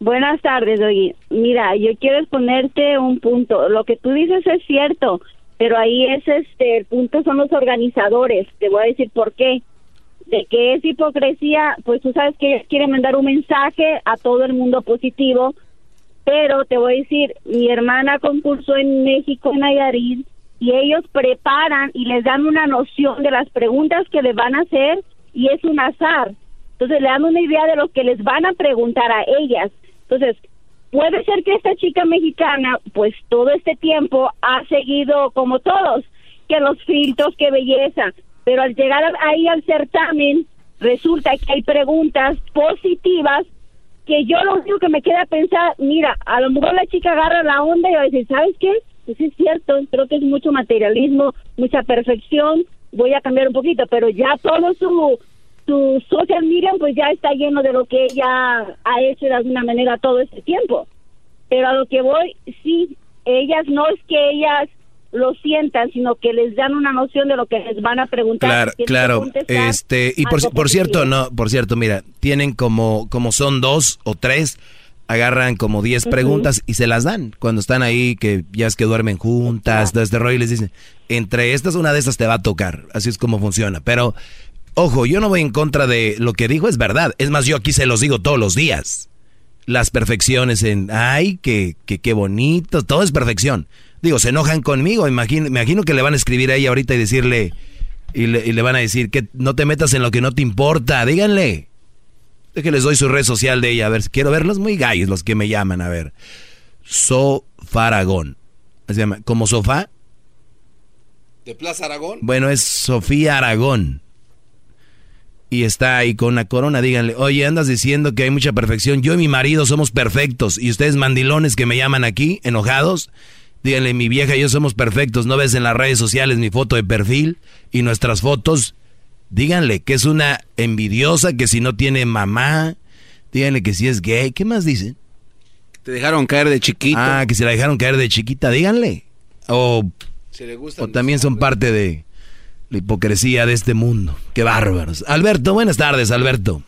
Buenas tardes, oye. Mira, yo quiero exponerte un punto. Lo que tú dices es cierto, pero ahí es este, el punto son los organizadores. Te voy a decir por qué. De que es hipocresía, pues tú sabes que quieren mandar un mensaje a todo el mundo positivo, pero te voy a decir, mi hermana concursó en México, en Nayarit, y ellos preparan y les dan una noción de las preguntas que les van a hacer y es un azar. Entonces le dan una idea de lo que les van a preguntar a ellas. Entonces, puede ser que esta chica mexicana, pues todo este tiempo ha seguido como todos, que los filtros, que belleza, pero al llegar ahí al certamen, resulta que hay preguntas positivas que yo lo único que me queda pensar, mira, a lo mejor la chica agarra la onda y va a decir, ¿sabes qué? Pues es cierto, creo que es mucho materialismo, mucha perfección, voy a cambiar un poquito, pero ya todo su, su social media pues ya está lleno de lo que ella ha hecho de alguna manera todo este tiempo. Pero a lo que voy, sí, ellas no es que ellas lo sientan, sino que les dan una noción de lo que les van a preguntar. Claro, claro. Este, y por, por cierto, no, por cierto, mira, tienen como, como son dos o tres, agarran como diez preguntas y se las dan cuando están ahí, que ya es que duermen juntas, desde este rollo y les dicen, entre estas, una de estas te va a tocar. Así es como funciona. Pero, ojo, yo no voy en contra de lo que dijo, es verdad. Es más, yo aquí se los digo todos los días. Las perfecciones en, ay, que, que, qué bonito, todo es perfección. Digo, se enojan conmigo, imagino, imagino que le van a escribir a ella ahorita y decirle, y le, y le van a decir que no te metas en lo que no te importa, díganle. Que les doy su red social de ella, a ver, quiero verlos muy gallos los que me llaman, a ver. Sofaragón. Se llama, ¿como sofá? ¿De Plaza Aragón? Bueno, es Sofía Aragón. Y está ahí con una corona, díganle, oye, andas diciendo que hay mucha perfección. Yo y mi marido somos perfectos. Y ustedes mandilones que me llaman aquí, enojados, Díganle, mi vieja y yo somos perfectos. ¿No ves en las redes sociales mi foto de perfil y nuestras fotos? Díganle que es una envidiosa, que si no tiene mamá. Díganle que si es gay. ¿Qué más dicen? Te dejaron caer de chiquita. Ah, que se la dejaron caer de chiquita. Díganle. O, o también son parte de la hipocresía de este mundo. Qué bárbaros. Alberto, buenas tardes, Alberto.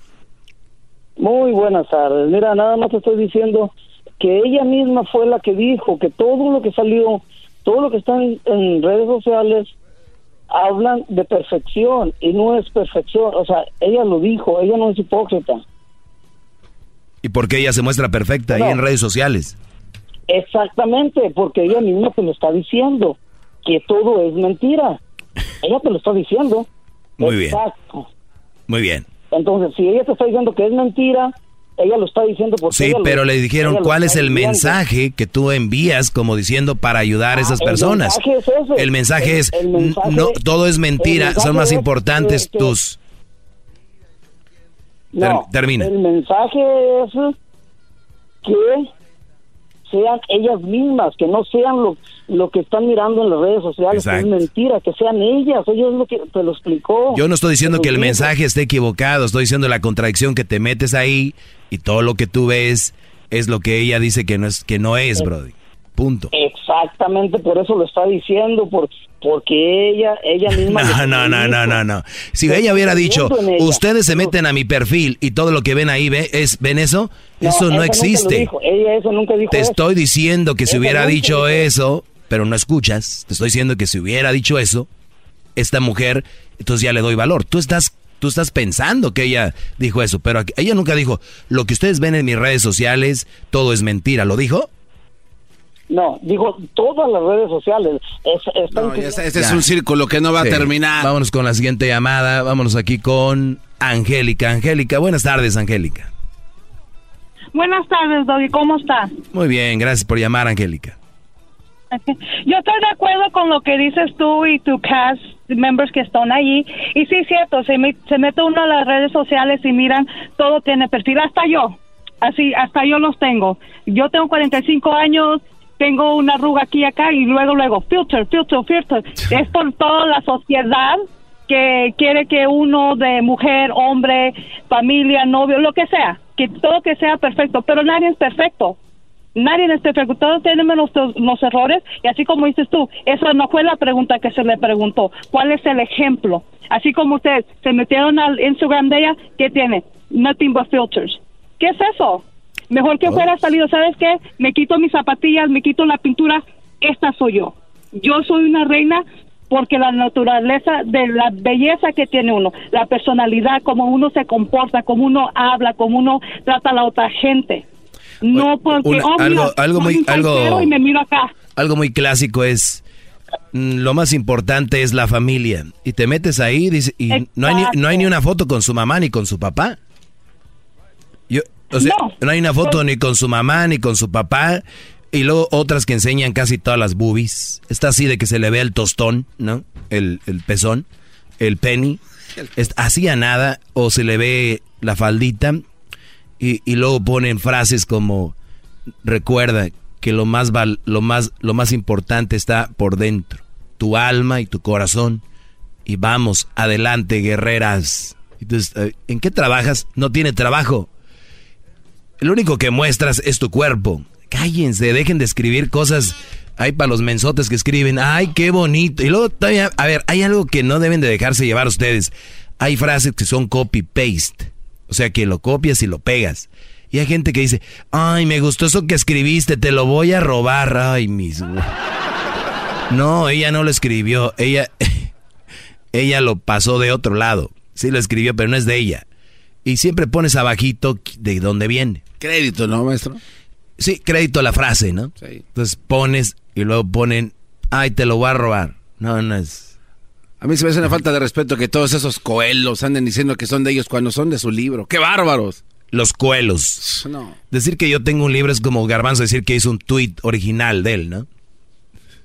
Muy buenas tardes. Mira, nada más te estoy diciendo que ella misma fue la que dijo que todo lo que salió, todo lo que está en, redes sociales, hablan de perfección y no es perfección. O sea, ella lo dijo, ella no es hipócrita. ¿Y por qué ella se muestra perfecta ahí en redes sociales? Exactamente, porque ella misma te lo está diciendo, que todo es mentira. Ella te lo está diciendo. Muy Exacto. bien. Muy bien. Entonces, si ella te está diciendo que es mentira, ella lo está diciendo porque sí pero le dijeron cuál es el mensaje que tú envías como diciendo para ayudar a esas personas el mensaje es, no todo es mentira son más importantes tus. Termina. el mensaje es que sean ellas mismas, que no sean lo, lo que están mirando en las redes sociales, que es mentira, que sean ellas, ellos lo que te lo explicó. Yo no estoy diciendo que el mensaje esté equivocado, estoy diciendo la contradicción que te metes ahí y todo lo que tú ves es lo que ella dice que no es, que no es, Brody. Punto. Exactamente, por eso lo está diciendo, por, porque ella, ella misma. No, no, no, no, no, no. Si ella hubiera dicho, ustedes se meten a mi perfil y todo lo que ven ahí, ¿ve? es, ¿ven eso? eso no existe. Ella eso nunca dijo te estoy diciendo que si hubiera dicho eso, pero no escuchas, te estoy diciendo que si hubiera dicho eso, esta mujer, entonces ya le doy valor. Tú estás Tú estás pensando que ella dijo eso, pero ella nunca dijo, lo que ustedes ven en mis redes sociales, todo es mentira. ¿Lo dijo? No, digo todas las redes sociales. Es, está No, incluyendo- ya está, este es un círculo que no va Sí. a terminar. Vámonos con la siguiente llamada. Vámonos aquí con Angélica. Angélica, buenas tardes, Angélica. Buenas tardes, Doggy. ¿Cómo está? Muy bien, gracias por llamar, Angélica. Yo estoy de acuerdo con lo que dices tú y tu cast members que están allí. Y sí, es cierto, se, me- se mete uno a las redes sociales y miran, todo tiene perfil, hasta yo. Así, hasta yo los tengo. Yo tengo 45 años, tengo una arruga aquí y acá y luego, luego, filter, filter, filter. Es por toda la sociedad que quiere que uno de mujer, hombre, familia, novio, lo que sea, que todo que sea perfecto, pero nadie es perfecto. Nadie es perfecto, todos tenemos nuestros los errores y así como dices tú, esa no fue la pregunta que se le preguntó. ¿Cuál es el ejemplo? Así como ustedes se metieron al Instagram de ella, ¿qué tiene? Nothing but filters. ¿Qué es eso? Mejor que fuera salido, ¿sabes qué? Me quito mis zapatillas, me quito la pintura, esta soy yo. Yo soy una reina porque la naturaleza de la belleza que tiene uno, la personalidad, cómo uno se comporta, cómo uno habla, cómo uno trata a la otra gente. No porque, una- oh, mira, algo- algo muy- algo- y me miro acá. Algo muy clásico es, mm, lo más importante es la familia. Y te metes ahí dice, y no hay, ni, no hay ni una foto con su mamá ni con su papá. Yo, o sea, no, hay una foto ni con su mamá ni con su papá. Y luego otras que enseñan casi todas las boobies. Está así de que se le ve el tostón, ¿no? El, el pezón, el penny. Así a nada. O se le ve la faldita. Y, y luego ponen frases como, recuerda que lo más, val- lo, más, lo más importante está por dentro. Tu alma y tu corazón. Y vamos, adelante, guerreras. Entonces, eh, ¿en qué trabajas? No tiene trabajo. Lo único que muestras es tu cuerpo. Cállense, dejen de escribir cosas. Hay para los mensotes que escriben, ay, qué bonito. Y luego todavía, a ver, hay algo que no deben de dejarse llevar ustedes. Hay frases que son copy-paste. O sea, que lo copias y lo pegas. Y hay gente que dice, ay, me gustó eso que escribiste, te lo voy a robar. Ay, mis... No, ella no lo escribió. Ella, ella lo pasó de otro lado. Sí lo escribió, pero no es de ella. Y siempre pones abajito de dónde viene. Crédito, ¿no, maestro? Sí, crédito a la frase, ¿no? Sí. Entonces pones y luego ponen, ay, te lo voy a robar. No, no es. A mí se me hace una falta de respeto que todos esos coelos anden diciendo que son de ellos cuando son de su libro. ¡Qué bárbaros! Los cuelos. No. Decir que yo tengo un libro es como Garbanzo decir que hizo un tweet original de él, ¿no?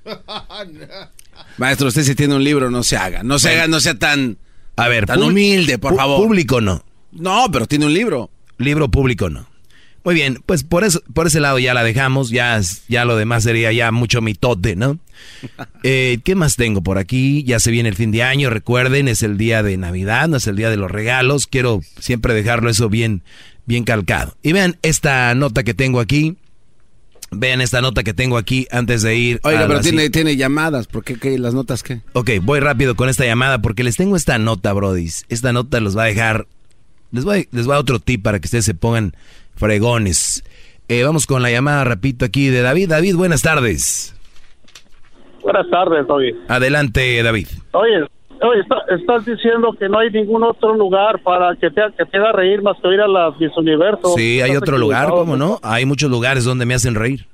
Maestro, usted si tiene un libro, no se haga. No se haga, no sea tan, A ver, tan humilde, por favor. Público no. No, pero tiene un libro. Libro público no. Muy bien, pues por eso, por ese lado ya la dejamos, ya, ya lo demás sería ya mucho mitote, ¿no? Eh, ¿Qué más tengo por aquí? Ya se viene el fin de año, recuerden, es el día de Navidad, no es el día de los regalos, quiero siempre dejarlo eso bien, bien calcado. Y vean esta nota que tengo aquí, vean esta nota que tengo aquí antes de ir. Oiga, pero tiene, tiene llamadas. ¿Por qué, qué? las notas qué? Ok, voy rápido con esta llamada porque les tengo esta nota, brodis. Esta nota los va a dejar. Les voy, les voy a otro tip para que ustedes se pongan fregones. Eh, vamos con la llamada, repito, aquí de David. David, buenas tardes. Buenas tardes, oye. Adelante, David. Oye, oye está- estás diciendo que no hay ningún otro lugar para que te, que te haga reír más que ir a las Miss Universo. Sí, hay otro lugar. ¿cómo no? Hay muchos lugares donde me hacen reír.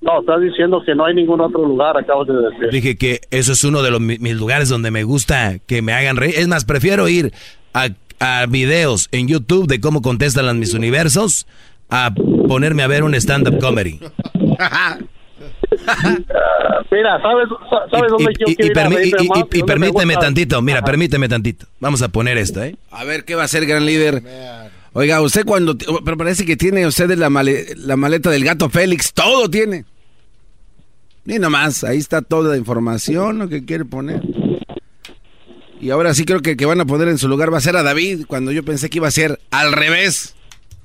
No, estás diciendo que no hay ningún otro lugar, acabas de decir. Dije que eso es uno de los, mi- mis lugares donde me gusta que me hagan reír. Es más, prefiero ir a, a videos en YouTube de cómo contestan las mis universos a ponerme a ver un stand-up comedy. Mira, ¿sabes, sa- sabes dónde yo Y, quiero ir a y- y- más? y ¿Dónde me permíteme tantito, mira, permíteme tantito. Vamos a poner esto, ¿eh? A ver, ¿qué va a hacer, gran líder? Oiga, usted cuando... Pero parece que tiene usted la, male- la maleta del gato Félix. Todo tiene. Y nomás, ahí está toda la información, lo que quiere poner. Y ahora sí creo que el que van a poner en su lugar va a ser a David, cuando yo pensé que iba a ser al revés.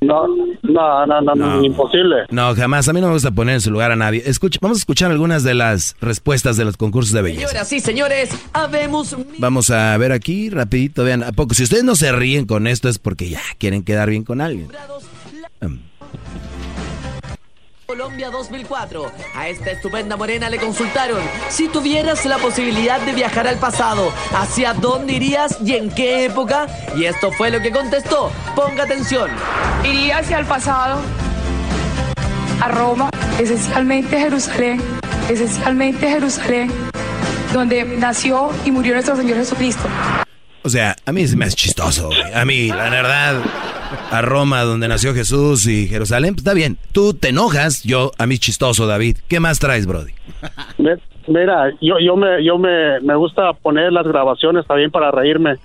No, no, no, no, no, imposible. No, jamás. A mí no me gusta poner en su lugar a nadie. Escucha, vamos a escuchar algunas de las respuestas de los concursos de belleza. Señoras y señores, habemos Vamos a ver aquí rapidito, vean, a poco. Si ustedes no se ríen con esto es porque ya quieren quedar bien con alguien. Um, Colombia 2004. A esta estupenda morena le consultaron, si tuvieras la posibilidad de viajar al pasado, ¿hacia dónde irías y en qué época? Y esto fue lo que contestó. Ponga atención. Iría hacia el pasado a Roma, esencialmente Jerusalén, esencialmente Jerusalén, donde nació y murió nuestro Señor Jesucristo. O sea, a mí es más chistoso, güey. A mí, la verdad, a Roma, donde nació Jesús y Jerusalén, pues está bien. Tú te enojas, yo, a mí es chistoso, David. ¿Qué más traes, Brody? Mira, yo, yo, me, yo me, me gusta poner las grabaciones también para reírme.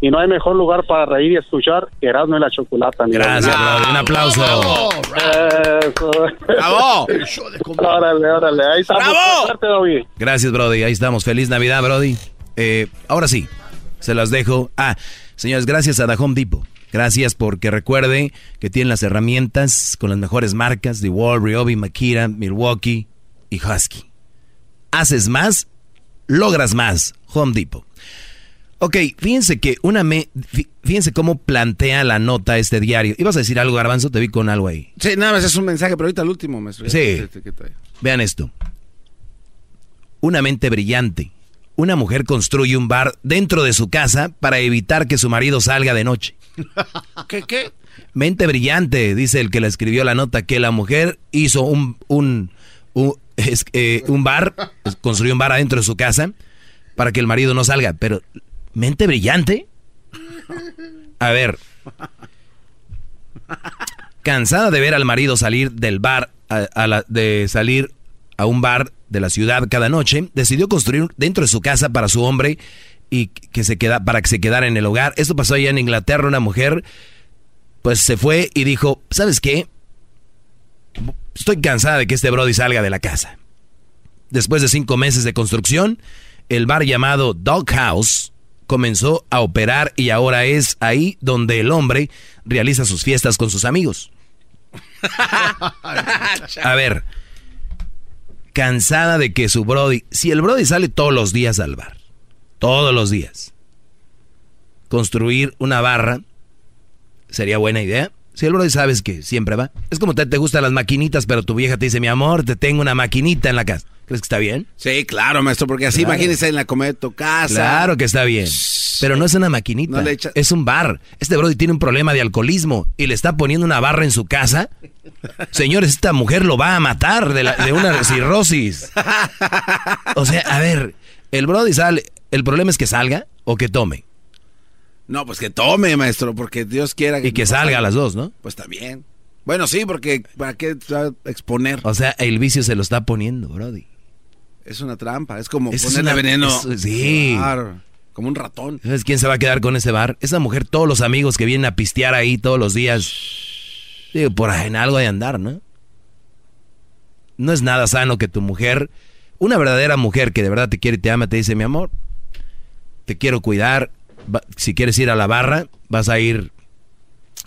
Y no hay mejor lugar para reír y escuchar que Erasmo y la Chocolata. amigo. Gracias, Brody. Un aplauso. Eso. ¡Bravo! órale, órale. Ahí estamos. ¡Bravo! Gracias, Brody. Ahí estamos. Feliz Navidad, Brody. Eh, ahora sí, se las dejo. Ah, señores, gracias a The Home Depot. Gracias porque recuerde que tienen las herramientas con las mejores marcas de Wall, Ryobi, Makita, Milwaukee y Husky. Haces más, logras más. Home Depot. Ok, fíjense que una me, fí- fíjense cómo plantea la nota este diario. ¿Ibas a decir algo, Garbanzo? Te vi con algo ahí. Sí, nada más es un mensaje, pero ahorita el último, maestro. Sí. Vean esto. Una mente brillante. Una mujer construye un bar dentro de su casa para evitar que su marido salga de noche. ¿Qué, qué? Mente brillante, dice el que le escribió la nota, que la mujer hizo un, un, un, es- eh, un bar, construyó un bar adentro de su casa para que el marido no salga. Pero, ¿mente brillante? A ver. Cansada de ver al marido salir del bar, a- a la- de salir a un bar de la ciudad cada noche, decidió construir dentro de su casa para su hombre y que se queda, para que se quedara en el hogar. Esto pasó allá en Inglaterra, una mujer pues se fue y dijo, ¿sabes qué? Estoy cansada de que este Brody salga de la casa. Después de cinco meses de construcción, el bar llamado Doghouse comenzó a operar y ahora es ahí donde el hombre realiza sus fiestas con sus amigos. A ver, cansada de que su Brody, si el Brody sale todos los días al bar, todos los días, construir una barra sería buena idea. Si el Brody sabes que siempre va. Es como te, te gustan las maquinitas, pero tu vieja te dice, mi amor, te tengo una maquinita en la casa. ¿Crees que está bien? Sí, claro, maestro, porque así Claro. imagínese en la comida de tu casa. Claro que está bien. Pero no es una maquinita. No le echa- Es un bar. Este Brody tiene un problema de alcoholismo y le está poniendo una barra en su casa. Señores, esta mujer lo va a matar de, la- de una cirrosis. O sea, a ver, el Brody sale. El problema es que salga o que tome. No, pues que tome, maestro, porque Dios quiera Y que salga a las dos, ¿no? Pues también. Bueno, sí, porque ¿para qué exponer? O sea, el vicio se lo está poniendo, Brody. Es una trampa, es como Es ponerle veneno. es- sí. Claro, como un ratón. ¿Sabes quién se va a quedar con ese bar? Esa mujer, todos los amigos que vienen a pistear ahí todos los días. Digo, por ahí en algo de andar, ¿no? No es nada sano que tu mujer, una verdadera mujer que de verdad te quiere y te ama, te dice, mi amor, te quiero cuidar. va- si quieres ir a la barra, vas a ir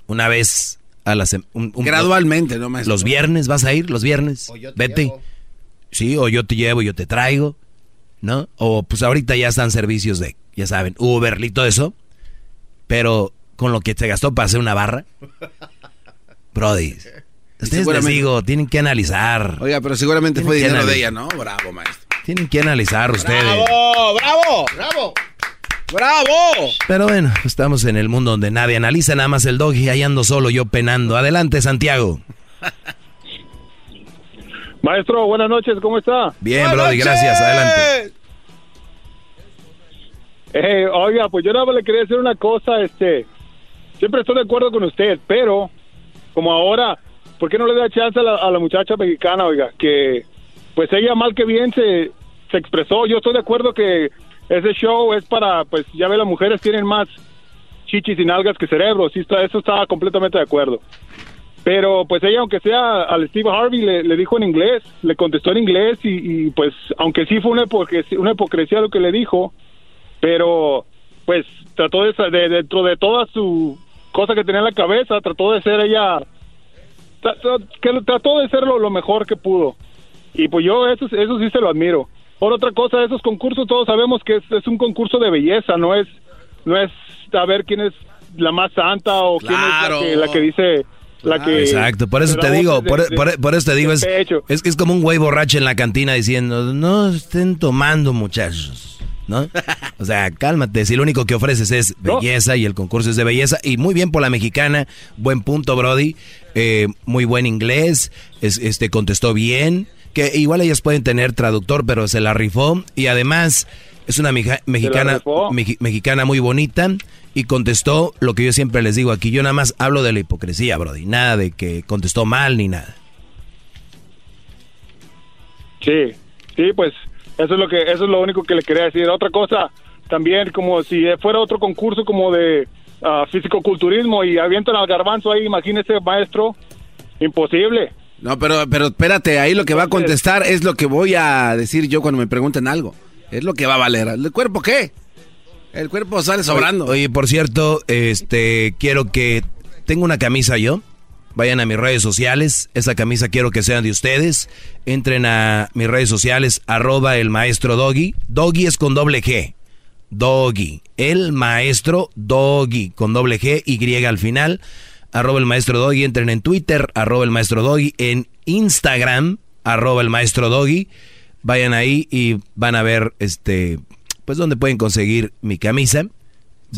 una vez a la semana. Gradualmente, ¿no, maestro? Los viernes, vas a ir los viernes. Vete. Sí, o yo te llevo, yo te traigo, ¿no? O pues ahorita ya están servicios de, ya saben, Uber y todo eso. Pero con lo que te gastó para hacer una barra. Brody. Ustedes les digo, tienen que analizar. Oiga, pero seguramente fue dinero de ella, ¿no? Bravo, maestro. Tienen que analizar ustedes. ¡Bravo! ¡Bravo! ¡Bravo! ¡Bravo! Pero bueno, estamos en el mundo donde nadie analiza nada más el dog y ahí ando solo yo penando. Adelante, Santiago. Maestro, buenas noches, ¿cómo está? Bien, Brody, gracias. Adelante. Eh, oiga, pues yo nada más le quería decir una cosa, este, siempre estoy de acuerdo con usted, pero como ahora, ¿por qué no le da chance a la, a la muchacha mexicana, oiga? Que pues ella mal que bien se, se expresó, yo estoy de acuerdo que ese show es para, pues ya ve, las mujeres tienen más chichis y nalgas que cerebro, sí está, eso estaba completamente de acuerdo. Pero pues ella, aunque sea al Steve Harvey, le, le dijo en inglés, le contestó en inglés y, y, pues aunque sí fue una hipocresía, una hipocresía lo que le dijo, pero pues trató de, dentro de toda su cosa que tenía en la cabeza, trató de ser ella, tra- tra- que trató de ser lo, lo mejor que pudo. Y pues yo eso, eso sí se lo admiro. Por otra cosa, esos concursos todos sabemos que es, es un concurso de belleza, no es no es a ver quién es la más santa o Claro. quién es la que, la que dice la que Exacto, por eso te digo, de- por, de- por- por eso te digo, es, es que es como un güey borracho en la cantina diciendo, no estén tomando muchachos, ¿no? O sea, cálmate, si lo único que ofreces es belleza y el concurso es de belleza, y muy bien por la mexicana, buen punto, Brody, eh, muy buen inglés, este contestó bien, que igual ellas pueden tener traductor, pero se la rifó, y además es una mexicana, mexicana muy bonita, y contestó lo que yo siempre les digo aquí, yo nada más hablo de la hipocresía, Brody, nada de que contestó mal ni nada. Sí, sí, pues eso es lo que eso es lo único que le quería decir. Otra cosa, también como si fuera otro concurso como de uh, fisicoculturismo y avientan al garbanzo ahí, imagínese, maestro, imposible. No, pero pero espérate, ahí lo que va a contestar es lo que voy a decir yo cuando me pregunten algo. Es lo que va a valer. ¿El cuerpo qué? El cuerpo sale sobrando. Oye, por cierto, este quiero que tengo una camisa yo Vayan a mis redes sociales. Esa camisa quiero que sean de ustedes. Entren a mis redes sociales, arroba el maestro Doggy. Doggy es con doble G. Doggy. El maestro Doggy. Con doble G, Y al final. Arroba el maestro Doggy. Entren en Twitter, arroba el maestro Doggy. En Instagram, arroba el maestro Doggy. Vayan ahí y van a ver este pues dónde pueden conseguir mi camisa.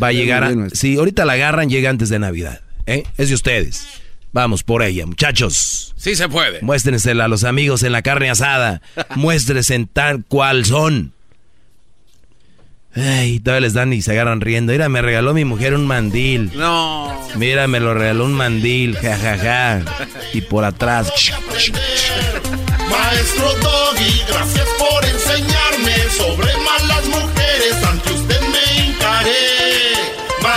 Va a llegar a, si ahorita la agarran, llega antes de Navidad. ¿eh? Es de ustedes. Vamos por ella, muchachos. Sí se puede. Muéstrensela a los amigos en la carne asada. Muéstrense tal cual son. Ay, todavía les dan y se agarran riendo. Mira, me regaló mi mujer un mandil. No. Mira, me lo regaló un mandil. Ja, ja, ja. Y por atrás. Maestro Doggy, gracias por enseñarme sobre malas mujeres.